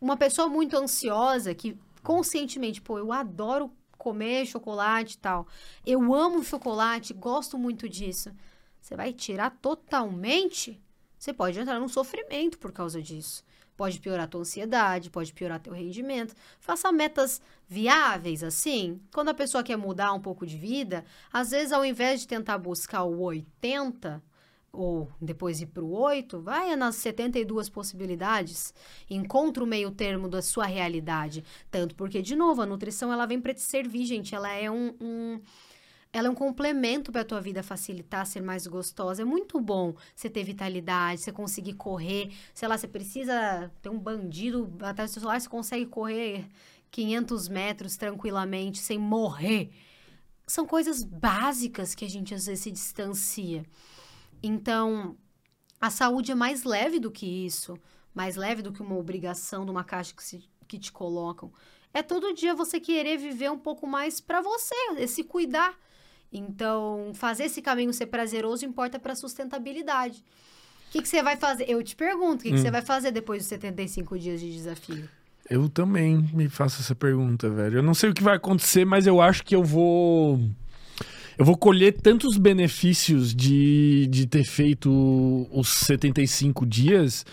uma pessoa muito ansiosa, que conscientemente, pô, eu adoro comer chocolate e tal, eu amo chocolate, gosto muito disso. Você vai tirar totalmente? Você pode entrar num sofrimento por causa disso. Pode piorar tua ansiedade, pode piorar teu rendimento. Faça metas viáveis, assim. Quando a pessoa quer mudar um pouco de vida, às vezes ao invés de tentar buscar o 80 ou depois ir para o 8, vai nas 72 possibilidades. Encontra o meio termo da sua realidade. Tanto porque, de novo, a nutrição ela vem para te servir, gente. Ela é um, um ela é um complemento para a tua vida facilitar, ser mais gostosa. É muito bom você ter vitalidade, você conseguir correr. Sei lá, você precisa ter um bandido atrás do seu celular, você consegue correr 500 metros tranquilamente, sem morrer. São coisas básicas que a gente às vezes se distancia. Então, a saúde é mais leve do que isso, mais leve do que uma obrigação de uma caixa que, se, que te colocam. É todo dia você querer viver um pouco mais para você, esse cuidar. Então, fazer esse caminho ser prazeroso importa para sustentabilidade. O que, que você vai fazer? Eu te pergunto, o que, que você
Hum.
vai fazer depois dos 75 dias de desafio?
Eu também me faço essa pergunta, velho. Eu não sei o que vai acontecer, mas eu acho que eu vou. Eu vou colher tantos benefícios de, de ter feito os 75 dias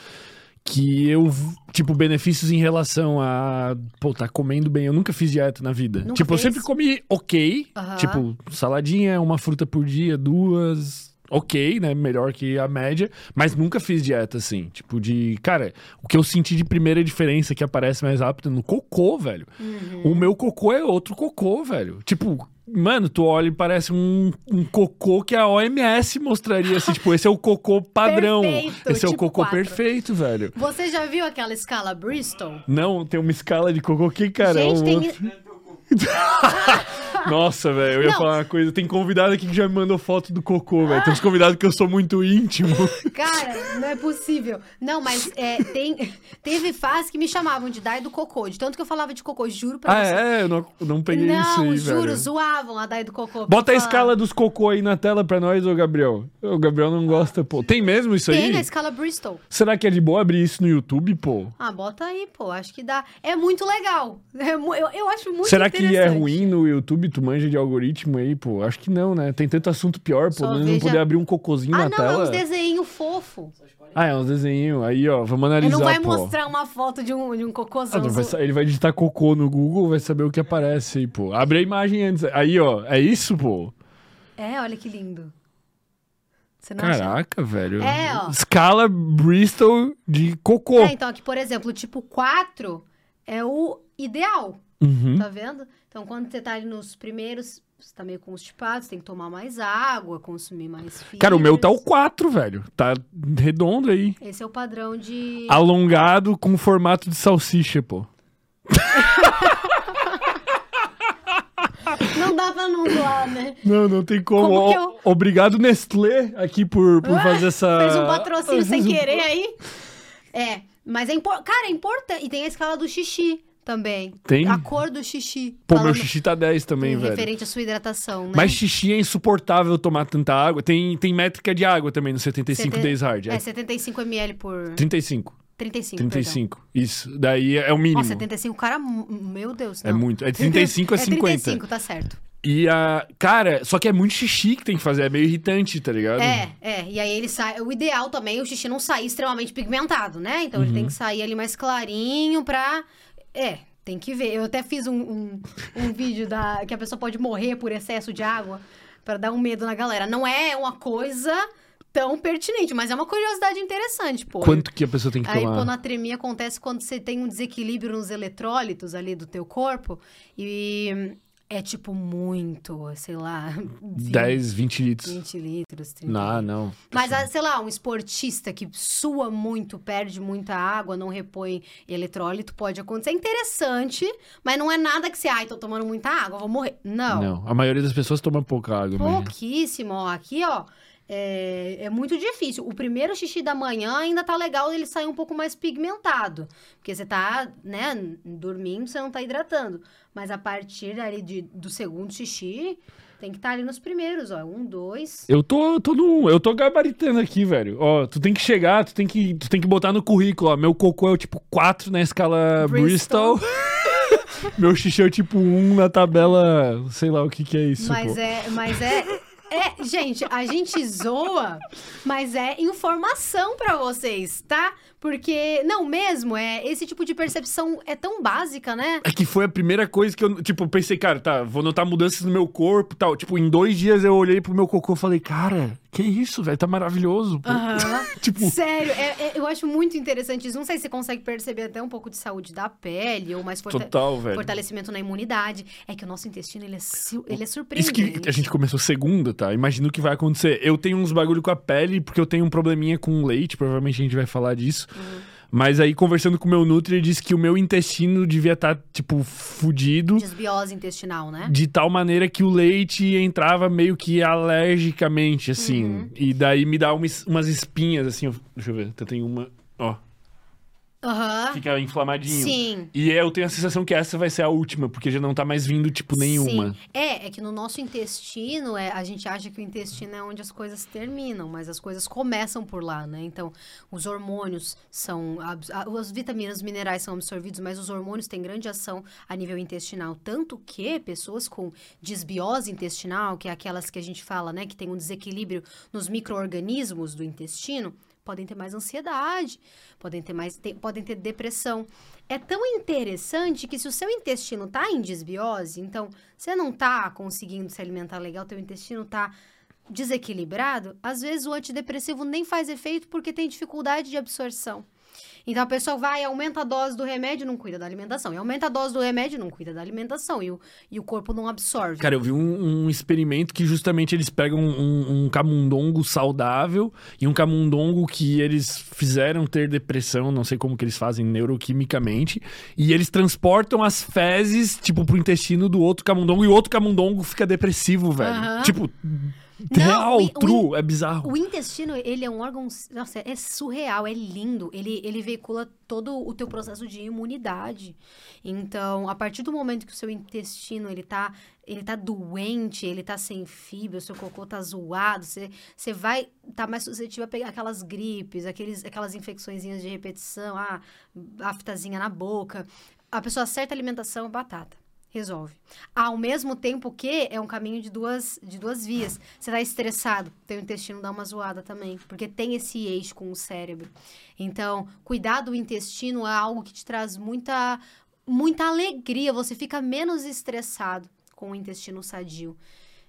que eu. Tipo, benefícios em relação a. Pô, tá comendo bem. Eu nunca fiz dieta na vida.
Nunca
tipo, eu
fez?
sempre comi ok.
Aham.
Tipo, saladinha, uma fruta por dia, duas. Ok, né? Melhor que a média. Mas nunca fiz dieta assim. Tipo, de. Cara, o que eu senti de primeira diferença que aparece mais rápido é no cocô, velho.
Uhum.
O meu cocô é outro cocô, velho. Tipo. Mano, tu olha e parece um, um cocô que a OMS mostraria assim, tipo, esse é o cocô padrão.
Perfeito,
esse é o
tipo
cocô
quatro.
perfeito, velho.
Você já viu aquela escala Bristol?
Não, tem uma escala de cocô que, cara, é
Gente,
um
tem-
Nossa, velho, eu ia
Não.
falar uma coisa. Tem convidado aqui que já me mandou foto do cocô, velho. Tem uns convidados que eu sou muito íntimo.
Cara, não é possível. Não, mas é, tem, teve fases que me chamavam de Dai do Cocô. De tanto que eu falava de cocô, juro pra
ah,
você.
é? Eu não, não peguei
não,
isso aí,
juro,
velho.
zoavam a Dai do Cocô.
Bota a escala dos cocô aí na tela pra nós, ô Gabriel. O Gabriel não gosta, pô. Tem mesmo isso
Tem
aí?
a escala Bristol.
Será que é de boa abrir isso no YouTube, pô?
Ah, bota aí, pô. Acho que dá. É muito legal. É mu- eu, eu acho muito
Será que é
interessante.
ruim no YouTube? Tu manja de algoritmo aí, pô? Acho que não, né? Tem tanto assunto pior, pô.
Só
Não, não
veja-
poder abrir um cocôzinho
Ah,
na
não,
tela.
é uns desenhos fofos.
Ah, é uns desenhinhos. Aí, ó, vamos
Ele
analisar,
não vai
pô.
mostrar uma foto de um, de um
Ah,
cocôzão.
não, vai ele vai digitar cocô no Google, vai saber o que aparece aí, pô. Abre a imagem antes. Aí, ó, é isso, pô.
É, olha que lindo. Você não acha?
Caraca, velho.
É, ó.
Escala Bristol de cocô.
É, então aqui, por exemplo, o tipo 4 é o ideal.
Uhum.
Tá vendo? Então, quando você tá ali nos primeiros, você tá meio constipado, você tem que tomar mais água, consumir mais fibras.
Cara, o meu tá o 4, velho. Tá redondo aí.
Esse é o padrão de...
Alongado com formato de salsicha, pô.
Não dá pra não zoar, né?
Não, não tem como.
Como eu-
Obrigado, Nestlé, aqui por, por
Ah,
fazer essa.
Fez um patrocínio sem
Fez um-
querer aí. É, mas é importante. Cara, é importante. E tem a escala do xixi também.
Tem?
A cor do xixi.
Pô, meu
Falando
xixi tá 10 também, velho.
Referente à sua hidratação, né?
Mas xixi é insuportável tomar tanta água. Tem, tem métrica de água também no 75
Seten-
Days Hard. É,
É 75 ml por...
35.
35,
35. Isso. Daí é o mínimo.
Nossa, 75, cara, meu Deus.
É
não.
muito. É de 35 a 50.
É 35, tá certo.
E a. Cara, só que é muito xixi que tem que fazer. É meio irritante, tá ligado?
É, é. E aí ele sai. O ideal também é o xixi não sair extremamente pigmentado, né? Então
Uhum.
ele tem que sair ali mais clarinho pra. É, tem que ver. Eu até fiz um, um, um vídeo da que a pessoa pode morrer por excesso de água pra dar um medo na galera. Não é uma coisa tão pertinente, mas é uma curiosidade interessante, pô.
Quanto que a pessoa tem que
A
tomar?
hiponatremia acontece quando você tem um desequilíbrio nos eletrólitos ali do teu corpo e é tipo muito, sei lá, 20,
10, 20 litros.
20 litros, 30
Não, não.
Mas, ah, sei lá, um esportista que sua muito, perde muita água, não repõe eletrólito, pode acontecer. É interessante, mas não é nada que você, ai, tô tomando muita água, vou morrer. Não.
Não. A maioria das pessoas toma pouca água.
Pouquíssimo, ó. Aqui, ó. É, é muito difícil. O primeiro xixi da manhã ainda tá legal ele sair um pouco mais pigmentado. Porque você tá, né, dormindo, você não tá hidratando. Mas a partir ali de, do segundo xixi, tem que estar ali nos primeiros, ó. Um, dois.
Eu tô, tô no, eu tô gabaritando aqui, velho. Ó, tu tem que chegar, tu tem que, tu tem que botar no currículo, ó. Meu cocô é o tipo 4 na escala Bristol.
Bristol.
Meu xixi é o tipo 1 na tabela, sei lá o que que é isso,
Mas
pô.
é, mas é. É, gente, a gente zoa, mas é informação pra vocês, tá? Porque, não mesmo, é esse tipo de percepção é tão básica, né?
É que foi a primeira coisa que eu, tipo, pensei, cara, tá, vou notar mudanças no meu corpo e tal. Tipo, em dois dias eu olhei pro meu cocô e falei, cara, que isso, velho, tá maravilhoso. pô."
Aham.
tipo,
Sério, é- é- eu acho muito interessante isso. Não sei se você consegue perceber até um pouco de saúde da pele ou mais forta-
total, velho.
fortalecimento na imunidade. É que o nosso intestino, ele é, su- ele é
Isso
surpreendente.
que a gente começou segunda, tá? Imagina o que vai acontecer. Eu tenho uns bagulho com a pele, porque eu tenho um probleminha com leite, provavelmente a gente vai falar disso. Mas aí, conversando com o meu Nutri, ele disse que o meu intestino devia estar, tipo, fudido.
Desbiose intestinal, né?
De tal maneira que o leite entrava meio que alergicamente, assim.
Uhum.
E daí me dá umas, umas espinhas, assim. Deixa eu ver, eu tenho uma.
Aham.
fica inflamadinho.
Sim.
E eu tenho a sensação que essa vai ser a última, porque já não tá mais vindo, tipo, nenhuma.
Sim. É, é que no nosso intestino, é, a gente acha que o intestino é onde as coisas terminam, mas as coisas começam por lá, né? Então, os hormônios são. As vitaminas, os minerais são absorvidos, mas os hormônios têm grande ação a nível intestinal. Tanto que pessoas com desbiose intestinal, que é aquelas que a gente fala, né, que tem um desequilíbrio nos micro-organismos do intestino, podem ter mais ansiedade, podem ter mais te- podem ter depressão. É tão interessante que se o seu intestino tá em desbiose, então você não tá conseguindo se alimentar legal, teu intestino tá desequilibrado, às vezes o antidepressivo nem faz efeito porque tem dificuldade de absorção. Então a pessoa vai, aumenta a dose do remédio, não cuida da alimentação. E aumenta a dose do remédio, não cuida da alimentação. E o, e o corpo não absorve.
Cara, eu vi um, um experimento que justamente eles pegam um, um camundongo saudável e um camundongo que eles fizeram ter depressão, não sei como que eles fazem neuroquimicamente, e eles transportam as fezes, tipo, pro intestino do outro camundongo e o outro camundongo fica depressivo, velho.
Aham.
Tipo, real,
o- o
true, é bizarro.
O intestino, ele é um órgão, nossa, é surreal, é lindo. Ele, ele veicula todo o teu processo de imunidade. Então, a partir do momento que o seu intestino, ele tá, ele tá doente, ele tá sem fibra, o seu cocô tá zoado, você, você vai estar tá mais suscetível a pegar aquelas gripes, aqueles, aquelas infecçõezinhas de repetição, ah, aftazinha na boca. A pessoa acerta a alimentação, batata. Resolve. Ao mesmo tempo que é um caminho de duas, de duas vias. Você tá estressado, teu intestino dá uma zoada também, porque tem esse eixo com o cérebro. Então, cuidar do intestino é algo que te traz muita, muita alegria, você fica menos estressado com o intestino sadio.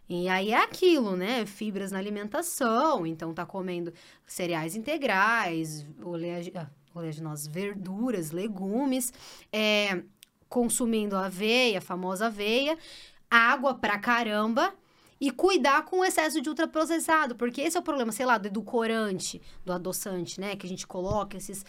E aí é aquilo, né? Fibras na alimentação, então tá comendo cereais integrais, ah, oleaginosas, verduras, legumes, é, consumindo aveia, a famosa aveia, água pra caramba e cuidar com o excesso de ultraprocessado, porque esse é o problema, sei lá, do edulcorante, do adoçante, né, que a gente coloca esses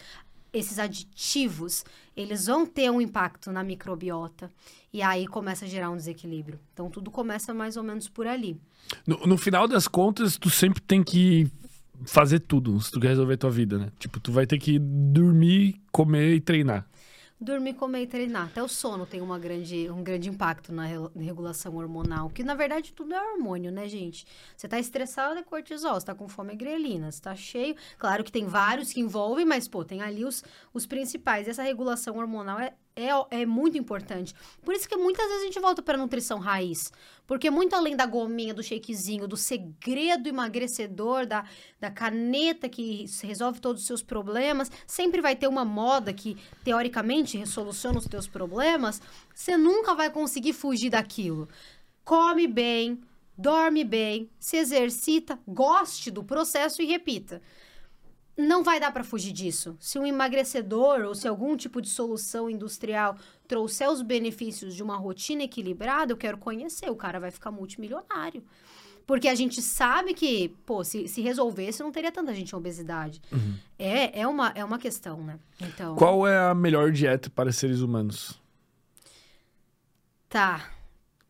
esses aditivos, eles vão ter um impacto na microbiota e aí começa a gerar um desequilíbrio. Então tudo começa mais ou menos por ali.
No, no final das contas, tu sempre tem que fazer tudo se tu quer resolver tua vida, né? Tipo, tu vai ter que dormir, comer e treinar.
Dormir, comer e treinar. Até o sono tem uma grande, um grande impacto na re- regulação hormonal. Que, na verdade, tudo é hormônio, né, gente? Você tá estressado, é cortisol. Você tá com fome, é grelina. Você tá cheio... Claro que tem vários que envolvem, mas, pô, tem ali os, os principais. Essa regulação hormonal é, é, é muito importante. Por isso que muitas vezes a gente volta pra nutrição raiz. Porque muito além da gominha, do shakezinho, do segredo emagrecedor, da, da caneta que resolve todos os seus problemas, sempre vai ter uma moda que, teoricamente, resoluciona os teus problemas, você nunca vai conseguir fugir daquilo. Come bem, dorme bem, se exercita, goste do processo e repita. Não vai dar para fugir disso. Se um emagrecedor ou se algum tipo de solução industrial trouxer os benefícios de uma rotina equilibrada, eu quero conhecer. O cara vai ficar multimilionário. Porque a gente sabe que, pô, se, se resolvesse, não teria tanta gente em obesidade. É, é, uma, é uma questão, né? Então.
Qual é a melhor dieta para seres humanos?
Tá.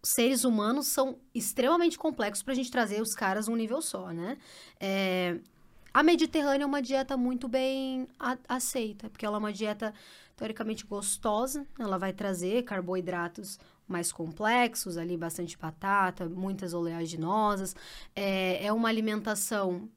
Os seres humanos são extremamente complexos pra gente trazer os caras num nível só, né? É, A Mediterrânea é uma dieta muito bem aceita, porque ela é uma dieta teoricamente gostosa, ela vai trazer carboidratos mais complexos, ali bastante batata, muitas oleaginosas, é, é uma alimentação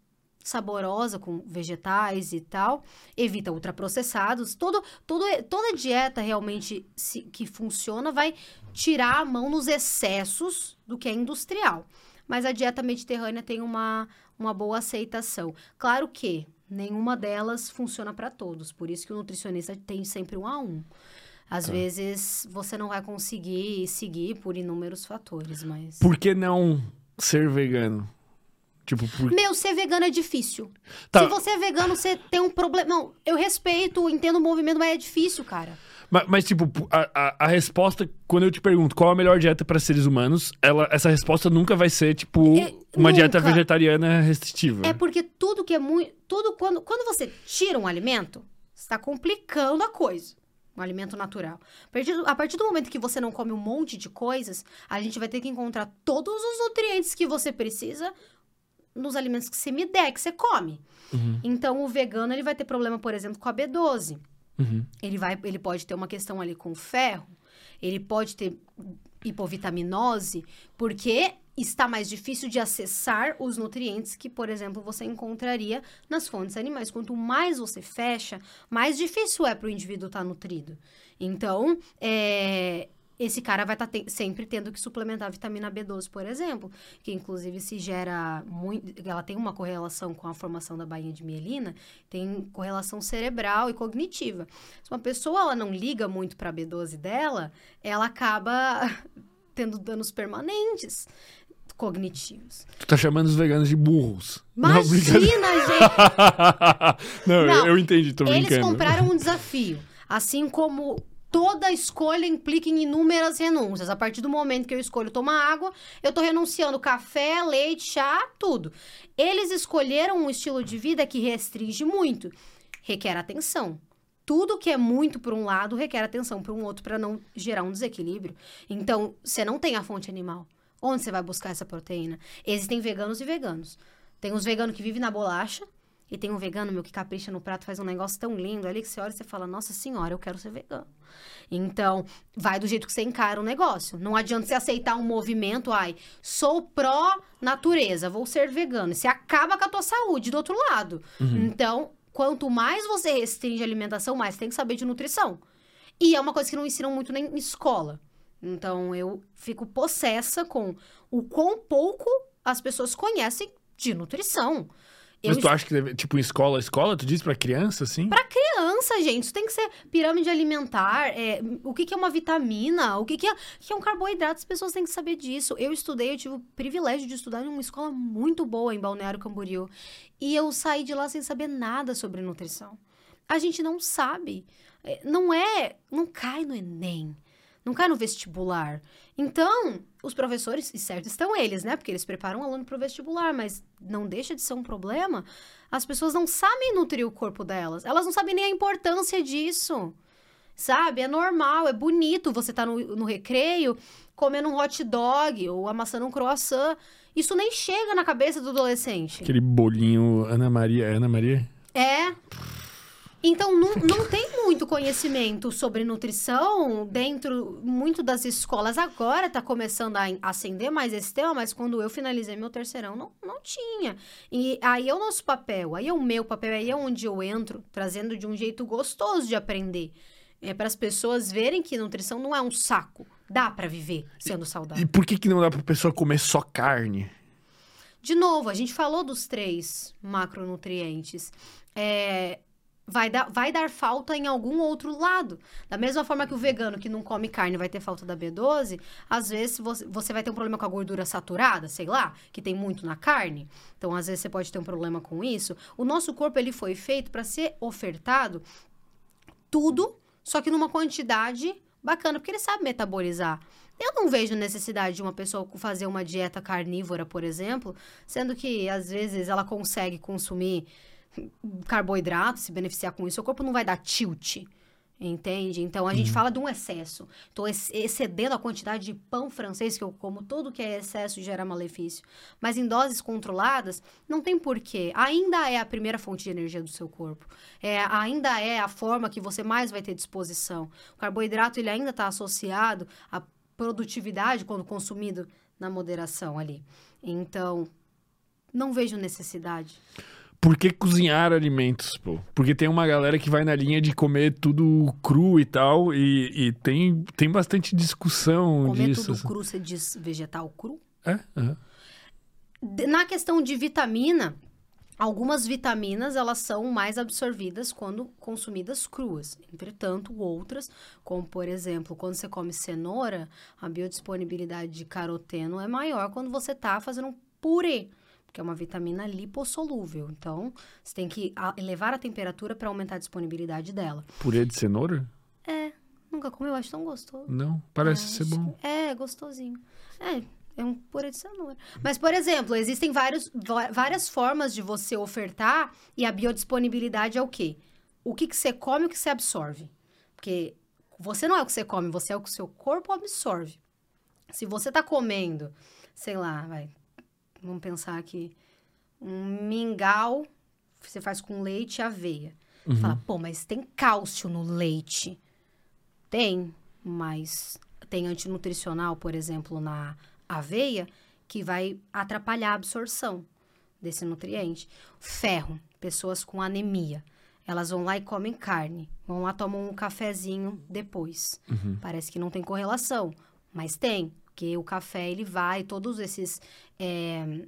saborosa com vegetais e tal, evita ultraprocessados, todo, todo, toda dieta realmente se- que funciona vai tirar a mão nos excessos do que é industrial. mas a dieta mediterrânea tem uma, uma boa aceitação. Claro que nenhuma delas funciona para todos, por isso que o nutricionista tem sempre um a um. Às
Tá.
vezes você não vai conseguir seguir por inúmeros fatores, mas.
Por que não ser vegano? Tipo, por...
Meu, ser vegano é difícil.
Tá.
Se você é vegano, você tem um problema. Não, eu respeito, entendo o movimento, mas é difícil, cara.
Mas, mas, tipo, a, a, a resposta, quando eu te pergunto qual a melhor dieta para seres humanos, ela, essa resposta nunca vai ser, tipo,
É,
uma dieta
nunca.
vegetariana restritiva.
É porque tudo que é muito. Tudo quando, quando você tira um alimento, você está complicando a coisa. Um alimento natural. A partir, do- a partir do momento que você não come um monte de coisas, a gente vai ter que encontrar todos os nutrientes que você precisa nos alimentos que você me der, que você come.
Uhum.
Então, o vegano ele vai ter problema, por exemplo, com a B12.
Uhum.
Ele, vai, ele pode ter uma questão ali com ferro, ele pode ter hipovitaminose, porque está mais difícil de acessar os nutrientes que, por exemplo, você encontraria nas fontes animais. Quanto mais você fecha, mais difícil é para o indivíduo estar nutrido. Então, é, esse cara vai estar sempre tendo que suplementar a vitamina B12, por exemplo, que inclusive se gera muito. Ela tem uma correlação com a formação da bainha de mielina, tem correlação cerebral e cognitiva. Se uma pessoa ela não liga muito para a B12 dela, ela acaba tendo danos permanentes cognitivos.
Tu tá chamando os veganos de burros. Não,
Imagina,
brincadeira.
gente!
não,
Não,
eu, entendi, tô
Eles
brincando.
compraram um desafio. Assim como toda escolha implica em inúmeras renúncias. A partir do momento que eu escolho tomar água, eu tô renunciando café, leite, chá, tudo. Eles escolheram um estilo de vida que restringe muito. Requer atenção. Tudo que é muito por um lado requer atenção para um outro para não gerar um desequilíbrio. Então, você não tem a fonte animal. Onde você vai buscar essa proteína? Existem veganos e veganos. Tem uns veganos que vivem na bolacha, e tem um vegano, meu, que capricha no prato, faz um negócio tão lindo ali que você olha e você fala, nossa senhora, eu quero ser vegano. Então, vai do jeito que você encara o negócio. Não adianta você aceitar um movimento, ai, sou pró-natureza, vou ser vegano. E você acaba com a tua saúde do outro lado. Então, quanto mais você restringe a alimentação, mais tem que saber de nutrição. E é uma coisa que não ensinam muito nem em escola. Então, eu fico possessa com o quão pouco as pessoas conhecem de nutrição. Eu
Mas tu acha que, tipo, em escola, escola, tu diz pra criança, assim?
Pra criança, gente, isso tem que ser pirâmide alimentar. é, o que, que é uma vitamina? O que, que, é, o que é um carboidrato? As pessoas têm que saber disso. Eu estudei, eu tive o privilégio de estudar em uma escola muito boa em Balneário Camboriú. E eu saí de lá sem saber nada sobre nutrição. A gente não sabe. É, Não é. Não cai no Enem. Não cai no vestibular. Então, os professores, e certo estão eles, né? Porque eles preparam o aluno para o vestibular, mas não deixa de ser um problema. As pessoas não sabem nutrir o corpo delas. Elas não sabem nem a importância disso. Sabe? É normal, é bonito você estar no, no recreio comendo um hot dog ou amassando um croissant. Isso nem chega na cabeça do adolescente.
Aquele bolinho Ana Maria. é Ana Maria?
É. Então, não, não tem muito conhecimento sobre nutrição dentro muito das escolas. Agora tá começando a acender mais esse tema, mas quando eu finalizei meu terceirão, não, não tinha. E aí é o nosso papel, aí é o meu papel, aí é onde eu entro, trazendo de um jeito gostoso de aprender. É para as pessoas verem que nutrição não é um saco. Dá para viver sendo saudável.
E por que que não dá pra pessoa comer só carne?
De novo, a gente falou dos três macronutrientes. É, vai, dar, vai dar falta em algum outro lado. Da mesma forma que o vegano que não come carne vai ter falta da B12, às vezes você, você vai ter um problema com a gordura saturada, sei lá, que tem muito na carne. Então, às vezes você pode ter um problema com isso. O nosso corpo ele foi feito para ser ofertado tudo, só que numa quantidade bacana, porque ele sabe metabolizar. Eu não vejo necessidade de uma pessoa fazer uma dieta carnívora, por exemplo, sendo que às vezes ela consegue consumir carboidrato, se beneficiar com isso, o corpo não vai dar tilt. Entende? Então a gente fala de um excesso. Ex- excedendo a quantidade de pão francês que eu como, tudo que é excesso gera malefício. Mas em doses controladas, não tem porquê. Ainda é a primeira fonte de energia do seu corpo. É, ainda é a forma que você mais vai ter disposição. O carboidrato ele ainda está associado à produtividade quando consumido na moderação ali. Então, não vejo necessidade.
Por que cozinhar alimentos, pô? Porque tem uma galera que vai na linha de comer tudo cru e tal, e, e tem, tem bastante discussão
Comer
disso.
tudo
assim.
cru, você diz vegetal cru?
É?
De- na questão de vitamina, algumas vitaminas elas são mais absorvidas quando consumidas cruas. Entretanto, outras, como por exemplo, quando você come cenoura, a biodisponibilidade de caroteno é maior quando você está fazendo um purê, que é uma vitamina lipossolúvel. Então, você tem que elevar a temperatura para aumentar a disponibilidade dela.
Purê de cenoura?
É, nunca comeu, acho tão gostoso.
Não, parece
É,
ser bom.
É, gostosinho. É, é um purê de cenoura. Mas, por exemplo, existem vários, várias formas de você ofertar e a biodisponibilidade é o quê? O que, que você come e o que você absorve. Porque você não é o que você come, você é o que o seu corpo absorve. Se você tá comendo, sei lá, vai, vamos pensar aqui, um mingau, você faz com leite e aveia. Fala, pô, mas tem cálcio no leite. Tem, mas tem antinutricional, por exemplo, na aveia, que vai atrapalhar a absorção desse nutriente. Ferro, pessoas com anemia. Elas vão lá e comem carne. Vão lá, tomam um cafezinho depois. Parece que não tem correlação, mas tem. Porque o café, ele vai, todos esses é,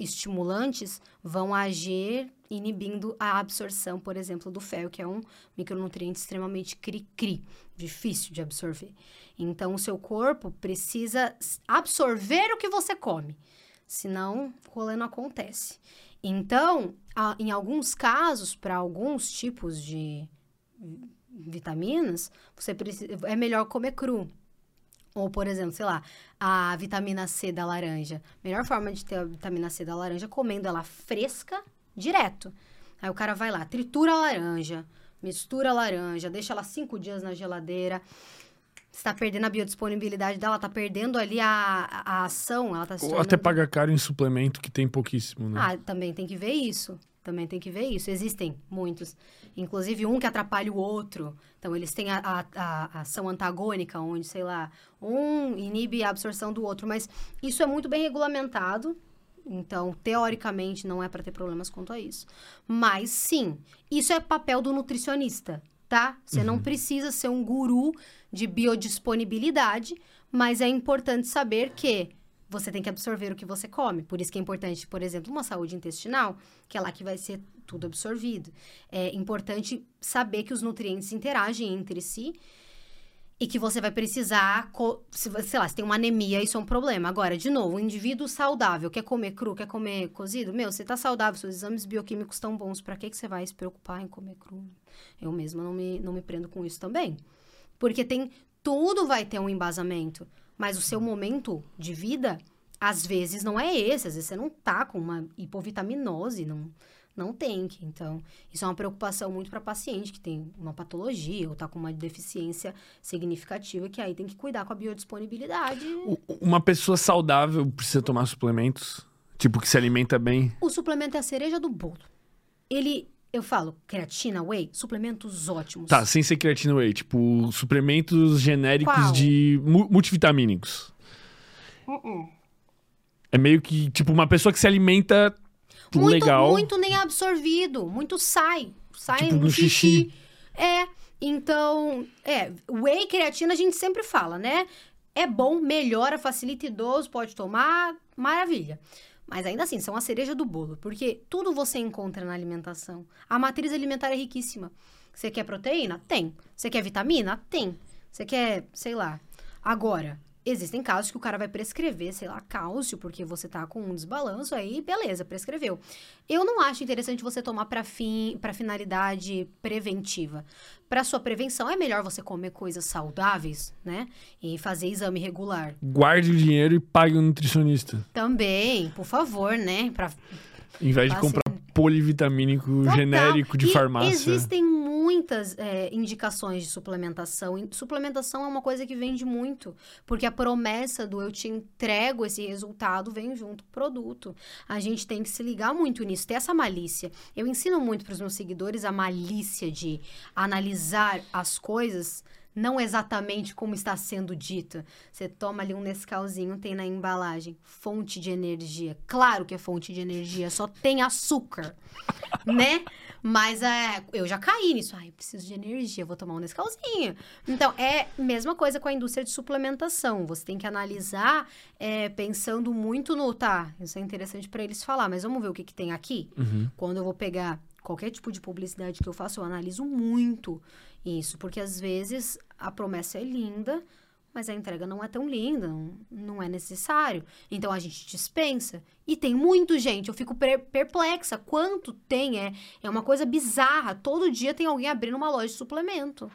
estimulantes vão agir inibindo a absorção, por exemplo, do ferro, que é um micronutriente extremamente cri-cri, difícil de absorver. Então, o seu corpo precisa absorver o que você come, senão o rolê não acontece. Então, a- em alguns casos, para alguns tipos de vi- vitaminas, você precisa, é melhor comer cru. Ou, por exemplo, sei lá, a vitamina C da laranja. Melhor forma de ter a vitamina C da laranja é comendo ela fresca, direto. Aí o cara vai lá, tritura a laranja, mistura a laranja, deixa ela cinco dias na geladeira. Você tá perdendo a biodisponibilidade dela, tá perdendo ali a, a, ação, ela tá
Ou até paga caro em suplemento, que tem pouquíssimo, né?
Ah, também tem que ver isso. Também tem que ver isso. Existem muitos. Inclusive um que atrapalha o outro. Então, eles têm a, a- a- ação antagônica, onde, sei lá, um inibe a absorção do outro. Mas isso é muito bem regulamentado. Então, teoricamente, não é para ter problemas quanto a isso. Mas, sim, isso é papel do nutricionista, tá? Você não precisa ser um guru de biodisponibilidade, mas é importante saber que você tem que absorver o que você come. Por isso que é importante, por exemplo, uma saúde intestinal, que é lá que vai ser tudo absorvido. É importante saber que os nutrientes interagem entre si e que você vai precisar, sei lá, se tem uma anemia, isso é um problema. Agora, de novo, um indivíduo saudável, quer comer cru, quer comer cozido, meu, você tá saudável, seus exames bioquímicos estão bons, pra que que você vai se preocupar em comer cru? Eu mesma não me, não me prendo com isso também. Porque tem, tudo vai ter um embasamento, mas o seu momento de vida, às vezes não é esse, às vezes você não tá com uma hipovitaminose, não, não tem que. Então, isso é uma preocupação muito para paciente que tem uma patologia ou tá com uma deficiência significativa, que aí tem que cuidar com a biodisponibilidade.
Uma pessoa saudável precisa tomar suplementos? Tipo, que se alimenta bem?
O suplemento é a cereja do bolo. Ele, eu falo, creatina, whey, suplementos ótimos.
Tá, sem ser creatina whey. Tipo, suplementos genéricos
Qual?
de mu- multivitamínicos. É meio que, tipo, uma pessoa que se alimenta
muito,
legal.
Muito nem absorvido, muito sai. Sai
Tipo
no,
no
xixi.
xixi.
É, então, é, whey creatina a gente sempre fala, né? É bom, melhora, facilita idoso, pode tomar, maravilha. Mas ainda assim, são a cereja do bolo, porque tudo você encontra na alimentação. A matriz alimentar é riquíssima. Você quer proteína? Tem. Você quer vitamina? Tem. Você quer, sei lá. Agora, existem casos que o cara vai prescrever, sei lá, cálcio, porque você tá com um desbalanço aí, beleza, prescreveu. Eu não acho interessante você tomar para fim, para finalidade preventiva. Para sua prevenção é melhor você comer coisas saudáveis, né? E fazer exame regular.
Guarde o dinheiro e pague um nutricionista.
Também, por favor, né? Pra
Em vez de comprar polivitamínico
Total.
genérico de
E
farmácia.
Existem muitas é, indicações de suplementação. E suplementação é uma coisa que vende muito, porque a promessa do eu te entrego esse resultado vem junto com o produto. A gente tem que se ligar muito nisso, ter essa malícia. Eu ensino muito para os meus seguidores a malícia de analisar as coisas. Não exatamente como está sendo dito. Você toma ali um Nescauzinho, tem na embalagem fonte de energia. Claro que é fonte de energia, só tem açúcar, né? Mas é, eu já caí nisso. Ai, preciso de energia, vou tomar um Nescauzinho. Então, é mesma coisa com a indústria de suplementação. Você tem que analisar é, pensando muito no, tá, isso é interessante para eles falar, mas vamos ver o que, que tem aqui?
Uhum.
Quando eu vou pegar qualquer tipo de publicidade que eu faço, eu analiso muito isso, porque às vezes a promessa é linda, mas a entrega não é tão linda, não, não é necessário. Então a gente dispensa. E tem muito, gente. Eu fico per- perplexa. Quanto tem? É, é uma coisa bizarra. Todo dia tem alguém abrindo uma loja de suplemento.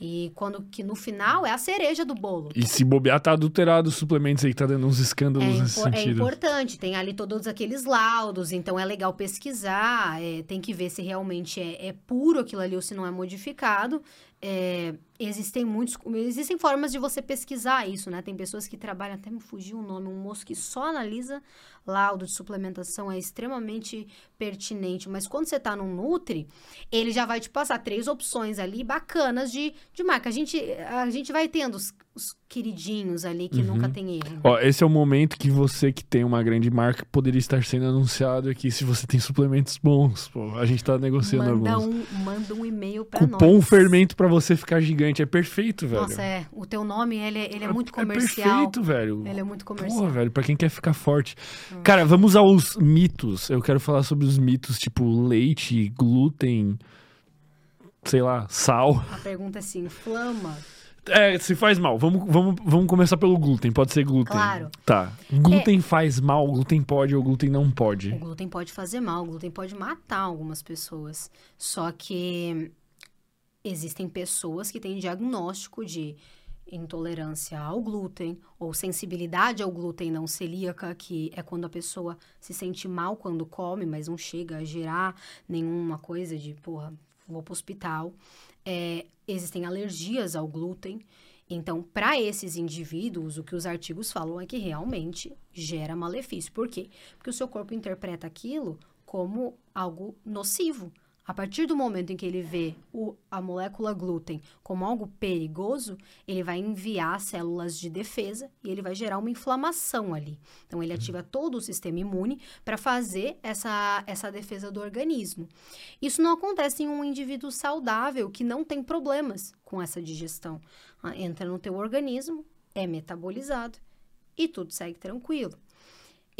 E quando que no final é a cereja do bolo.
E se bobear, tá adulterado os suplementos aí, tá dando uns
É,
escândalos nesse
impo- é
sentido.
importante, tem ali todos aqueles laudos, então é legal pesquisar, é, tem que ver se realmente é, é puro aquilo ali ou se não é modificado. É, existem muitos, existem formas de você pesquisar isso, né? Tem pessoas que trabalham, até me fugiu o nome, um moço que só analisa laudo de suplementação, é extremamente pertinente. Mas quando você tá no Nutri, ele já vai te passar três opções ali bacanas de, de marca. A gente, a gente vai tendo os, os queridinhos ali que
Uhum.
nunca tem erro.
Ó, esse é o momento que você que tem uma grande marca poderia estar sendo anunciado aqui se você tem suplementos bons. Pô, a gente tá negociando
Manda
alguns.
um, manda um e-mail pra
Cupom
nós.
fermento pra você ficar gigante. É perfeito, velho.
Nossa, é. O teu nome, ele, é- ele é muito
É
comercial.
perfeito, velho.
ele é muito comercial. Hum.
Porra, velho, pra quem quer ficar forte. Cara, vamos aos mitos. Eu quero falar sobre os mitos, tipo leite, glúten, sei lá, sal.
A pergunta é assim, inflama?
É, se faz mal. Vamos, vamos, vamos começar pelo glúten. Pode ser glúten.
Claro.
Tá. Glúten faz mal, glúten pode ou glúten não
O
pode.
glúten pode fazer mal, o glúten pode matar algumas pessoas. Só que existem pessoas que têm diagnóstico de intolerância ao glúten ou sensibilidade ao glúten não celíaca, que é quando a pessoa se sente mal quando come, mas não chega a gerar nenhuma coisa de, porra, vou pro hospital. É, existem alergias ao glúten. Então, para esses indivíduos, o que os artigos falam é que realmente gera malefício. Por quê? Porque o seu corpo interpreta aquilo como algo nocivo. A partir do momento em que ele vê o- a molécula glúten como algo perigoso, ele vai enviar células de defesa e ele vai gerar uma inflamação ali. Então, ele ativa todo o sistema imune para fazer essa, essa defesa do organismo. Isso não acontece em um indivíduo saudável que não tem problemas com essa digestão. Ah, Entra no teu organismo, é metabolizado e tudo segue tranquilo.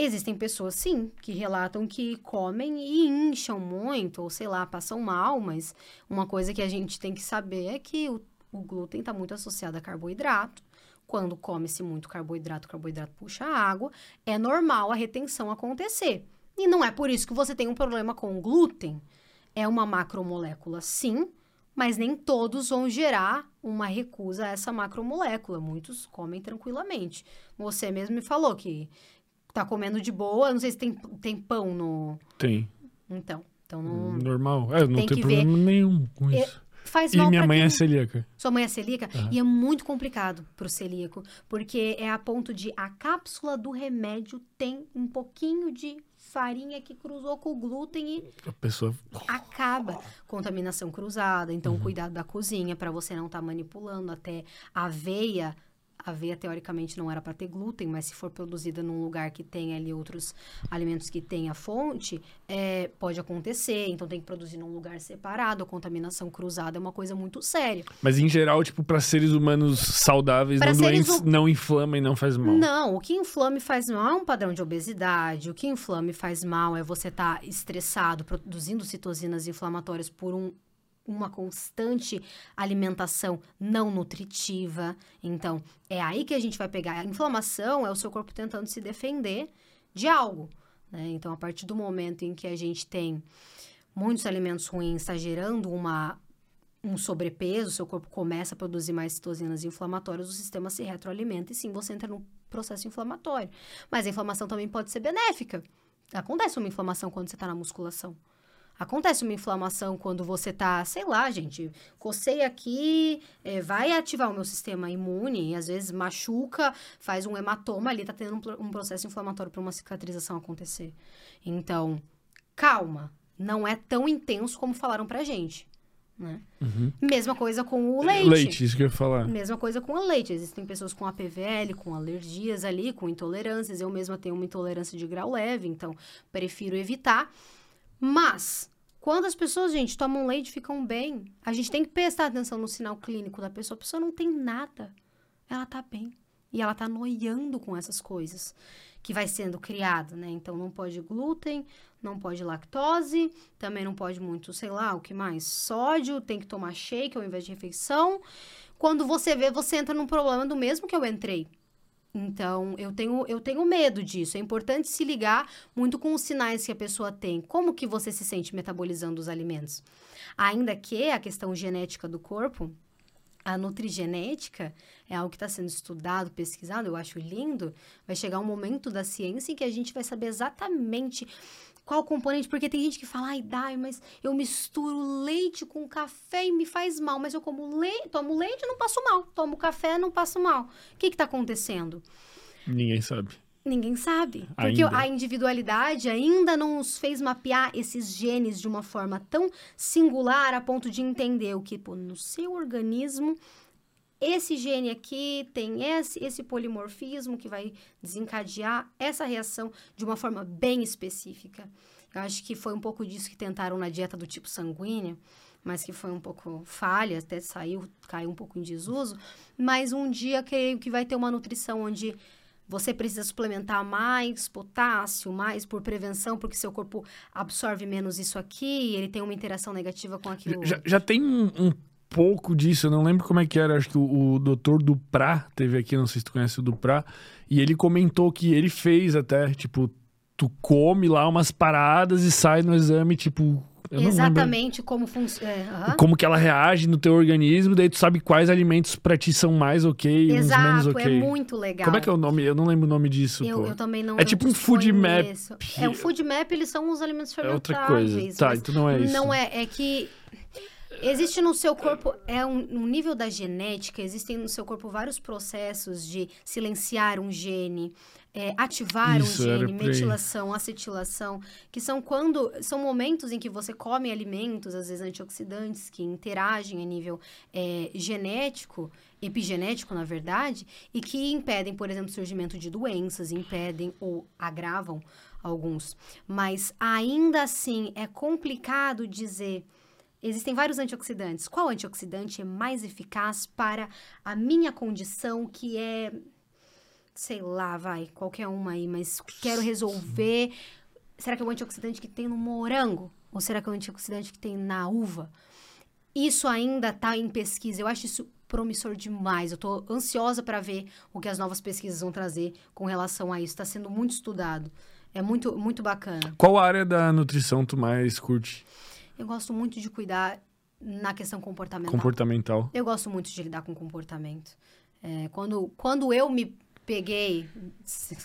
Existem pessoas, sim, que relatam que comem e incham muito, ou sei lá, passam mal, mas uma coisa que a gente tem que saber é que o, o glúten está muito associado a carboidrato. Quando come-se muito carboidrato, o carboidrato puxa água, é normal a retenção acontecer. E não é por isso que você tem um problema com o glúten. É uma macromolécula, sim, mas nem todos vão gerar uma recusa a essa macromolécula. Muitos comem tranquilamente. Você mesmo me falou que tá comendo de boa. Não sei se tem, tem pão no.
Tem.
Então. Então não.
Normal. É, não
Tem
tem, problema nenhum com
É,
isso.
Faz
E
mal
minha mãe
quem...
é celíaca.
Sua mãe é celíaca? E é muito complicado pro celíaco, porque é a ponto de a cápsula do remédio tem um pouquinho de farinha que cruzou com o glúten e
A pessoa.
acaba. Contaminação cruzada, então cuidado da cozinha para você não estar manipulando até a aveia. A aveia, teoricamente, não era para ter glúten, mas se for produzida num lugar que tem ali outros alimentos que tem a fonte, é, pode acontecer. Então, tem que produzir num lugar separado. A contaminação cruzada é uma coisa muito séria.
Mas em geral, tipo, pra seres humanos saudáveis,
Pra
não doentes,
hum-
não inflama e não faz mal.
Não, o que inflama e faz mal é um padrão de obesidade. O que inflama e faz mal é você estar estressado, produzindo citocinas inflamatórias por um- uma constante alimentação não nutritiva. Então, é aí que a gente vai pegar. A inflamação é o seu corpo tentando se defender de algo. né? Então, a partir do momento em que a gente tem muitos alimentos ruins, está gerando uma um sobrepeso, seu corpo começa a produzir mais citocinas inflamatórias, o sistema se retroalimenta e sim, você entra num processo inflamatório. Mas a inflamação também pode ser benéfica. Acontece uma inflamação quando você está na musculação. Acontece uma inflamação quando você tá, sei lá, gente, cocei aqui, é, vai ativar o meu sistema imune, e às vezes machuca, faz um hematoma ali, tá tendo um, um processo inflamatório para uma cicatrização acontecer. Então, calma, não é tão intenso como falaram pra gente, né? Mesma coisa com o leite.
Leite, isso que eu ia falar.
Mesma coisa com o leite. Existem pessoas com APVL, com alergias ali, com intolerâncias. Eu mesma tenho uma intolerância de grau leve, então prefiro evitar. Mas Quando as pessoas, gente, tomam leite e ficam bem, a gente tem que prestar atenção no sinal clínico da pessoa. A pessoa não tem nada. Ela tá bem. E ela tá noiando com essas coisas que vai sendo criado, né? Então não pode glúten, não pode lactose, também não pode muito, sei lá, o que mais? Sódio, tem que tomar shake ao invés de refeição. Quando você vê, você entra num problema do mesmo que eu entrei. Então, eu tenho, eu tenho medo disso. É importante se ligar muito com os sinais que a pessoa tem. Como que você se sente metabolizando os alimentos? Ainda que a questão genética do corpo, a nutrigenética é algo que está sendo estudado, pesquisado, eu acho lindo. Vai chegar um momento da ciência em que a gente vai saber exatamente qual componente, porque tem gente que fala, ai, dai, mas eu misturo leite com café e me faz mal, mas eu como leite, tomo leite e não passo mal, tomo café e não passo mal. O que está acontecendo?
Ninguém sabe.
Ninguém sabe. Porque ainda. a individualidade ainda não nos fez mapear esses genes de uma forma tão singular a ponto de entender o que, pô, no seu organismo, esse gene aqui tem esse, esse polimorfismo que vai desencadear essa reação de uma forma bem específica. Eu acho que foi um pouco disso que tentaram na dieta do tipo sanguíneo, mas que foi um pouco falha, até saiu, caiu um pouco em desuso. Mas um dia creio que vai ter uma nutrição onde você precisa suplementar mais potássio, mais por prevenção, porque seu corpo absorve menos isso aqui, ele tem uma interação negativa com aquilo.
Já, já tem um, um, pouco disso, eu não lembro como é que era, acho que o, o doutor Duprá teve aqui, não sei se tu conhece o Duprá, e ele comentou que ele fez até, tipo, tu come lá umas paradas e sai no exame, tipo,
Exatamente como funciona. É.
Como que ela reage no teu organismo, daí tu sabe quais alimentos pra ti são mais ok e menos ok.
é muito legal.
Como é que é o nome? Eu não lembro o nome disso,
eu. Eu também não
É tipo um food map.
É, o food map, eles são os alimentos fermentáveis.
É outra coisa. Tá, então não é isso.
Não é, é que... Existe no seu corpo, é um, um, nível da genética, existem no seu corpo vários processos de silenciar um gene, é, ativar Isso, um gene, metilação, acetilação, que são quando são momentos em que você come alimentos, às vezes antioxidantes, que interagem a nível é, genético, epigenético, na verdade, e que impedem, por exemplo, o surgimento de doenças, impedem ou agravam alguns. Mas ainda assim é complicado dizer. Existem vários antioxidantes. Qual antioxidante é mais eficaz para a minha condição, que é sei lá, vai, qualquer uma aí, mas quero resolver. Será que é o antioxidante que tem no morango? Ou será que é o antioxidante que tem na uva? Isso ainda está em pesquisa. Eu acho isso promissor demais. Eu estou ansiosa para ver o que as novas pesquisas vão trazer com relação a isso. Está sendo muito estudado. É muito, muito bacana.
Qual área da nutrição tu mais curte?
Eu gosto muito de cuidar na questão comportamental.
Comportamental.
Eu gosto muito de lidar com comportamento. É, quando, quando eu me peguei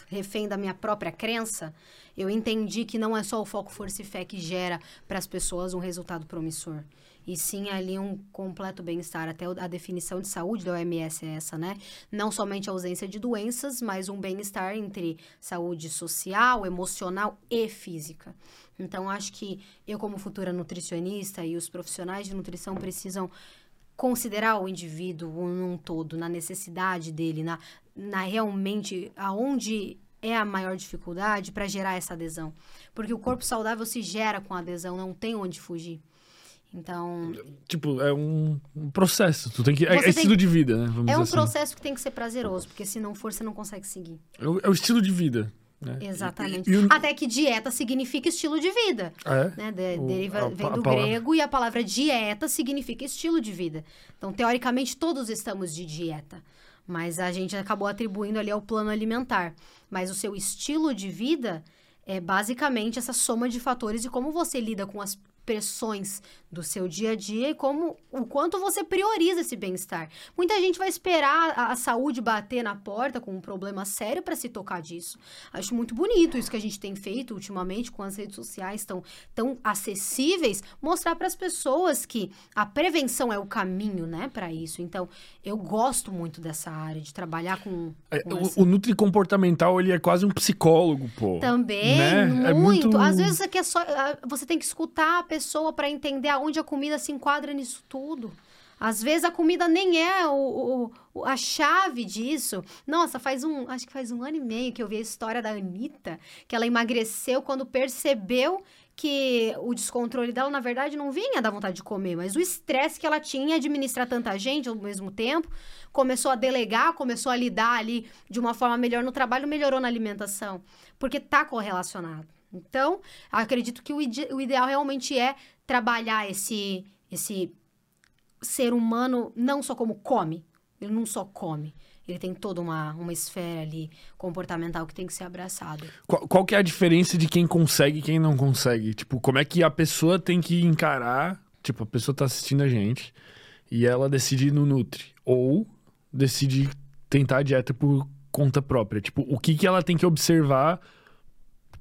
refém da minha própria crença, eu entendi que não é só o foco, força e fé que gera para as pessoas um resultado promissor. E sim ali um completo bem-estar. Até a definição de saúde da OMS é essa, né? Não somente a ausência de doenças, mas um bem-estar entre saúde social, emocional e física. Então, acho que eu, como futura nutricionista e os profissionais de nutrição precisam considerar o indivíduo num todo, na necessidade dele, na, na realmente aonde é a maior dificuldade para gerar essa adesão. Porque o corpo saudável se gera com adesão, não tem onde fugir. Então.
Tipo, é um, um processo. Tu tem que. É, é estilo de vida, né?
Vamos é um assim. processo que tem que ser prazeroso, porque se não for, você não consegue seguir.
É o, é o estilo de vida. Né?
Exatamente. E, e, Até que dieta significa estilo de vida.
É?
Né? De, o, deriva, a, vem do grego e a palavra dieta significa estilo de vida. Então, teoricamente, todos estamos de dieta. Mas a gente acabou atribuindo ali ao plano alimentar. Mas o seu estilo de vida é basicamente essa soma de fatores e como você lida com as pressões do seu dia a dia e como o quanto você prioriza esse bem-estar. Muita gente vai esperar a, a, saúde bater na porta com um problema sério para se tocar disso. Acho muito bonito isso que a gente tem feito ultimamente com as redes sociais tão, tão acessíveis, mostrar para as pessoas que a prevenção é o caminho, né, para isso. Então, eu gosto muito dessa área de trabalhar com,
é, com o, o nutri comportamental, ele é quase um psicólogo, pô.
Também, né? muito. É muito. Às vezes você só você tem que escutar a pessoa para entender aonde a comida se enquadra nisso tudo. Às vezes a comida nem é o, o, a chave disso. Nossa, faz um. Acho que faz um ano e meio que eu vi a história da Anitta, que ela emagreceu quando percebeu que o descontrole dela, na verdade, não vinha da vontade de comer, mas o estresse que ela tinha administrar tanta gente ao mesmo tempo, começou a delegar, começou a lidar ali de uma forma melhor no trabalho, melhorou na alimentação, porque tá correlacionado. Então, acredito que o, ide o ideal realmente é trabalhar esse, esse ser humano não só como come, ele não só come. Ele tem toda uma, uma esfera ali comportamental que tem que ser abraçado.
Qual, qual que é a diferença de quem consegue e quem não consegue? Tipo, como é que a pessoa tem que encarar? Tipo, a pessoa tá assistindo a gente e ela decide ir no Nutri. Ou decide tentar a dieta por conta própria. Tipo, o que, que ela tem que observar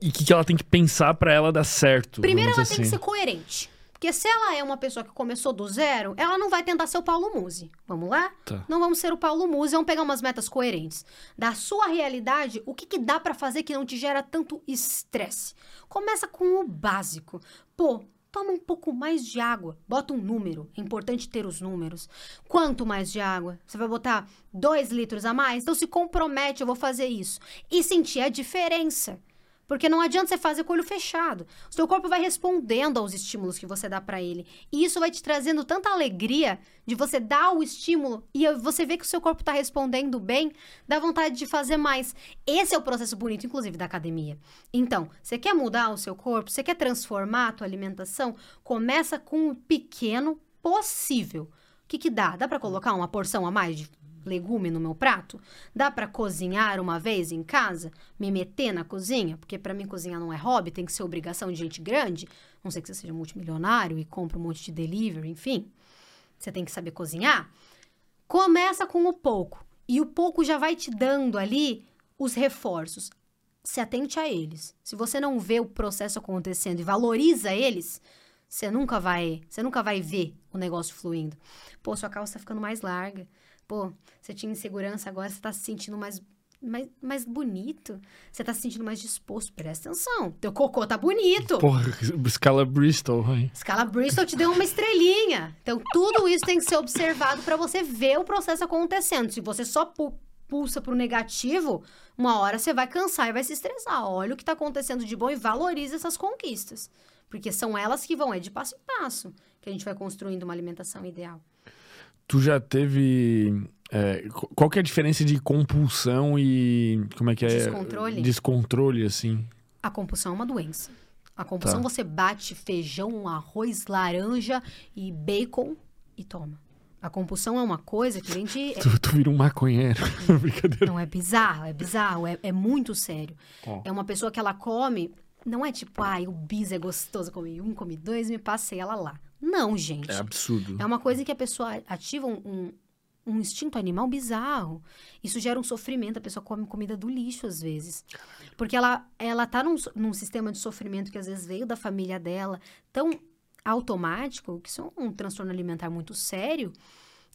e o que, que ela tem que pensar para ela dar certo?
Primeiro, ela
assim.
tem que ser coerente. Porque se ela é uma pessoa que começou do zero, ela não vai tentar ser o Paulo Musi. Vamos lá?
Tá.
Não vamos ser o Paulo Musi, vamos pegar umas metas coerentes. Da sua realidade, o que, que dá para fazer que não te gera tanto estresse? Começa com o básico. Pô, toma um pouco mais de água. Bota um número. É importante ter os números. Quanto mais de água? Você vai botar dois litros a mais? Então se compromete, eu vou fazer isso. E sentir a diferença. Porque não adianta você fazer com o olho fechado. O seu corpo vai respondendo aos estímulos que você dá para ele. E isso vai te trazendo tanta alegria de você dar o estímulo e você vê que o seu corpo tá respondendo bem, dá vontade de fazer mais. Esse é o processo bonito, inclusive, da academia. Então, você quer mudar o seu corpo, você quer transformar a tua alimentação, começa com o pequeno possível. O que que dá? Dá para colocar uma porção a mais de legume no meu prato? Dá para cozinhar uma vez em casa? Me meter na cozinha? Porque para mim cozinhar não é hobby, tem que ser obrigação de gente grande. Não sei que você seja multimilionário e compra um monte de delivery, enfim. Você tem que saber cozinhar. Começa com o pouco. E o pouco já vai te dando ali os reforços. Se atente a eles. Se você não vê o processo acontecendo e valoriza eles, você nunca vai, você nunca vai ver o negócio fluindo. Pô, sua calça tá ficando mais larga. Pô, você tinha insegurança, agora você tá se sentindo mais, mais, mais bonito. Você tá se sentindo mais disposto. Presta atenção. Teu cocô tá bonito.
Porra, escala Bristol, hein?
Escala Bristol te deu uma estrelinha. Então, tudo isso tem que ser observado para você ver o processo acontecendo. Se você só pu pulsa pro negativo, uma hora você vai cansar e vai se estressar. Olha o que tá acontecendo de bom e valorize essas conquistas. Porque são elas que vão, é de passo em passo, que a gente vai construindo uma alimentação ideal.
Tu já teve. É, qual que é a diferença de compulsão e. Como é que é?
Descontrole?
Descontrole, assim.
A compulsão é uma doença. A compulsão
Tá.
você bate feijão, arroz, laranja e bacon e toma. A compulsão é uma coisa que vem de.
Tu, tu vira um maconheiro. Brincadeira.
Não é bizarro, é bizarro, é, é muito sério.
Ó.
É uma pessoa que ela come, não é tipo, ai, o bis é gostoso, comi um, comi dois, me passei ela lá. Não, gente.
É absurdo.
É uma coisa que a pessoa ativa um, um, um instinto animal bizarro. Isso gera um sofrimento. A pessoa come comida do lixo, às vezes. Porque ela, ela tá num, num sistema de sofrimento que às vezes veio da família dela, tão automático, que isso é um transtorno alimentar muito sério,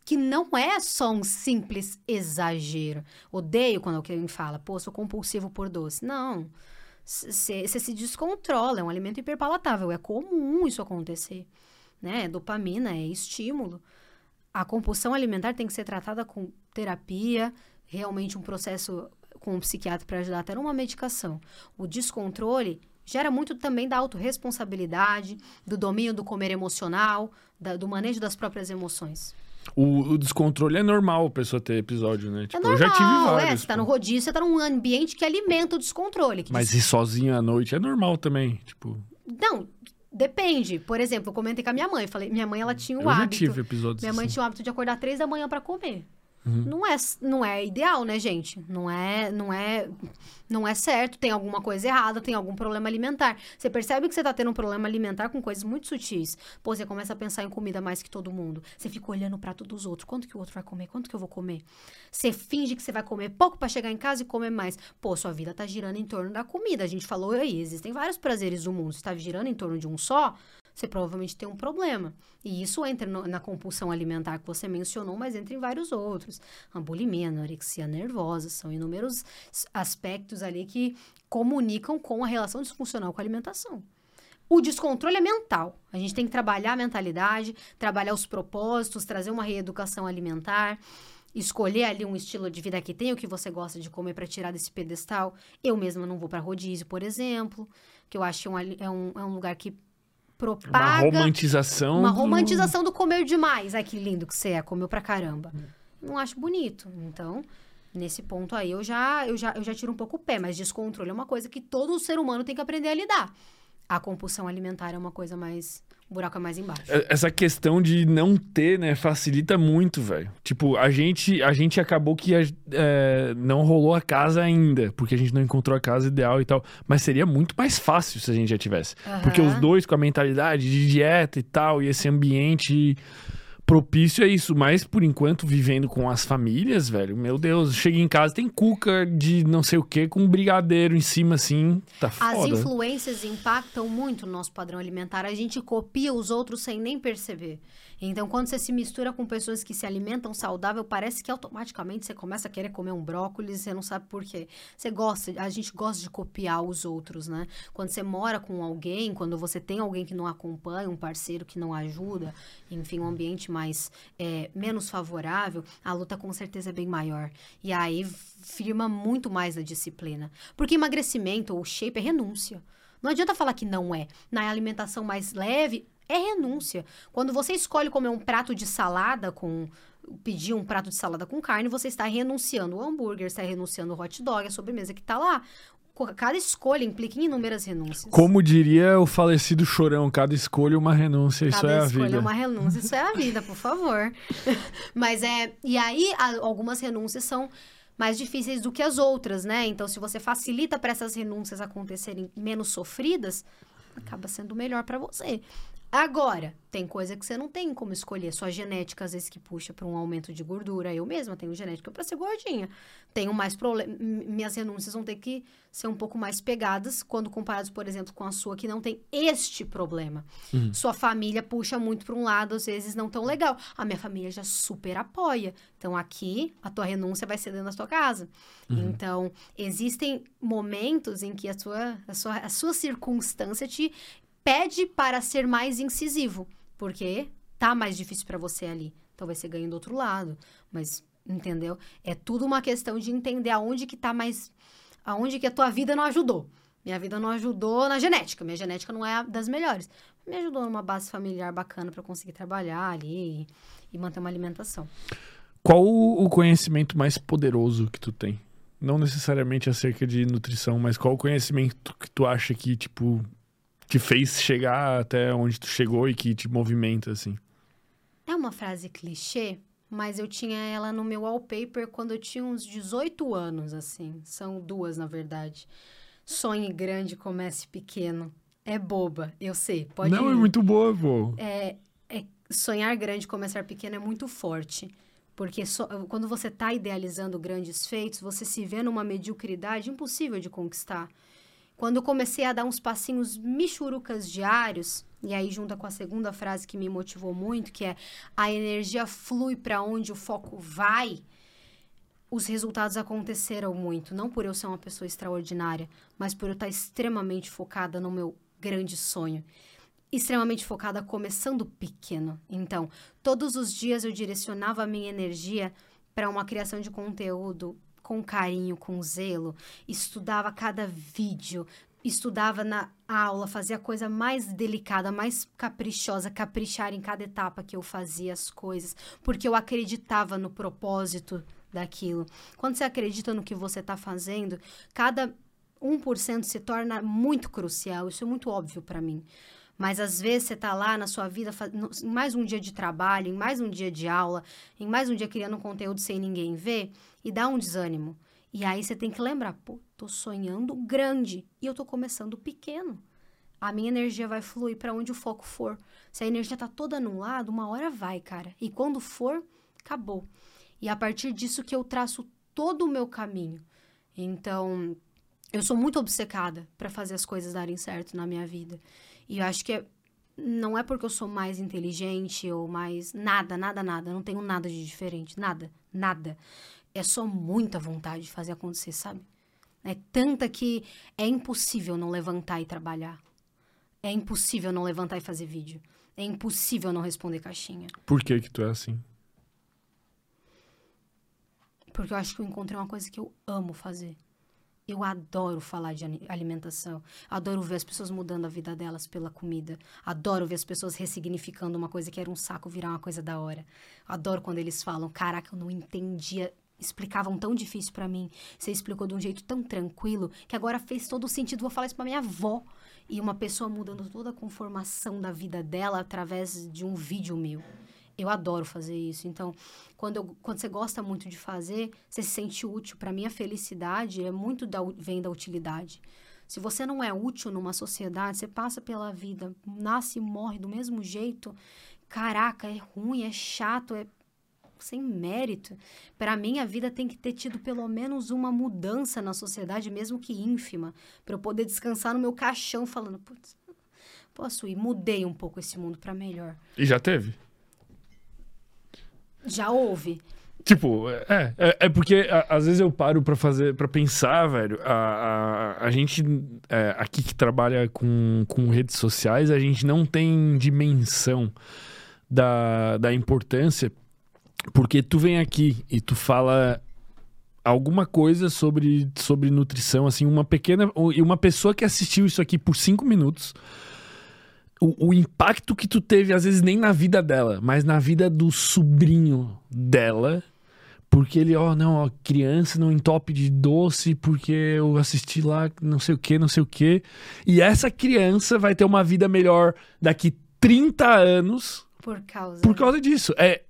que não é só um simples exagero. Odeio quando alguém fala, pô, sou compulsivo por doce. Não. Você se descontrola, é um alimento hiperpalatável. É comum isso acontecer né? Dopamina é estímulo. A compulsão alimentar tem que ser tratada com terapia, realmente um processo com um psiquiatra para ajudar até numa medicação. O descontrole gera muito também da autorresponsabilidade, do domínio do comer emocional, da- do manejo das próprias emoções.
O, o descontrole é normal a pessoa ter episódio, né?
É
Tipo,
normal,
eu já tive
é,
vários.
você tá no rodízio, você tá num ambiente que alimenta o descontrole. que
Mas ir sozinho à noite é normal também. Tipo,
Não, depende. Por exemplo, eu comentei com a minha mãe, falei, minha mãe ela tinha o
eu já
hábito.
tive episódios
Minha mãe
assim.
tinha o hábito de acordar três da manhã pra comer.
Uhum.
Não é, não é ideal, né, gente? Não é, não é, não é certo. Tem alguma coisa errada, tem algum problema alimentar. Você percebe que você tá tendo um problema alimentar com coisas muito sutis. Pô, você começa a pensar em comida mais que todo mundo. Você fica olhando o prato dos outros. Quanto que o outro vai comer? Quanto que eu vou comer? Você finge que você vai comer pouco pra chegar em casa e comer mais. Pô, sua vida tá girando em torno da comida. A gente falou aí, existem vários prazeres do mundo. Você tá girando em torno de um só, você provavelmente tem um problema. E isso entra no- na compulsão alimentar que você mencionou, mas entra em vários outros. A bulimia, anorexia nervosa, são inúmeros aspectos ali que comunicam com a relação disfuncional com a alimentação. O descontrole é mental. A gente tem que trabalhar a mentalidade, trabalhar os propósitos, trazer uma reeducação alimentar, escolher ali um estilo de vida que tem o que você gosta de comer para tirar desse pedestal. Eu mesma não vou para rodízio, por exemplo, que eu acho é é um, é um lugar que propaga...
Uma romantização.
Uma
do-
romantização do comer demais. Ai, que lindo que você é, comeu pra caramba. Não acho bonito. Então, nesse ponto aí, eu já, eu, já, eu já tiro um pouco o pé. Mas descontrole é uma coisa que todo ser humano tem que aprender a lidar. A compulsão alimentar é uma coisa mais... O buraco é mais embaixo.
É- Essa questão de não ter, né, facilita muito, velho. Tipo, a gente, a gente acabou que a- é, não rolou a casa ainda, porque a gente não encontrou a casa ideal e tal. Mas seria muito mais fácil se a gente já tivesse. Porque os dois com a mentalidade de dieta e tal, e esse ambiente propício a isso. Mas, por enquanto, vivendo com as famílias, velho, meu Deus, chega em casa, tem cuca de não sei o que com um brigadeiro em cima, assim, tá
As
foda.
influências impactam muito no nosso padrão alimentar. A gente copia os outros sem nem perceber. Então, quando você se mistura com pessoas que se alimentam saudável, parece que automaticamente você começa a querer comer um brócolis, você não sabe por quê. Você gosta, a gente gosta de copiar os outros, né? Quando você mora com alguém, quando você tem alguém que não acompanha, um parceiro que não ajuda, enfim, um ambiente mais é, menos favorável, a luta com certeza é bem maior. E aí firma muito mais a disciplina. Porque emagrecimento ou shape é renúncia. Não adianta falar que não é. Na alimentação mais leve, é renúncia. Quando você escolhe comer um prato de salada com. Pedir um prato de salada com carne, você está renunciando ao hambúrguer, está renunciando ao hot dog, a sobremesa que está lá. Cada escolha implica em inúmeras renúncias.
Como diria o falecido Chorão, cada escolha uma renúncia, isso
Cada
é a
escolha
vida.
é uma renúncia, isso é a vida, por favor. Mas é. E aí, algumas renúncias são mais difíceis do que as outras, né? Então, se você facilita para essas renúncias acontecerem menos sofridas, acaba sendo melhor para você. Agora, tem coisa que você não tem como escolher. Sua genética, às vezes, que puxa para um aumento de gordura. Eu mesma tenho genética para ser gordinha. Tenho mais problema. Minhas renúncias vão ter que ser um pouco mais pegadas quando comparados, por exemplo, com a sua, que não tem este problema. Sua família puxa muito para um lado, às vezes não tão legal. A minha família já super apoia. Então, aqui, a tua renúncia vai ser dentro da tua casa. Então, existem momentos em que a sua, a sua, a sua circunstância te pede para ser mais incisivo, porque tá mais difícil para você ali. Talvez você ganhe do outro lado, mas entendeu? É tudo uma questão de entender aonde que tá mais aonde que a tua vida não ajudou. Minha vida não ajudou na genética, minha genética não é das melhores. Me ajudou numa base familiar bacana para conseguir trabalhar ali e, manter uma alimentação.
Qual o conhecimento mais poderoso que tu tem? Não necessariamente acerca de nutrição, mas qual o conhecimento que tu acha que, tipo, te fez chegar até onde tu chegou e que te movimenta, assim?
É uma frase clichê, mas eu tinha ela no meu wallpaper quando eu tinha uns 18 anos, assim. São duas, na verdade. Sonhe grande, comece pequeno. É boba, eu sei. Pode
Não, é
rir.
muito boa, pô.
é, é- sonhar grande começar pequeno é muito forte. Porque só- quando você está idealizando grandes feitos, você se vê numa mediocridade impossível de conquistar. Quando comecei a dar uns passinhos michurucas diários, e aí junta com a segunda frase que me motivou muito, que é a energia flui para onde o foco vai, os resultados aconteceram muito. Não por eu ser uma pessoa extraordinária, mas por eu estar extremamente focada no meu grande sonho extremamente focada começando pequeno. Então, todos os dias eu direcionava a minha energia para uma criação de conteúdo com carinho, com zelo, estudava cada vídeo, estudava na aula, fazia a coisa mais delicada, mais caprichosa, caprichar em cada etapa que eu fazia as coisas, porque eu acreditava no propósito daquilo. Quando você acredita no que você está fazendo, cada 1% se torna muito crucial. Isso é muito óbvio para mim. Mas às vezes você tá lá na sua vida, em mais um dia de trabalho, em mais um dia de aula, em mais um dia criando um conteúdo sem ninguém ver, e dá um desânimo. E aí você tem que lembrar, pô, tô sonhando grande e eu tô começando pequeno. A minha energia vai fluir para onde o foco for. Se a energia tá toda num lado, uma hora vai, cara. E quando for, acabou. E a partir disso que eu traço todo o meu caminho. Então, eu sou muito obcecada para fazer as coisas darem certo na minha vida. E eu acho que é- não é porque eu sou mais inteligente ou mais. Nada, nada, nada. Não tenho nada de diferente. Nada, nada. É só muita vontade de fazer acontecer, sabe? É tanta que é impossível não levantar e trabalhar. é impossível não levantar e fazer vídeo. É impossível não responder caixinha.
Por que que tu é assim?
Porque eu acho que eu encontrei uma coisa que eu amo fazer. Eu adoro falar de alimentação. Adoro ver as pessoas mudando a vida delas pela comida. Adoro ver as pessoas ressignificando uma coisa que era um saco virar uma coisa da hora. Adoro quando eles falam: Caraca, eu não entendia. Explicavam tão difícil pra mim. Você explicou de um jeito tão tranquilo que agora fez todo o sentido. Vou falar isso pra minha avó. E uma pessoa mudando toda a conformação da vida dela através de um vídeo meu. Eu adoro fazer isso. Então, quando, eu- quando você gosta muito de fazer, você se sente útil. Para mim, a felicidade é muito da, vem da utilidade. Se você não é útil numa sociedade, você passa pela vida, nasce e morre do mesmo jeito. Caraca, é ruim, é chato, é sem mérito. Para mim, a vida tem que ter tido pelo menos uma mudança na sociedade, mesmo que ínfima, para eu poder descansar no meu caixão falando, putz, posso ir, mudei um pouco esse mundo para melhor.
E já teve?
Já houve.
Tipo, é, é, é porque a- às vezes eu paro pra fazer, para pensar, velho. A, a, a gente é, aqui que trabalha com, com redes sociais, a gente não tem dimensão da, da importância, porque tu vem aqui e tu fala alguma coisa sobre, sobre nutrição, assim, uma pequena. E uma pessoa que assistiu isso aqui por cinco minutos. O, o impacto que tu teve, às vezes, nem na vida dela, mas na vida do sobrinho dela. Porque ele, ó, não, ó, criança não entope de doce, porque eu assisti lá não sei o que, não sei o que. E essa criança vai ter uma vida melhor daqui 30 anos
Por causa.
por causa disso. É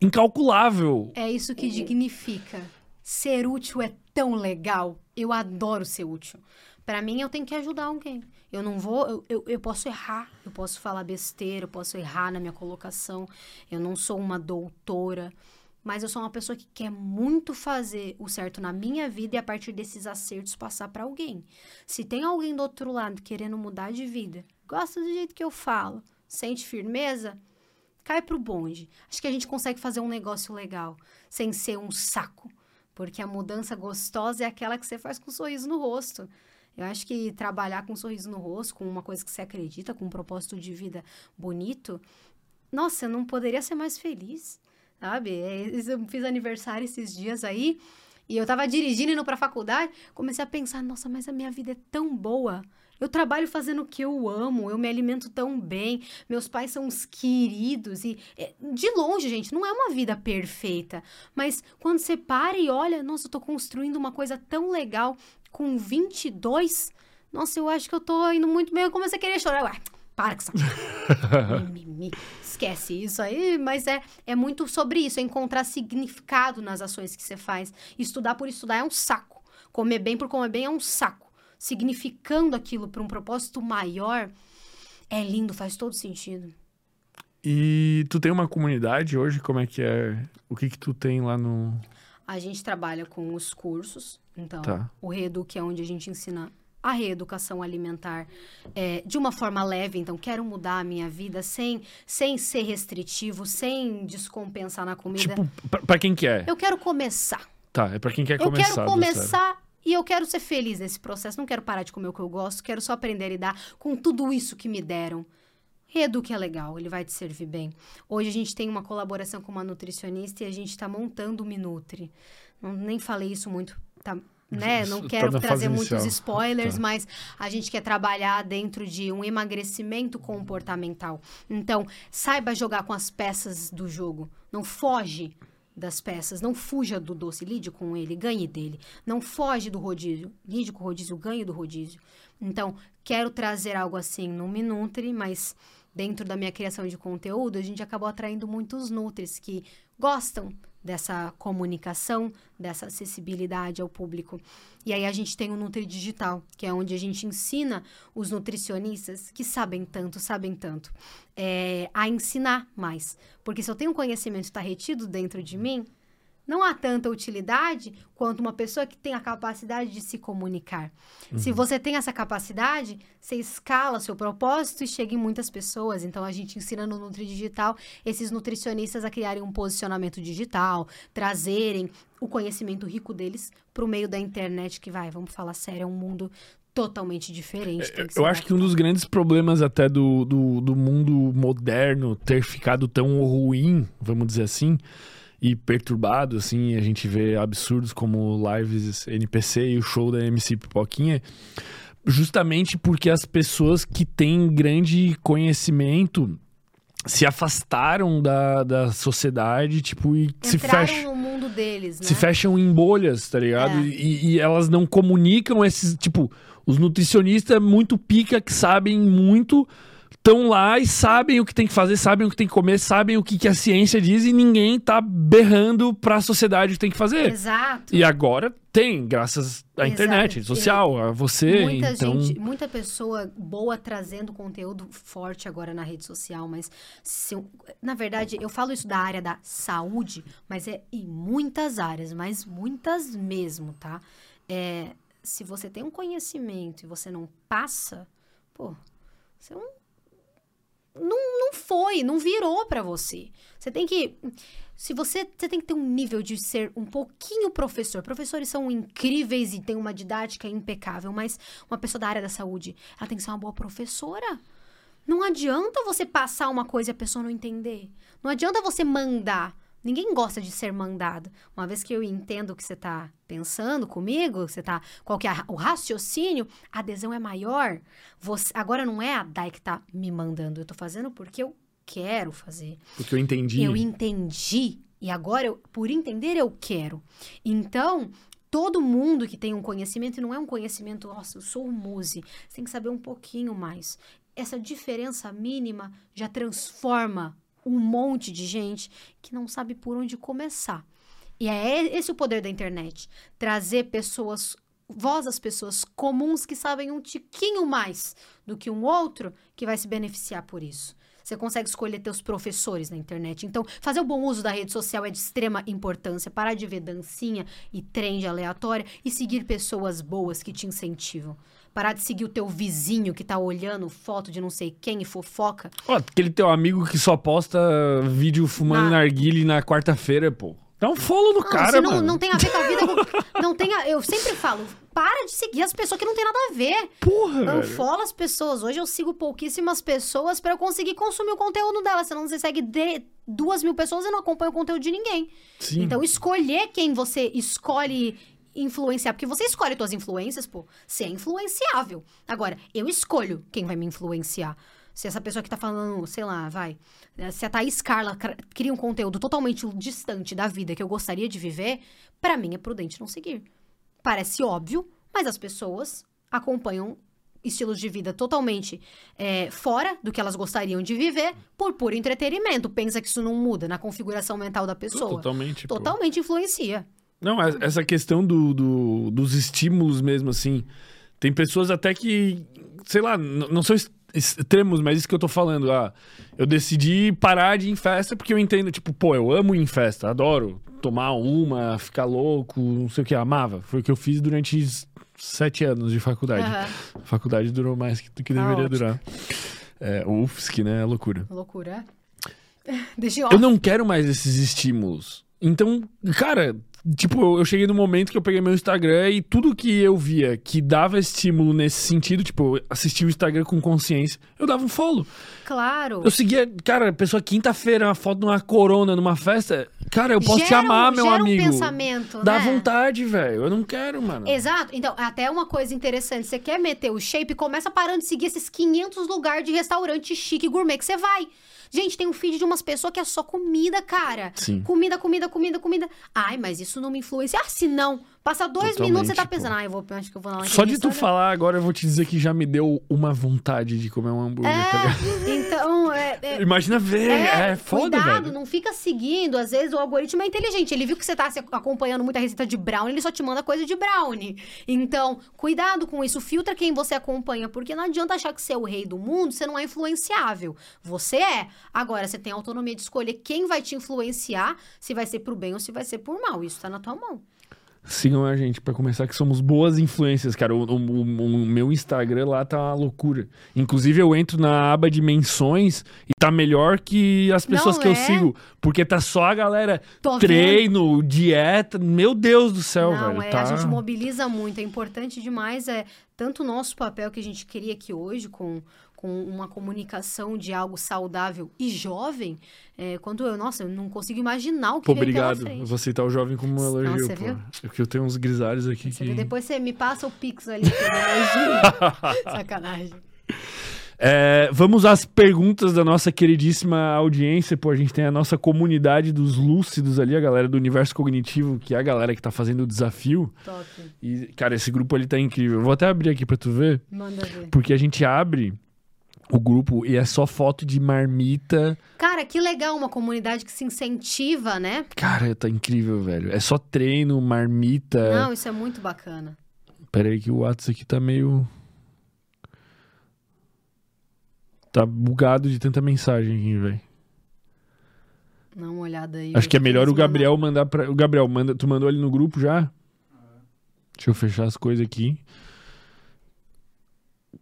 incalculável.
É isso que dignifica. Ser útil é tão legal. Eu adoro ser útil. Pra mim, eu tenho que ajudar alguém. Eu não vou. Eu, eu, eu posso errar. Eu posso falar besteira. Eu posso errar na minha colocação. Eu não sou uma doutora. Mas eu sou uma pessoa que quer muito fazer o certo na minha vida e a partir desses acertos passar pra alguém. Se tem alguém do outro lado querendo mudar de vida, gosta do jeito que eu falo, sente firmeza, cai pro bonde. Acho que a gente consegue fazer um negócio legal, sem ser um saco. Porque a mudança gostosa é aquela que você faz com um sorriso no rosto. Eu acho que trabalhar com um sorriso no rosto, com uma coisa que você acredita, com um propósito de vida bonito, nossa, eu não poderia ser mais feliz, sabe? É, Eu fiz aniversário esses dias aí, e eu tava dirigindo indo pra faculdade, comecei a pensar, nossa, mas a minha vida é tão boa. Eu trabalho fazendo o que eu amo, eu me alimento tão bem, meus pais são uns queridos e é, de longe, gente, não é uma vida perfeita, mas quando você para e olha, nossa, eu tô construindo uma coisa tão legal com 22, nossa, eu acho que eu tô indo muito bem, eu comecei a querer chorar, ué, para com mimimi. Esquece isso aí, mas é, é muito sobre isso, é encontrar significado nas ações que você faz. Estudar por estudar é um saco. Comer bem por comer bem é um saco. Significando aquilo para um propósito maior é lindo, faz todo sentido.
E tu tem uma comunidade hoje? Como é que é? O que que tu tem lá no.
A gente trabalha com os cursos, então
Tá.
o Reeduc é onde a gente ensina a reeducação alimentar é, de uma forma leve. Então, quero mudar a minha vida sem, sem ser restritivo, sem descompensar na comida.
Tipo, pra, pra quem quer?
Eu quero começar.
Tá, é pra quem quer
Eu
começar.
quero
do zero.
começar e eu quero ser feliz nesse processo. Não quero parar de comer o que eu gosto, quero só aprender a lidar com tudo isso que me deram. Reeduque é legal, ele vai te servir bem. Hoje a gente tem uma colaboração com uma nutricionista e a gente tá montando o Minutri. Não, nem falei isso muito, tá, né? Não
Tá
quero
na
trazer muitos
inicial.
spoilers,
Tá.
mas a gente quer trabalhar dentro de um emagrecimento comportamental. Então, saiba jogar com as peças do jogo. Não foge das peças, não fuja do doce, lide com ele, ganhe dele. Não foge do rodízio, lide com o rodízio, ganhe do rodízio. Então, quero trazer algo assim no Minutri, mas dentro da minha criação de conteúdo, a gente acabou atraindo muitos Nutris que gostam dessa comunicação, dessa acessibilidade ao público. E aí a gente tem o Nutri Digital, que é onde a gente ensina os nutricionistas que sabem tanto, sabem tanto, é, a ensinar mais. Porque se eu tenho conhecimento que está retido dentro de mim, não há tanta utilidade quanto uma pessoa que tem a capacidade de se comunicar. Se você tem essa capacidade, você escala seu propósito e chega em muitas pessoas. Então, a gente ensina no Nutri Digital esses nutricionistas a criarem um posicionamento digital, trazerem o conhecimento rico deles para o meio da internet, que vai, vamos falar sério, é um mundo totalmente diferente. que
Eu acho que um dos grandes problemas até do, do, do mundo moderno ter ficado tão ruim, vamos dizer assim, e perturbado, assim, a gente vê absurdos como lives NPC e o show da MC Pipoquinha, justamente porque as pessoas que têm grande conhecimento se afastaram da, da sociedade, tipo, e se
Entraram
fecham
no mundo deles, né?
se fecham em bolhas, tá ligado?
É.
E, e elas não comunicam esses, tipo, os nutricionistas muito pica que sabem muito, estão lá e sabem o que tem que fazer, sabem o que tem que comer, sabem o que, que a ciência diz e ninguém tá berrando pra sociedade o que tem que fazer.
Exato.
E agora tem, graças à
Exato.
internet, social, a você,
muita
então...
gente, muita pessoa boa trazendo conteúdo forte agora na rede social, mas se eu- na verdade eu falo isso da área da saúde, mas é em muitas áreas, mas muitas mesmo, tá? É, se você tem um conhecimento e você não passa, pô, você não não, não foi, não virou pra você. Você tem que. Se você, você tem que ter um nível de ser um pouquinho professor. Professores são incríveis e têm uma didática impecável, mas uma pessoa da área da saúde, ela tem que ser uma boa professora. Não adianta você passar uma coisa e a pessoa não entender. Não adianta você mandar. Ninguém gosta de ser mandado. Uma vez que eu entendo o que você está pensando comigo, você tá, qual que é o raciocínio, a adesão é maior. Você, agora não é a Dai que está me mandando. Eu estou fazendo porque eu quero fazer.
Porque eu entendi.
Eu entendi. E agora, eu, por entender, eu quero. Então, todo mundo que tem um conhecimento, e não é um conhecimento, nossa, eu sou o muse, você tem que saber um pouquinho mais. Essa diferença mínima já transforma um monte de gente que não sabe por onde começar. E é esse o poder da internet. Trazer pessoas, voz às pessoas comuns que sabem um tiquinho mais do que um outro que vai se beneficiar por isso. Você consegue escolher teus professores na internet. Então, fazer o bom uso da rede social é de extrema importância. Parar de ver dancinha e trend aleatória e seguir pessoas boas que te incentivam. Parar de seguir o teu vizinho que tá olhando foto de não sei quem e fofoca.
Ó, aquele teu amigo que só posta vídeo fumando
Na-
narguile na quarta-feira, pô. Dá um follow no
Não,
cara,
se não,
mano.
não tem a ver com a vida. com- não tem a- eu sempre falo, para de seguir as pessoas que não tem nada a ver.
Porra,
Eu follow as pessoas. Hoje eu sigo pouquíssimas pessoas pra eu conseguir consumir o conteúdo delas. Senão você segue de duas mil pessoas e não acompanha o conteúdo de ninguém.
Sim.
Então, escolher quem você escolhe influenciar. Porque você escolhe suas influências, pô. Você é influenciável. Agora, eu escolho quem vai me influenciar. Se essa pessoa que tá falando, sei lá, vai. eh, Se a Thaís Carla cria um conteúdo totalmente distante da vida que eu gostaria de viver, pra mim é prudente não seguir. Parece óbvio, mas as pessoas acompanham estilos de vida totalmente eh, fora do que elas gostariam de viver por puro entretenimento. Pensa que isso não muda na configuração mental da pessoa.
Totalmente. pô.
Totalmente influencia.
Não, es- essa questão do, do- dos estímulos mesmo, assim. Tem pessoas até que, sei lá, não são extremos, mas isso que eu tô falando. Ah, eu decidi parar de ir em festa porque eu entendo, tipo, pô, eu amo ir em festa, adoro tomar uma, ficar louco, não sei o que, amava. Foi o que eu fiz durante sete anos de faculdade.
Aham.
A faculdade durou mais que- do que
Tá
deveria
ótimo.
durar. É, o UFSC, né? É loucura.
Loucura. Deixa eu...
Eu não quero mais esses estímulos. Então, cara, tipo, eu- cheguei no momento que eu peguei meu Instagram e tudo que eu via que dava estímulo nesse sentido, tipo, eu assistia o Instagram com consciência, eu dava um follow.
Claro.
Eu seguia, cara, a pessoa quinta-feira, uma foto numa corona, numa festa. Cara, eu posso te
Gera um-
amar, meu
gera
amigo.
um pensamento,
Dá
né?
vontade, velho. Eu não quero, mano.
Exato. Então, até uma coisa interessante. Você quer meter o shape, começa parando de seguir esses 500 lugares de restaurante chique gourmet que você vai. Gente, tem um feed de umas pessoas que é só comida, cara.
Sim.
Comida, comida, comida, comida. Ai, mas isso não me influencia. Ah, se não. Passa dois
Totalmente,
minutos, você tá
pô.
pensando, ah, eu vou, acho que eu vou lá
Só de tu falar agora, eu vou te dizer que já me deu uma vontade de comer um hambúrguer, tá?
É, então, é, é-
Imagina ver, é, foda,
cuidado,
velho.
não fica seguindo. Às vezes o algoritmo é inteligente. Ele viu que você tá se acompanhando muita receita de brownie, ele só te manda coisa de brownie. Então, cuidado com isso. Filtra quem você acompanha, porque não adianta achar que você é o rei do mundo, você não é influenciável. Você é. Agora, você tem autonomia de escolher quem vai te influenciar, se vai ser pro bem ou se vai ser por mal. Isso tá na tua mão.
Sigam a gente pra começar que somos boas influências, cara. O, o- o- o meu Instagram lá tá uma loucura. Inclusive eu entro na aba de menções e tá melhor que as pessoas
Não
que eu
é?
sigo, porque tá só a galera
Tô vendo.
treino, dieta. Meu Deus do céu,
Não,
velho.
é,
tá...
a gente mobiliza muito. É importante demais. É tanto o nosso papel que a gente cria aqui hoje com, com uma comunicação de algo saudável e jovem, é, quanto eu, nossa, eu não consigo imaginar o que
Pô,
vem
obrigado.
frente.
Vou citar o jovem como um elogio,
você
pô.
viu?
É porque eu tenho uns grisalhos aqui
Você
que...
Depois você me passa o pix ali. eu. Sacanagem.
É, vamos às perguntas da nossa queridíssima audiência. Pô, a gente tem a nossa comunidade dos lúcidos ali, a galera do universo cognitivo, que é a galera que tá fazendo o desafio.
Top.
E, cara, esse grupo ali tá incrível. Eu vou até abrir aqui pra tu ver,
Manda ver.
porque a gente abre o grupo e é só foto de marmita.
Cara, que legal uma comunidade que se incentiva, né?
Cara, tá incrível, velho. É só treino, marmita.
Não, isso é muito bacana.
Pera aí que o WhatsApp aqui tá meio. Tá bugado de tanta mensagem aqui, velho.
Dá uma olhada aí.
Acho que é melhor o Gabriel mandar pra. O Gabriel, manda... tu mandou ali no grupo já? Deixa eu fechar as coisas aqui.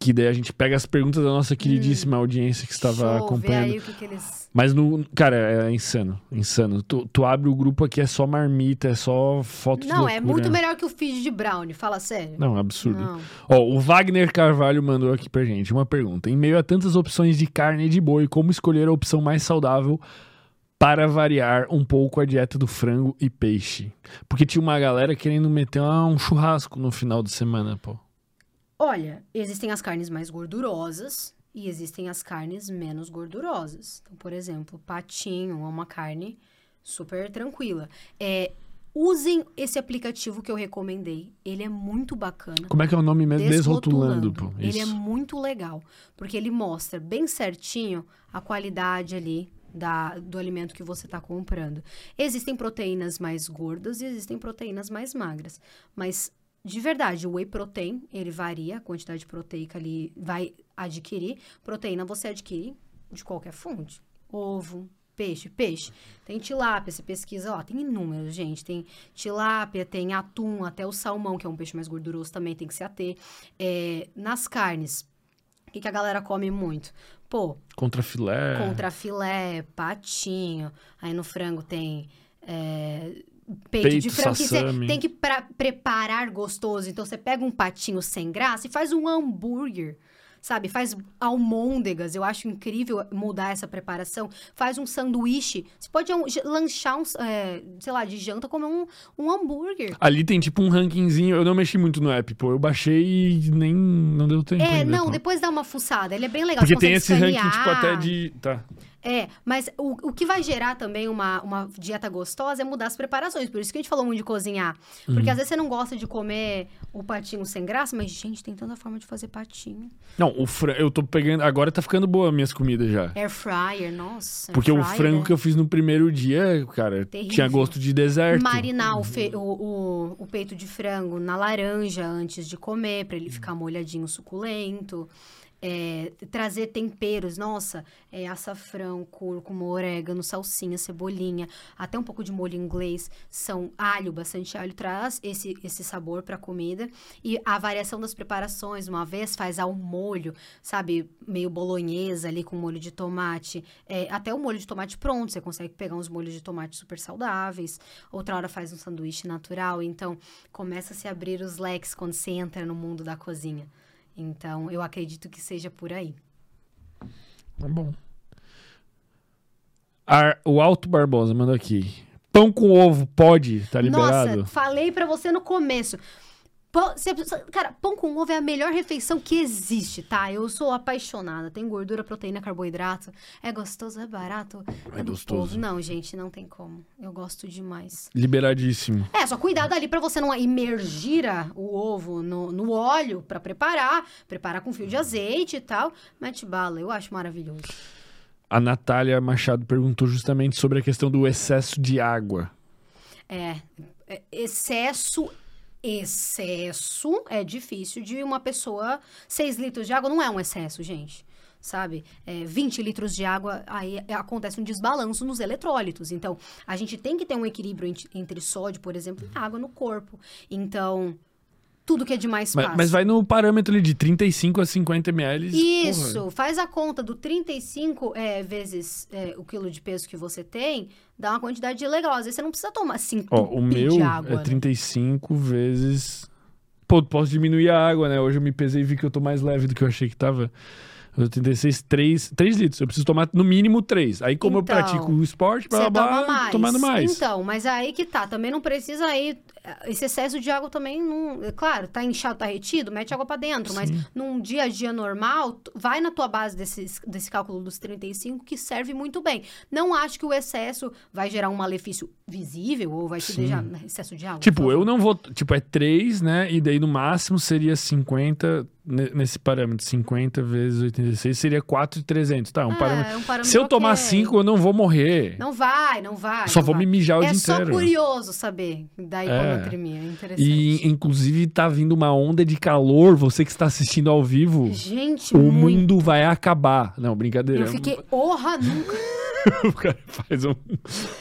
Que daí a gente pega as perguntas da nossa queridíssima audiência que estava
Show,
acompanhando.
aí o que, que eles.
Mas no. Cara, é insano. Insano. Tu, tu abre o grupo aqui, é só marmita, é só foto de
Não, é muito melhor que o feed de Brownie, fala sério.
Não, absurdo.
Não.
Ó, o Wagner Carvalho mandou aqui pra gente uma pergunta. Em meio a tantas opções de carne e de boi, como escolher a opção mais saudável para variar um pouco a dieta do frango e peixe? Porque tinha uma galera querendo meter um churrasco no final de semana, pô.
Olha, existem as carnes mais gordurosas e existem as carnes menos gordurosas. Então, por exemplo, patinho é uma carne super tranquila. É, usem esse aplicativo que eu recomendei. Ele é muito bacana.
Como é que é o nome mesmo? Desrotulando,
Desrotulando. Ele é muito legal, porque ele mostra bem certinho a qualidade ali da, do alimento que você está comprando. Existem proteínas mais gordas e existem proteínas mais magras, mas de verdade, o whey protein, ele varia, a quantidade proteica ali vai adquirir. Proteína você adquire de qualquer fonte. Ovo, peixe, peixe. Tem tilápia, você pesquisa, ó, tem inúmeros, gente. Tem tilápia, tem atum, até o salmão, que é um peixe mais gorduroso também, tem que se ater. É, nas carnes, o que, que a galera come muito? Pô,
Contra filé.
contra filé, patinho. Aí no frango tem é, peito,
Peito,
de frango que você tem que preparar gostoso. Então você pega um patinho sem graça e faz um hambúrguer. Sabe, faz almôndegas, eu acho incrível mudar essa preparação. Faz um sanduíche, você pode lanchar, um, é, sei lá, de janta, comer um, um hambúrguer.
Ali tem tipo um rankingzinho. Eu não mexi muito no app, pô. Eu baixei e nem. Não deu tempo.
É,
ainda,
não,
pô.
depois dá uma fuçada, ele é bem legal.
Porque tem esse ranking, tipo,
escanear.
até de. Tá.
É, mas o, o que vai gerar também uma, uma dieta gostosa é mudar as preparações. Por isso que a gente falou muito de cozinhar. Porque
Uhum.
às vezes você não gosta de comer o patinho sem graça, mas, gente, tem tanta forma de fazer patinho.
Não, o frango. Eu tô pegando. Agora tá ficando boa minhas comidas já.
Air fryer, nossa.
Porque
air
o
fryer,
frango que eu fiz no primeiro dia, cara,
Terrível.
tinha gosto de deserto.
Marinar o, fe- o, o, o peito de frango na laranja antes de comer, pra
Uhum.
ele ficar molhadinho, suculento. É, trazer temperos, nossa, é, açafrão, cúrcuma, orégano, salsinha, cebolinha, até um pouco de molho inglês, são alho, bastante alho, traz esse, esse sabor pra comida. E a variação das preparações, uma vez faz ao molho, sabe, meio bolonhesa ali com molho de tomate, é, até o molho de tomate pronto, você consegue pegar uns molhos de tomate super saudáveis. Outra hora faz um sanduíche natural, então começa a se abrir os leques quando você entra no mundo da cozinha. Então, eu acredito que seja por aí.
Tá bom. Ar- o Alto Barbosa mandou aqui. Pão com ovo pode? Tá liberado?
Nossa, falei pra você no começo. Pão, você- cara, pão com ovo é a melhor refeição que existe, tá? Eu sou apaixonada. Tem gordura, proteína, carboidrato. É gostoso, é barato.
É
do
gostoso.
povo. Não, gente, não tem como. Eu gosto demais.
Liberadíssimo.
É, só cuidado ali pra você não imergir a- o ovo no, no óleo pra preparar. Prepara com fio de azeite e tal. Mete bala, eu acho maravilhoso.
a Natália Machado perguntou justamente sobre a questão do excesso de água.
É, é, excesso, excesso é difícil de uma pessoa. 6 litros de água não é um excesso, gente. Sabe? É, 20 litros de água, aí acontece um desbalanço nos eletrólitos. Então, a gente tem que ter um equilíbrio ent- entre sódio, por exemplo, e água no corpo. Então, tudo que é demais
Mas,
passa.
mas vai no parâmetro ali de 35 a 50 ml.
Isso, faz a conta do 35 é, vezes é, o quilo de peso que você tem, dá uma quantidade legal. Às vezes você não precisa tomar 5
Ó, o meu
de água.
é
né?
35 vezes. Pô, posso diminuir a água, né? Hoje eu me pesei e vi que eu tô mais leve do que eu achei que tava. Eu 36, 3, 3 litros. Eu preciso tomar no mínimo 3. Aí, como
Então,
eu pratico o esporte, blá blá blá,
mais.
tomando mais.
Então, mas aí que tá. Também não precisa ir. Esse excesso de água também não. é Claro, tá inchado, tá retido, mete água pra dentro. Mas num dia a dia normal, vai na tua base desse, desse cálculo dos 35, que serve muito bem. Não acho que o excesso vai gerar um malefício visível ou vai te
Sim.
deixar excesso de água.
Tipo, eu não vou. Tipo, é 3, né? E daí no máximo seria 50. Ne- Nesse parâmetro, 50 vezes 86 seria 4,300. Tá, um
É,
parâmetro.
é um parâmetro
Se eu tomar
ok.
5, eu não vou morrer.
Não vai, não vai.
Só
não
vou
vai.
me mijar o
É
dia
só
inteiro.
curioso saber da hiponatremia. É interessante.
E, inclusive, tá vindo uma onda de calor. Você que está assistindo ao vivo,
Gente,
o
muito.
mundo vai acabar. Não, brincadeira.
Eu fiquei, porra, nunca.
o cara faz um,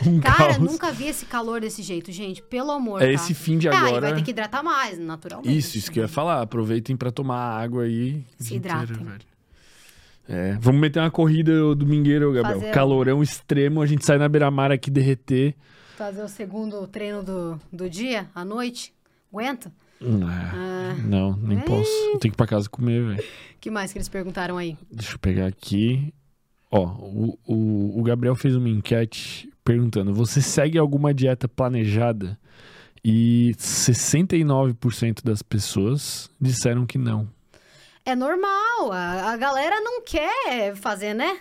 um
Cara,
caos.
nunca vi esse calor desse jeito, gente. Pelo amor,
É
tá?
esse fim de
Ah,
agora.
vai ter que hidratar mais, naturalmente.
Isso, isso que eu ia falar. Aproveitem pra tomar água aí. o
Se
inteiro,
hidratem.
velho. É, vamos meter uma corrida domingueira, Gabriel.
Fazer
Calorão extremo, a gente sai na beira-mar aqui derreter.
Fazer o segundo treino do, do dia, à noite. Aguenta?
Hum,
Ah,
Não, nem posso. Eu tenho que ir pra casa comer, velho.
que mais que eles perguntaram aí?
Deixa eu pegar aqui. Ó, o, o, o Gabriel fez uma enquete perguntando: você segue alguma dieta planejada? E 69% das pessoas disseram que não.
É normal, a, a galera não quer fazer, né?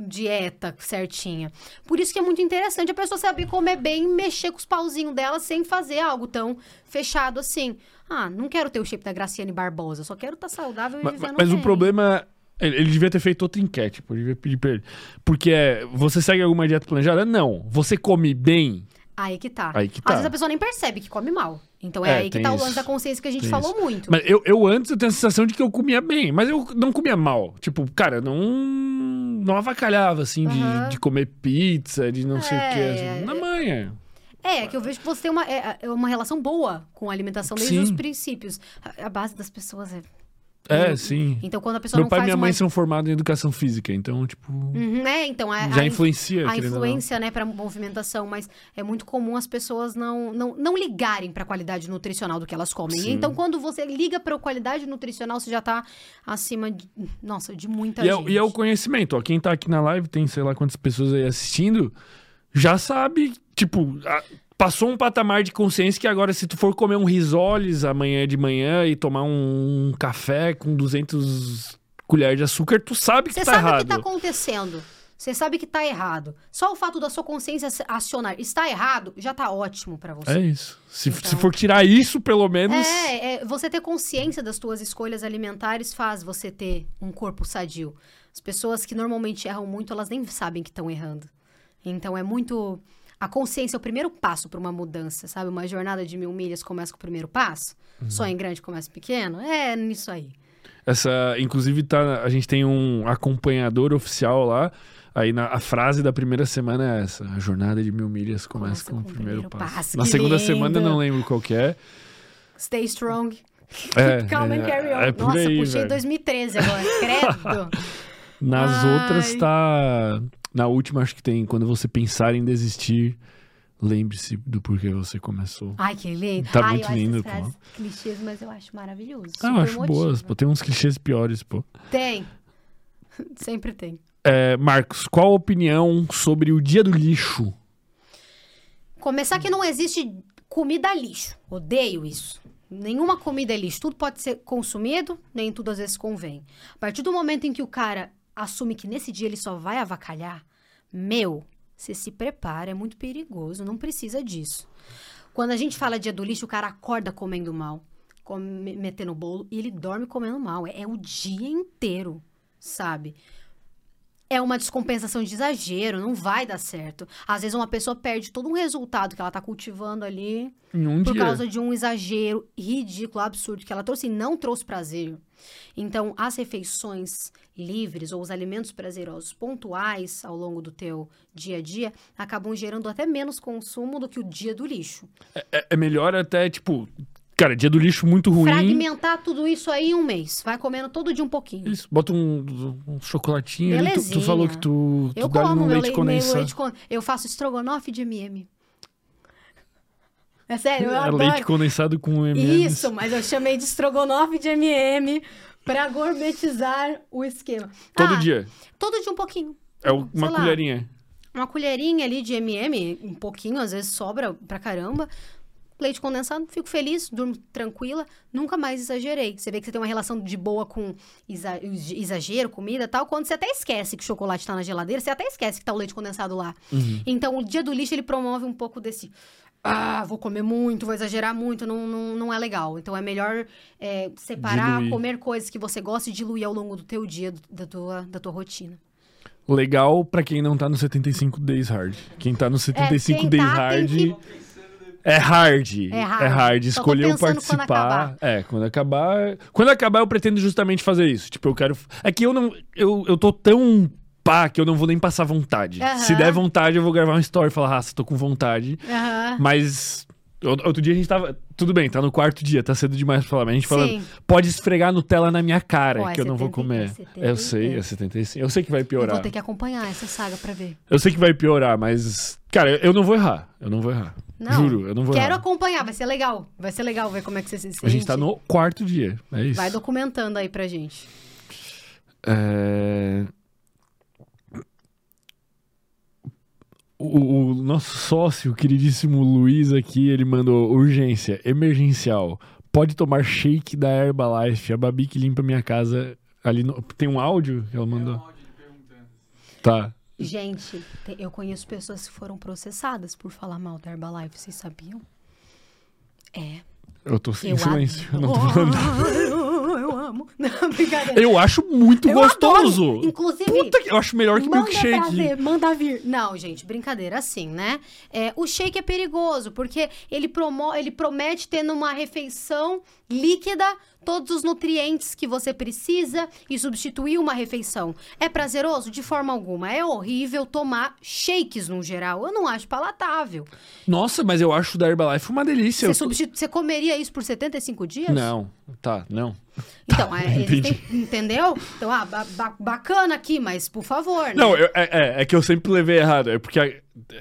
Dieta certinha. Por isso que é muito interessante a pessoa saber comer bem e mexer com os pauzinhos dela sem fazer algo tão fechado assim. Ah, não quero ter o shape da Graciane Barbosa, só quero estar saudável e
Ma-
vivendo
Mas, o
bem.
problema. Ele, ele devia ter feito outra enquete, devia pedir pra ele. Porque é, você segue alguma dieta planejada? Não. Você come bem?
Aí que tá.
Aí que
Às
tá.
esse a pessoa nem percebe que come mal. Então é,
É,
aí que tá o
isso.
lance da consciência que a gente
Tem
falou muito.
Mas eu, eu antes eu tenho a sensação de que eu comia bem, mas eu não comia mal. Tipo, cara, não. Não avacalhava, assim, de,
Aham.
de comer pizza, de não sei o quê.
É,
Assim. Na manhã.
É, que eu vejo que você tem uma, é, é uma relação boa com a alimentação desde
Sim.
os princípios. A, a base das pessoas é.
É, sim.
Então quando a pessoa
Meu pai e minha
uma...
mãe são formados em educação física, então, tipo.
Uhum, é, então a,
já
a,
influencia,
a influência, né, para movimentação, mas é muito comum as pessoas não, não, não ligarem para a qualidade nutricional do que elas comem.
Sim.
Então, quando você liga para a qualidade nutricional, você já tá acima de, nossa, de muita
E é,
gente.
e é o conhecimento, ó. Quem tá aqui na live, tem sei lá quantas pessoas aí assistindo, já sabe, tipo, a- passou um patamar de consciência que agora, se tu for comer um risoles amanhã de manhã e tomar um café com 200 colheres de açúcar, tu sabe que
Você
tá
sabe o
errado.
que tá acontecendo. Você sabe que tá errado. Só o fato da sua consciência acionar está errado, já tá ótimo para você.
É isso. Se,
Então-
se for tirar isso, pelo menos.
É, é, você ter consciência das tuas escolhas alimentares faz você ter um corpo sadio. As pessoas que normalmente erram muito, elas nem sabem que estão errando. Então é muito. A consciência é o primeiro passo para uma mudança, sabe? Uma jornada de mil milhas começa com o primeiro passo.
Uhum.
Sonho grande começa pequeno. É nisso aí.
Essa, inclusive, tá, a gente tem um acompanhador oficial lá. Aí na, a frase da primeira semana é essa: a jornada de mil milhas começa, com, o primeiro, passo. Na
que
segunda
lindo.
semana eu não lembro qual que é.
Stay strong.
É,
Calm and
é,
carry on.
é
Nossa,
aí,
puxei
velho.
2013 agora. Credo.
Nas
Ai.
outras tá. Na última, acho que tem. Quando você pensar em desistir, lembre-se do porquê você começou.
Ai, que lindo.
Tá
Ai,
muito lindo, pô.
clichês, mas eu acho maravilhoso.
Ah, eu acho
motiva.
boas. Pô, tem uns clichês piores, pô.
Tem. Sempre tem.
É, Marcos, qual a opinião sobre o dia do lixo?
Começar que não existe comida lixo. Odeio isso. Nenhuma comida é lixo. Tudo pode ser consumido, nem tudo às vezes convém. A partir do momento em que o cara assume que nesse dia ele só vai avacalhar, meu, você se prepara, é muito perigoso, não precisa disso. Quando a gente fala dia do lixo, o cara acorda comendo mal, come, metendo bolo, e ele dorme comendo mal. É, é o dia inteiro, sabe? É uma descompensação de exagero, não vai dar certo. Às vezes uma pessoa perde todo um resultado que ela tá cultivando ali
um
por
dia.
causa de um exagero ridículo, absurdo que ela trouxe e não trouxe prazer. Então, as refeições livres ou os alimentos prazerosos pontuais ao longo do teu dia a dia acabam gerando até menos consumo do que o dia do lixo.
É, é melhor até, tipo, cara, dia do lixo muito ruim.
Fragmentar tudo isso aí em um mês. Vai comendo todo dia um pouquinho.
Isso, bota um, um chocolatinho. ali. Tu, tu falou que tu, tu
Eu
dá
como
no
meu,
leite condensado.
leite condensado. Eu faço estrogonofe de MM. É sério, eu
É
adoro.
leite condensado com M&M's.
Isso, mas eu chamei de estrogonofe de MM pra gourmetizar o esquema.
Todo
Ah,
dia.
Todo dia um pouquinho.
É uma
sei lá.
colherinha.
Uma colherinha ali de MM, um pouquinho, às vezes sobra pra caramba. Leite condensado, fico feliz, durmo tranquila, nunca mais exagerei. Você vê que você tem uma relação de boa com exa- exagero, comida e tal, quando você até esquece que o chocolate tá na geladeira, você até esquece que tá o leite condensado lá.
Uhum.
Então, o dia do lixo, ele promove um pouco desse... Ah, vou comer muito, vou exagerar muito, não, não, não é legal. Então, é melhor é, separar,
Diluir.
comer coisas que você gosta e diluir ao longo do teu dia, do- da tua, da tua rotina.
Legal pra quem não tá no 75 Days Hard. Quem tá no 75
quem
Days
tá, tem
Hard
que-
é hard.
É hard.
É hard.
Tô
Escolheu
quando
participar.
acabar.
É, quando acabar. Quando acabar, eu pretendo justamente fazer isso. Tipo, eu quero. É que eu não. Eu, eu tô tão pá que eu não vou nem passar vontade. Se der vontade, eu vou gravar uma story e falar, raça, tô com vontade. Mas. Outro dia a gente tava. Tudo bem, tá no quarto dia, tá cedo demais pra falar. Mas a gente falando,
Sim.
pode esfregar Nutella na minha cara,
é
que eu não vou
70,
comer.
é
eu sei, é 75. Eu sei que vai
Eu
piorar.
vou ter que acompanhar essa saga pra ver.
Eu sei que vai piorar, mas. Cara, eu não vou errar. Eu não vou errar.
Não,
Juro, eu não vou
Quero
errar.
acompanhar, vai ser legal. Vai ser legal ver como é que você se sente.
A gente tá no quarto dia. É isso.
Vai documentando aí pra gente.
É... O, o nosso sócio, o queridíssimo Luiz aqui, ele mandou urgência, emergencial. Pode tomar shake da Herbalife. A Babi que limpa minha casa ali no... Tem um áudio que ela mandou? Tá.
Gente, te- eu conheço pessoas que foram processadas por falar mal da Herbalife. Vocês sabiam? É.
Eu tô em
Eu
silêncio. Eu não tô falando.
amo. Não, brincadeira.
Eu acho muito
Eu
gostoso.
adoro. Inclusive,
Puta que eu acho melhor que
Manda
milkshake.
trazer, manda vir. Não, gente, brincadeira assim, né? É, o shake é perigoso, porque ele, promo ele promete ter numa refeição líquida todos os nutrientes que você precisa e substituir uma refeição. É prazeroso? De forma alguma. É horrível tomar shakes no geral. Eu não acho palatável.
Nossa, mas eu acho da Herbalife uma delícia.
Você,
Eu-
substitu- você comeria isso por 75 dias?
Não, tá, não.
Então, é,
Entendi.
existem- entendeu? Então, ah, ba- ba- bacana aqui, mas por favor, né?
Não, eu- é, é, é que eu sempre levei errado. É porque a-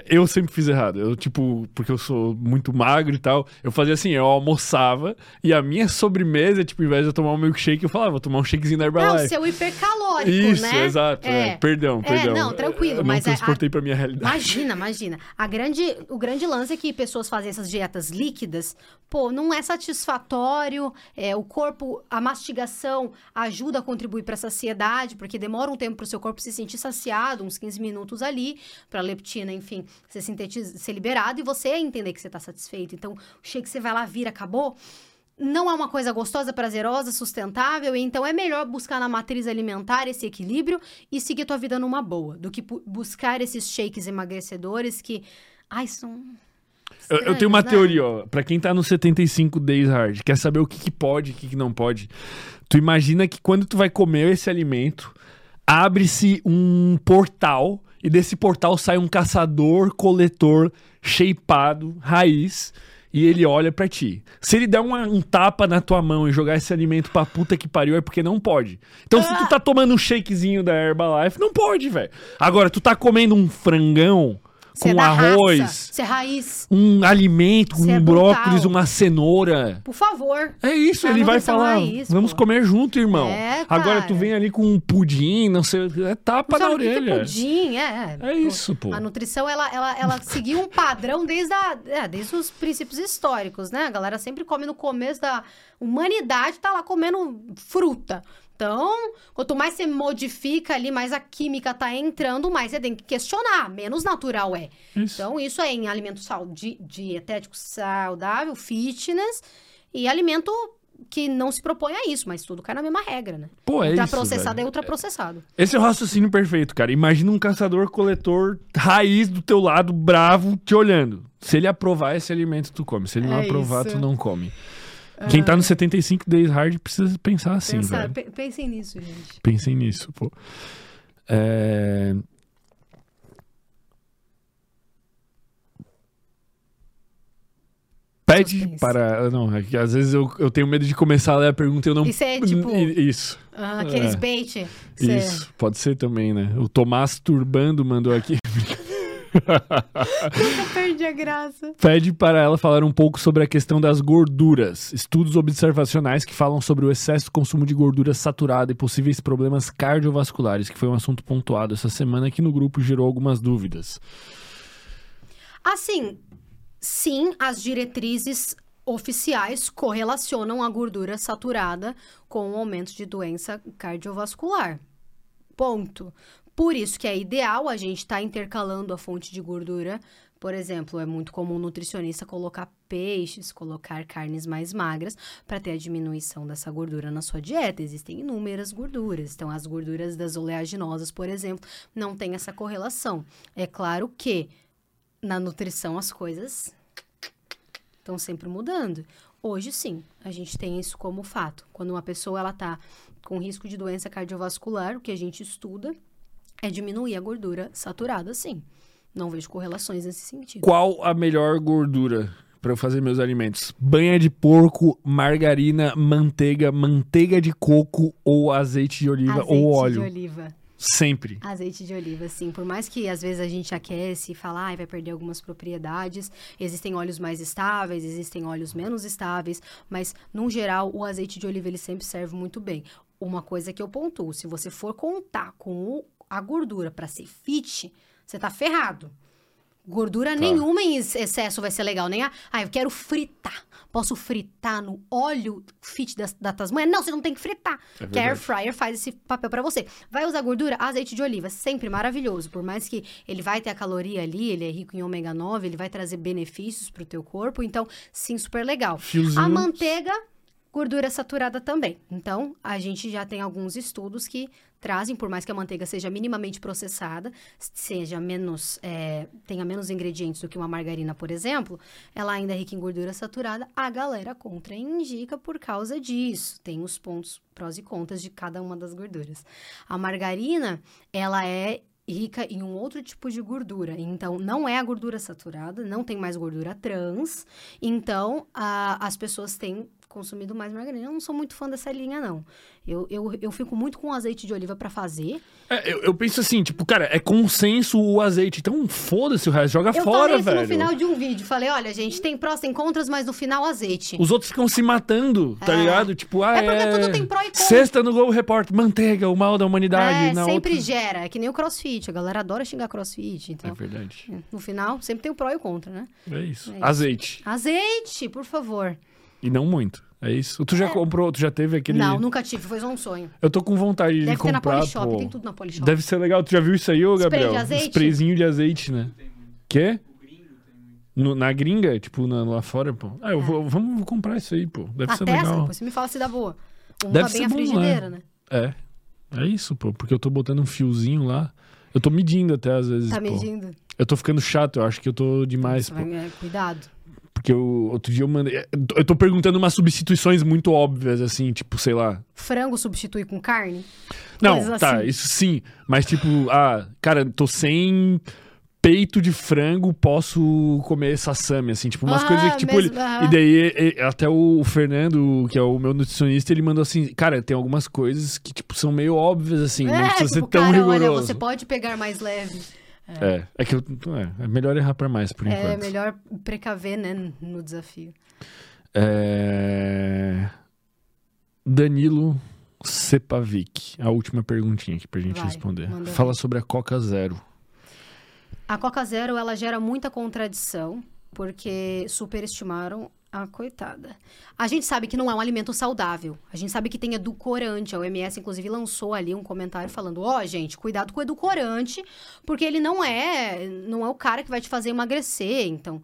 eu sempre fiz errado. Eu, tipo, porque eu sou muito magro e tal. Eu fazia assim, eu almoçava e a minha sobremesa, tipo, ao invés de eu tomar um milkshake, eu falava, vou tomar um shakezinho da
É o
Herbalife.
seu hipercalórico,
Isso,
né?
exato. é. Perdão,
É,
perdão.
não, tranquilo,
Eu
mas
não
é-
transportei pra minha realidade.
Imagina, imagina. A grande, o grande lance é que pessoas fazem essas dietas líquidas, pô, não é satisfatório. é, o corpo, a mastigação ajuda a contribuir para a saciedade, porque demora um tempo para o seu corpo se sentir saciado, uns 15 minutos ali, para a leptina, enfim, ser, ser liberado e você entender que você está satisfeito. Então, o shake você vai lá, vira, acabou. Não é uma coisa gostosa, prazerosa, sustentável, então é melhor buscar na matriz alimentar esse equilíbrio e seguir tua vida numa boa, do que bu- buscar esses shakes emagrecedores que, ai, são
Eu, eu tenho uma
né?
teoria, ó. Pra quem tá no 75 Days Hard, quer saber o que, que pode e o que, que não pode. Tu imagina que quando tu vai comer esse alimento, abre-se um portal e desse portal sai um caçador-coletor shapeado, raiz, e ele olha pra ti. Se ele der uma- um tapa na tua mão e jogar esse alimento pra puta que pariu, é porque não pode. Então, se tu tá tomando um shakezinho da Herbalife, não pode, velho. Agora, tu tá comendo um frangão
Você é
com
da
arroz
é raiz.
um alimento, um
é
brócolis,
brutal.
uma cenoura.
Por favor.
É isso, ele vai falar,
raiz,
vamos
pô.
comer junto, irmão.
É,
Agora tu vem ali com um pudim, não sei, é tapa na
Sabe o que é
orelha.
pudim? É,
É isso, pô.
A nutrição, ela, ela, ela seguiu um padrão desde, a, é, desde os princípios históricos, né? A galera sempre come no começo da humanidade, tá lá comendo fruta. Então, quanto mais você modifica ali, mais a química tá entrando, mais você tem que questionar. Menos natural é.
Isso.
Então, isso é em alimento sal, di, dietético saudável, fitness e alimento que não se propõe a isso, mas tudo cai na mesma regra, né?
Pô, é isso.
ultraprocessado
velho.
é ultraprocessado.
Esse é o raciocínio perfeito, cara. Imagina um caçador-coletor raiz do teu lado, bravo, te olhando. Se ele aprovar esse alimento, tu come. Se ele não
É
aprovar,
isso.
tu não come. Quem tá no 75 Days Hard precisa pensar assim,
Pensa-
velho.
pe- pensem nisso, gente.
Pensem nisso, pô. É... Pede para. Não, é que às vezes eu, eu tenho medo de começar a ler a pergunta e eu não.
Isso é, tipo-
Isso.
Ah, aqueles
É.
bait. Cê-
Isso, pode ser também, né? O Tomás Turbando mandou aqui.
Eu perdi a graça.
Pede para ela falar um pouco sobre a questão das gorduras. Estudos observacionais que falam sobre o excesso de consumo de gordura saturada e possíveis problemas cardiovasculares, que foi um assunto pontuado essa semana que no grupo gerou algumas dúvidas.
Assim, sim, as diretrizes oficiais correlacionam a gordura saturada com o aumento de doença cardiovascular. Ponto. Por isso que é ideal a gente estar intercalando a fonte de gordura. Por exemplo, é muito comum o nutricionista colocar peixes, colocar carnes mais magras para ter a diminuição dessa gordura na sua dieta. Existem inúmeras gorduras. Então, as gorduras das oleaginosas, por exemplo, não tem essa correlação. É claro que na nutrição as coisas estão sempre mudando. Hoje sim, a gente tem isso como fato. Quando uma pessoa ela tá com risco de doença cardiovascular, o que a gente estuda é diminuir a gordura saturada, sim. Não vejo correlações nesse sentido.
Qual a melhor gordura para eu fazer meus alimentos? Banha de porco, margarina, manteiga, manteiga de coco ou azeite de oliva
Azeite
ou óleo?
de oliva.
Sempre.
Azeite de oliva, sim. Por mais que às vezes a gente aquece e fala, ai, vai perder algumas propriedades, existem óleos mais estáveis, existem óleos menos estáveis, mas, no geral, o azeite de oliva ele sempre serve muito bem. Uma coisa que eu pontuo, se você for contar com o- a gordura para ser fit, você tá ferrado. Gordura nenhuma em ex- excesso vai ser legal, nem a. Ah, eu quero fritar. Posso fritar no óleo fit da, da Tasmanha? Não, você não tem que fritar.
É
que a air fryer faz esse papel pra você. Vai usar gordura? Azeite de oliva, sempre maravilhoso. Por mais que ele vai ter a caloria ali, ele é rico em ômega 9, ele vai trazer benefícios pro teu corpo, então sim, super legal.
Fiozinho.
A manteiga, gordura saturada também. Então, a gente já tem alguns estudos que trazem, por mais que a manteiga seja minimamente processada, seja menos, é, tenha menos ingredientes do que uma margarina, por exemplo, ela ainda é rica em gordura saturada, a galera contraindica por causa disso. Tem os pontos prós e contras de cada uma das gorduras. A margarina, ela é rica em um outro tipo de gordura. Então, não é a gordura saturada, não tem mais gordura trans. Então, a- as pessoas têm consumido mais margarina. Eu não sou muito fã dessa linha, não. Eu, eu, eu fico muito com azeite de oliva pra fazer.
É, eu, eu penso assim, tipo, cara, é consenso o azeite. Então foda-se o resto, joga
eu
fora,
falei isso
velho.
no final de um vídeo. Falei, olha, gente, tem prós, tem contras, mas no final, azeite.
Os outros ficam se matando, tá
É.
ligado? Tipo, ah,
É porque tudo tem pró e contra.
Sexta no Globo Repórter, manteiga, o mal da humanidade.
é,
na
sempre
outra...
gera. É que nem o crossfit. A galera adora xingar crossfit.
É
Então,
verdade.
no final, sempre tem o pró e o contra, né?
É isso.
É isso.
Azeite.
Azeite, por favor.
E não muito. É isso. Tu já comprou, tu já teve aquele.
Não, nunca tive. Foi só um sonho.
Eu tô com vontade
Deve
de
ter na
comprar.
Polishop.
pô.
Tem tudo na Polishop.
Deve ser legal. Tu já viu isso aí, ô
Spray
Gabriel?
de azeite?
Sprayzinho de azeite, né? Quê? No- na gringa, tipo, na- lá fora, pô. Ah, eu vou, vamos comprar isso aí, pô. Deve
A
ser
Tesla,
legal.
depois você me fala se dá boa. Uma
Deve
bem
ser
a
bom,
frigideira, né?
É. É isso, pô. Porque eu tô botando um fiozinho lá. Eu tô medindo até às vezes.
Tá
pô.
medindo.
Eu tô ficando chato, eu acho que eu tô demais,
Você
pô.
vai- é, cuidado.
Porque eu, outro dia eu mandei. Eu tô perguntando umas substituições muito óbvias, assim, tipo, sei lá.
Frango substitui com carne?
Não,
Coisas
tá,
assim.
isso sim. Mas, tipo, ah, cara, tô sem peito de frango, posso comer sassami, assim, tipo, umas
Ah,
coisas que, tipo,
mesmo,
ele.
aham.
E daí, até o Fernando, que é o meu nutricionista, ele mandou assim, cara, tem algumas coisas que, tipo, são meio óbvias, assim, não
é,
precisa
tipo,
ser tão
cara,
rigoroso.
olha, você pode pegar mais leve.
É, é que eu. É, é melhor errar pra mais, por
É
enquanto.
melhor precaver, né, no desafio.
É... Danilo Sepavic, a última perguntinha aqui pra gente
Vai,
responder. Fala sobre a Coca Zero.
A Coca Zero, ela gera muita contradição, porque superestimaram a coitada. A gente sabe que não é um alimento saudável. A gente sabe que tem edulcorante. A OMS, inclusive, lançou ali um comentário falando: ó, gente, cuidado com o edulcorante, porque ele não é, não é o cara que vai te fazer emagrecer. Então,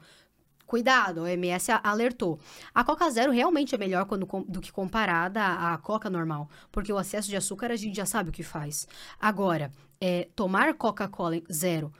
Cuidado, a OMS alertou. A Coca Zero realmente é melhor quando do que comparada à Coca normal, porque o excesso de açúcar a gente já sabe o que faz. Agora, é, tomar Coca-Cola Zero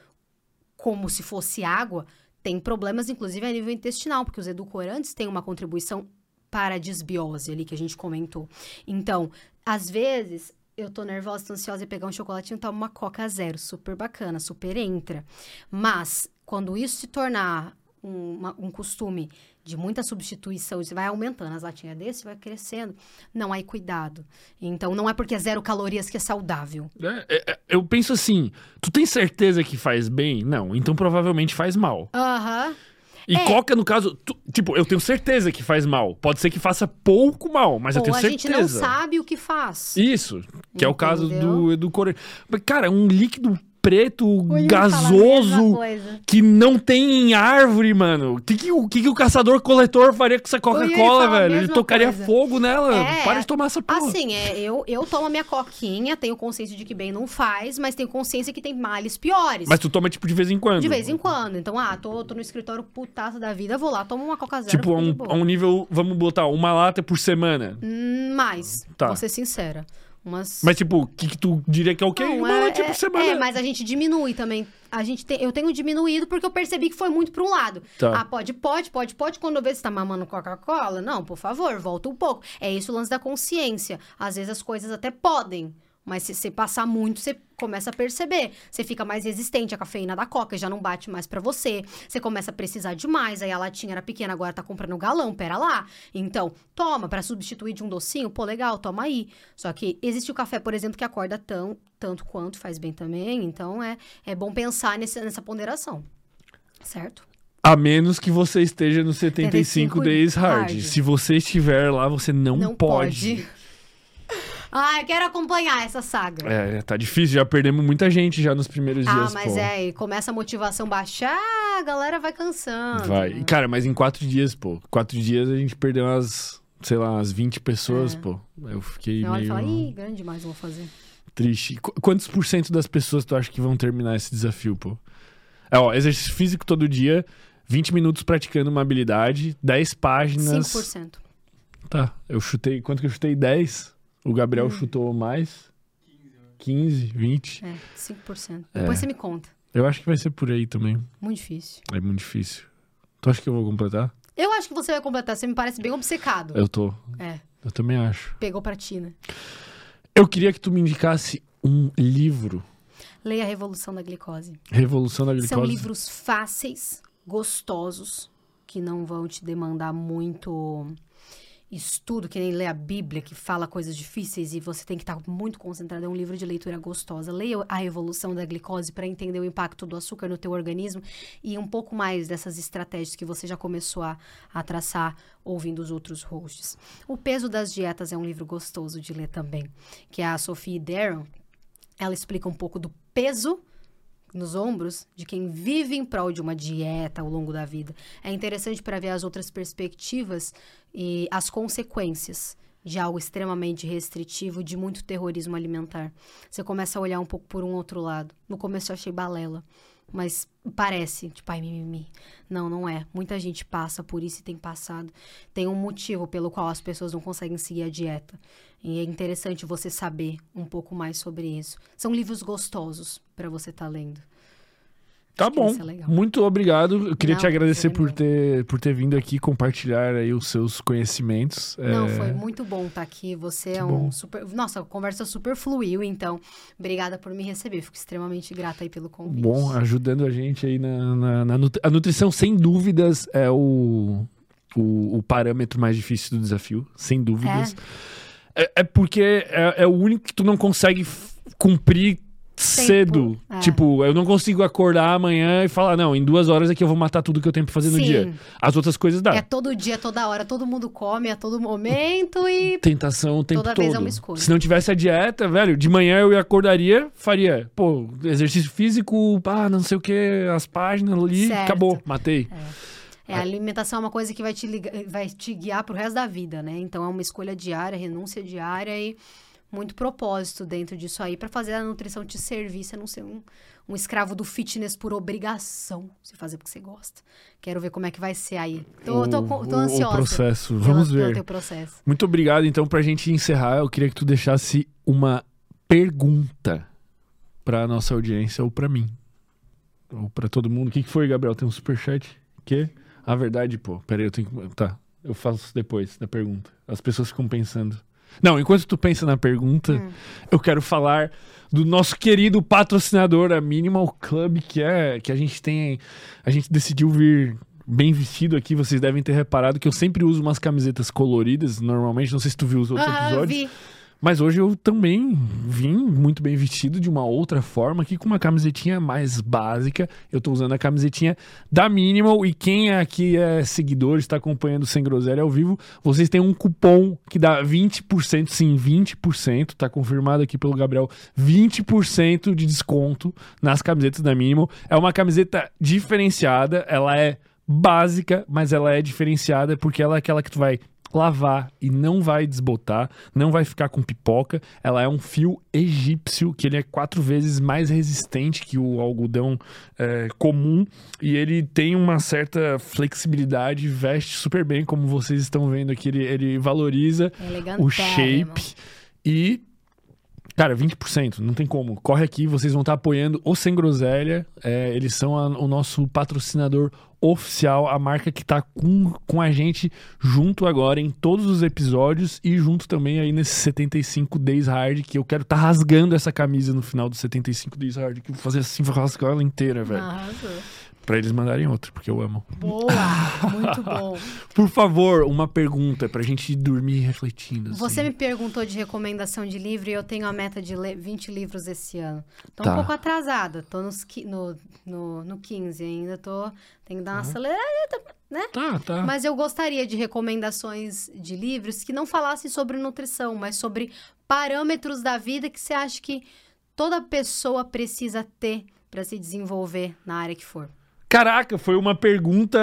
como se fosse água tem problemas, inclusive, a nível intestinal, porque os edulcorantes têm uma contribuição para a desbiose ali que a gente comentou. Então, às vezes, eu tô nervosa, tô ansiosa e pegar um chocolatinho, tomo uma Coca Zero, super bacana, super entra. Mas, quando isso se tornar um, uma- um costume de muita substituição, você vai aumentando as latinhas desse, vai crescendo. Não, aí cuidado. Então, não é porque é zero calorias que é saudável.
É, é, é, eu penso assim, tu tem certeza que faz bem? Não, então provavelmente faz mal.
Aham.
E
É.
coca, no caso, tu- tipo, eu tenho certeza que faz mal. Pode ser que faça pouco mal, mas eu tenho
a
certeza.
gente não sabe o que faz.
Isso, que é o caso
Entendeu?
do edulcorante. Mas, cara, um líquido preto, gasoso, que não tem em árvore, mano. O que, que, o que, que o caçador-coletor faria com essa Coca-Cola, velho? Ele tocaria
coisa.
fogo nela.
É,
Para de tomar essa porra.
Assim, é, eu, eu tomo a minha coquinha, tenho consciência de que bem não faz, mas tenho consciência que tem males piores.
Mas tu toma, tipo, de vez em quando.
De vez em quando. Então, ah, tô, tô no escritório putaço da vida, vou lá, tomo uma coca zero.
Tipo, a um, a um nível, vamos botar, uma lata por semana.
Hum, Mais,
Tá.
vou ser sincera. Umas...
Mas, tipo, o que, que tu diria que é o quê?
Não,
uma
é,
latinha
é-
semana.
É, mas a gente diminui também. A gente tem, eu tenho diminuído porque eu percebi que foi muito para um lado.
Tá.
Ah, pode, pode, pode, pode. Quando eu vejo você tá mamando Coca-Cola, não, por favor, volta um pouco. É isso o lance da consciência. Às vezes as coisas até podem, mas se você passar muito, você começa a perceber. Você fica mais resistente à cafeína da Coca, já não bate mais pra você. Você começa a precisar de mais. Aí a latinha era pequena, agora tá comprando galão, pera lá. Então, toma pra substituir de um docinho, pô, legal, toma aí. Só que existe o café, por exemplo, que acorda tão, tanto quanto faz bem também. Então, é, é bom pensar nesse, nessa ponderação. Certo?
A menos que você esteja no 75
75
Days Hard.
Hard.
Se você estiver lá, você não, pode.
Ah, eu quero acompanhar essa saga.
É, tá difícil, já perdemos muita gente já nos primeiros
Ah,
dias,
mas
pô.
é, e começa a motivação baixar, a galera vai cansando.
Vai. E, Cara, mas em quatro dias, pô. Quatro dias a gente perdeu umas, sei lá, umas 20 pessoas,
É.
pô. Eu fiquei
Você olha e
meio
fala, ih, grande demais, vou fazer.
triste. Qu- quantos por cento das pessoas tu acha que vão terminar esse desafio, pô? É, ó, exercício físico todo dia, 20 minutos praticando uma habilidade, 10 páginas.
5%.
Tá, eu chutei. Quanto que eu chutei? 10. O Gabriel
Hum.
chutou mais. 15, 20.
É, 5%.
É.
Depois você me conta.
Eu acho que vai ser por aí também.
Muito difícil.
É muito difícil. Tu acha que eu vou completar?
Eu acho que você vai completar, você me parece bem obcecado.
Eu tô.
É,
Eu também acho.
pegou pra ti, né?
Eu queria que tu me indicasse um livro.
Leia a Revolução da Glicose.
Revolução da Glicose.
São livros fáceis, gostosos, que não vão te demandar muito estudo, que nem ler a Bíblia, que fala coisas difíceis e você tem que estar muito concentrado. É um livro de leitura gostosa. Leia a Revolução da Glicose para entender o impacto do açúcar no teu organismo e um pouco mais dessas estratégias que você já começou a, a traçar ouvindo os outros hosts. O Peso das Dietas é um livro gostoso de ler também, que é a Sophie Darrow. Ela explica um pouco do peso nos ombros de quem vive em prol de uma dieta ao longo da vida. É interessante para ver as outras perspectivas e as consequências de algo extremamente restritivo, de muito terrorismo alimentar. Você começa a olhar um pouco por um outro lado. No começo eu achei balela, mas parece, tipo, ai, mimimi. Não, não é. Muita gente passa por isso e tem passado. Tem um motivo pelo qual as pessoas não conseguem seguir a dieta. E é interessante você saber um pouco mais sobre isso. São livros gostosos para você estar lendo.
Tá
Acho que
bom.
é.
Muito obrigado. Eu queria
Não,
te agradecer por ter, por ter vindo aqui compartilhar aí os seus conhecimentos.
Não,
É,
foi muito bom estar aqui. Você é um
bom.
super. Nossa, a conversa super fluiu, então. Obrigada por me receber. Fico extremamente grata aí pelo convite.
Bom, ajudando a gente aí na, na, na nut- A nutrição, sem dúvidas, é o, o, o parâmetro mais difícil do desafio. Sem dúvidas. É, é porque é, é o único que tu não consegue cumprir cedo.
é.
Tipo, eu não consigo acordar amanhã e falar, não, em duas horas aqui eu vou matar tudo que eu tenho pra fazer no
Sim.
dia. As outras coisas dá.
É todo dia, toda hora, todo mundo come a todo momento e.
Tentação o tempo
Toda
todo.
vez é uma escolha.
Se não tivesse a dieta, velho, de manhã eu acordaria, faria, pô, exercício físico, ah, não sei o que, as páginas ali,
Certo.
acabou, matei.
É, a alimentação é uma coisa que vai te, liga- vai te guiar pro resto da vida, né? Então é uma escolha diária, renúncia diária e muito propósito dentro disso aí pra fazer a nutrição te servir, você não ser um, um escravo do fitness por obrigação, você fazer porque você gosta. Quero ver como é que vai ser aí. Tô, tô,
O-
tô
o-
ansiosa.
O processo.
pela-
Vamos
pelo
ver.
teu processo.
Muito obrigado. Então, pra gente encerrar, eu queria que tu deixasse uma pergunta pra nossa audiência ou pra mim. Ou pra todo mundo. O que, que foi, Gabriel? Tem um superchat? Que? A verdade, pô. Peraí, eu tenho que. Tá. Eu faço depois da pergunta. As pessoas ficam pensando. Não, enquanto tu pensa na pergunta,
Hum.
eu quero falar do nosso querido patrocinador, a Minimal Club, que é que a gente tem, a gente decidiu vir bem vestido aqui. Vocês devem ter reparado que eu sempre uso umas camisetas coloridas, normalmente. Não sei se tu viu os outros
Ah,
episódios.
vi.
Mas hoje eu também vim muito bem vestido de uma outra forma, aqui com uma camisetinha mais básica. Eu tô usando a camisetinha da Minimal e quem aqui é seguidor, está acompanhando Sem Groselha ao vivo, vocês têm um cupom que dá 20%, sim, 20%, tá confirmado aqui pelo Gabriel, 20% de desconto nas camisetas da Minimal. É uma camiseta diferenciada, ela é básica, mas ela é diferenciada porque ela é aquela que tu vai lavar e não vai desbotar, não vai ficar com pipoca. Ela é um fio egípcio, que ele é quatro vezes mais resistente que o algodão é, comum. E ele tem uma certa flexibilidade, veste super bem, como vocês estão vendo aqui, ele, ele valoriza
É
o shape. E Cara, 20%, não tem como. Corre aqui, vocês vão estar apoiando o Sem Groselha. É, eles são a- o nosso patrocinador oficial, a marca que tá com, com a gente junto agora em todos os episódios e junto também aí nesse 75 Days Hard, que eu quero estar rasgando essa camisa no final do 75 Days Hard, que eu vou fazer assim, vou rasgar ela inteira, velho.
Arrasou.
Pra eles mandarem outra, porque eu amo.
Boa, muito bom.
Por favor, uma pergunta pra gente dormir refletindo. assim.
Você me perguntou de recomendação de livro e eu tenho a meta de ler 20 livros esse ano. Tô
Tá.
um pouco atrasada, tô nos, no, no, no 15 ainda, tô, tenho que dar uma acelerada, né?
Tá, tá.
Mas eu gostaria de recomendações de livros que não falassem sobre nutrição, mas sobre parâmetros da vida que você acha que toda pessoa precisa ter para se desenvolver na área que for.
Caraca, foi uma pergunta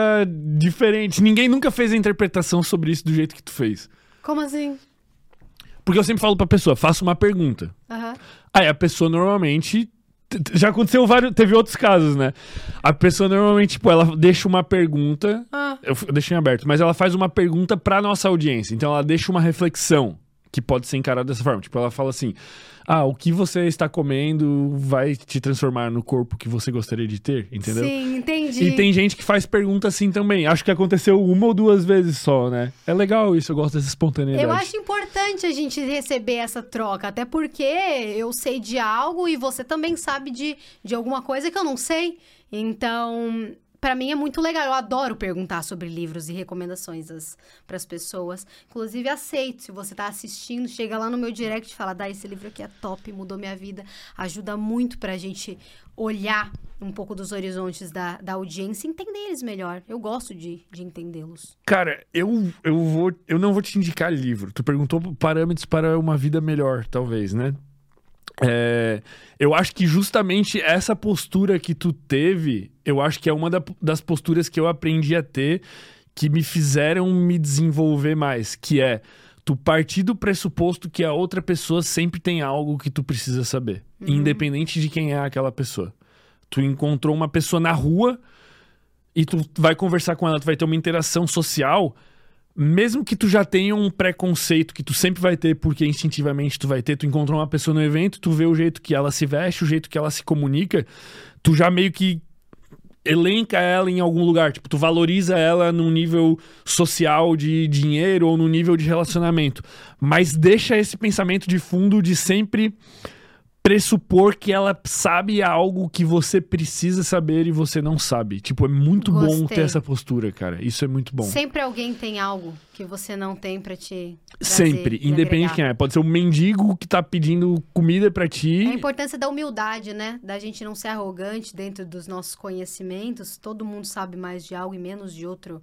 diferente. Ninguém nunca fez a interpretação sobre isso do jeito que tu fez.
Como assim?
Porque eu sempre falo pra pessoa, faça uma pergunta.
Aham.
Aí a pessoa normalmente. Já aconteceu vários. Teve outros casos, né? A pessoa normalmente, tipo, ela deixa uma pergunta.
Ah,
Eu, eu deixei em aberto, mas ela faz uma pergunta pra nossa audiência. Então ela deixa uma reflexão que pode ser encarada dessa forma. Tipo, ela fala assim: Ah, o que você está comendo vai te transformar no corpo que você gostaria de ter? Entendeu?
sim, entendi.
E tem gente que faz pergunta assim também. Acho que aconteceu uma ou duas vezes só, né? É legal isso, eu gosto dessa espontaneidade.
Eu acho importante a gente receber essa troca, até porque eu sei de algo e você também sabe de, de alguma coisa que eu não sei. Então, pra mim é muito legal. Eu adoro perguntar sobre livros e recomendações para as pessoas. Inclusive, aceito. Se você tá assistindo, chega lá no meu direct e fala: Dá, esse livro aqui é top, mudou minha vida. Ajuda muito pra gente olhar um pouco dos horizontes da, da audiência e entender eles melhor. Eu gosto de, de entendê-los.
Cara, eu, eu, vou, eu não vou te indicar livro. Tu perguntou parâmetros para uma vida melhor, talvez, né? É, eu acho que justamente essa postura que tu teve, eu acho que é uma da- das posturas que eu aprendi a ter que me fizeram me desenvolver mais, que é tu partir do pressuposto que a outra pessoa sempre tem algo que tu precisa saber, independente de quem é aquela pessoa. Tu encontrou uma pessoa na rua e tu vai conversar com ela, tu vai ter uma interação social, mesmo que tu já tenha um preconceito que tu sempre vai ter, porque instintivamente tu vai ter, tu encontrou uma pessoa no evento, tu vê o jeito que ela se veste, o jeito que ela se comunica, tu já meio que elenca ela em algum lugar, tipo, tu valoriza ela num nível social de dinheiro ou no nível de relacionamento, mas deixa esse pensamento de fundo de sempre pressupor que ela sabe algo que você precisa saber e você não sabe. Tipo, é muito bom
Gostei.
ter essa postura, cara. Isso é muito bom.
Sempre alguém tem algo que você não tem pra te. trazer
Sempre,
e
independente de quem é. Pode ser um mendigo que tá pedindo comida pra
É a
ti.
importância da humildade, né? Da gente não ser arrogante dentro dos nossos conhecimentos. Todo mundo sabe mais de algo e menos de outro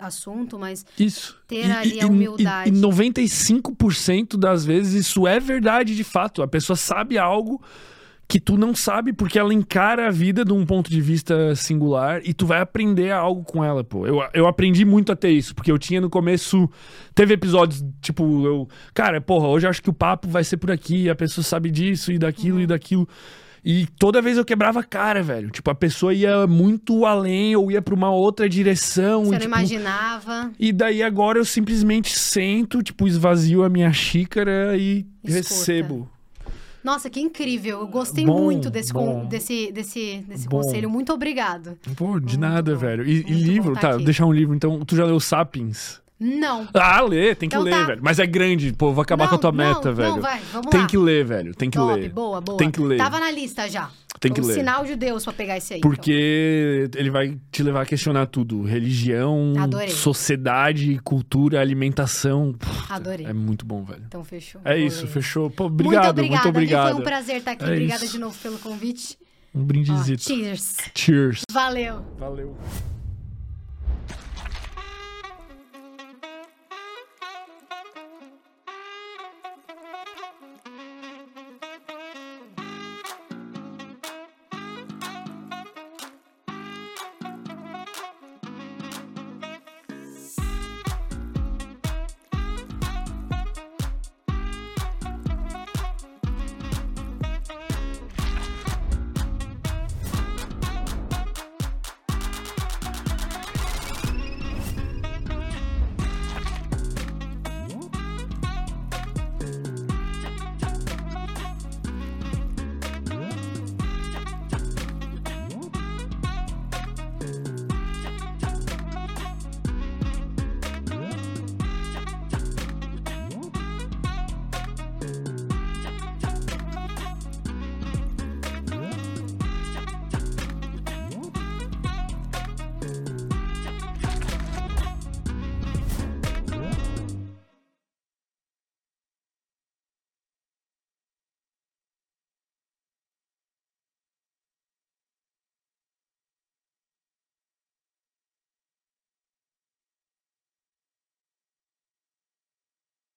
assunto, mas
Isso.
Ter ali a humildade.
E, e 95% das vezes isso é verdade de fato. A pessoa sabe algo que tu não sabe porque ela encara a vida de um ponto de vista singular e tu vai aprender algo com ela, pô. Eu, eu aprendi muito a ter isso, porque eu tinha no começo. Teve episódios, tipo, eu. Cara, porra, hoje eu acho que o papo vai ser por aqui, a pessoa sabe disso e daquilo e daquilo. E toda vez eu quebrava a cara, velho. Tipo, a pessoa ia muito além ou ia pra uma outra direção.
Você
e,
não
tipo,
imaginava.
e daí agora eu simplesmente sento, tipo, esvazio a minha xícara e
Escuta.
recebo.
Nossa, que incrível. Eu gostei
Bom,
muito desse,
bom.
desse, desse, desse
Bom.
conselho. Muito obrigado.
Pô, de
Muito
nada, velho. E, e livro,
tá
tá? Deixar um livro. Então, tu já leu Sapiens?
Não.
Ah, lê, tem que
Então
ler,
tá.
velho. Mas é grande, pô, vou acabar
Não,
com a tua
não,
meta,
não,
velho.
vai, vamos
tem
lá.
que ler, velho. Tem que
Top,
ler.
boa, boa.
Tem que ler.
Tava na lista já.
Tem que
um
ler.
sinal de Deus pra pegar esse aí. então.
Porque ele vai te levar a questionar tudo: religião,
Adorei.
sociedade, cultura, alimentação. Puta,
Adorei.
É muito bom, velho.
Então fechou.
É
Vou
isso, fechou. Pô,
Muito
obrigado, muito
Vi,
obrigado.
Foi um prazer estar aqui.
É
obrigada
isso.
de novo pelo convite.
Um
Ó,
brindezito.
cheers.
Cheers.
Valeu.
Valeu.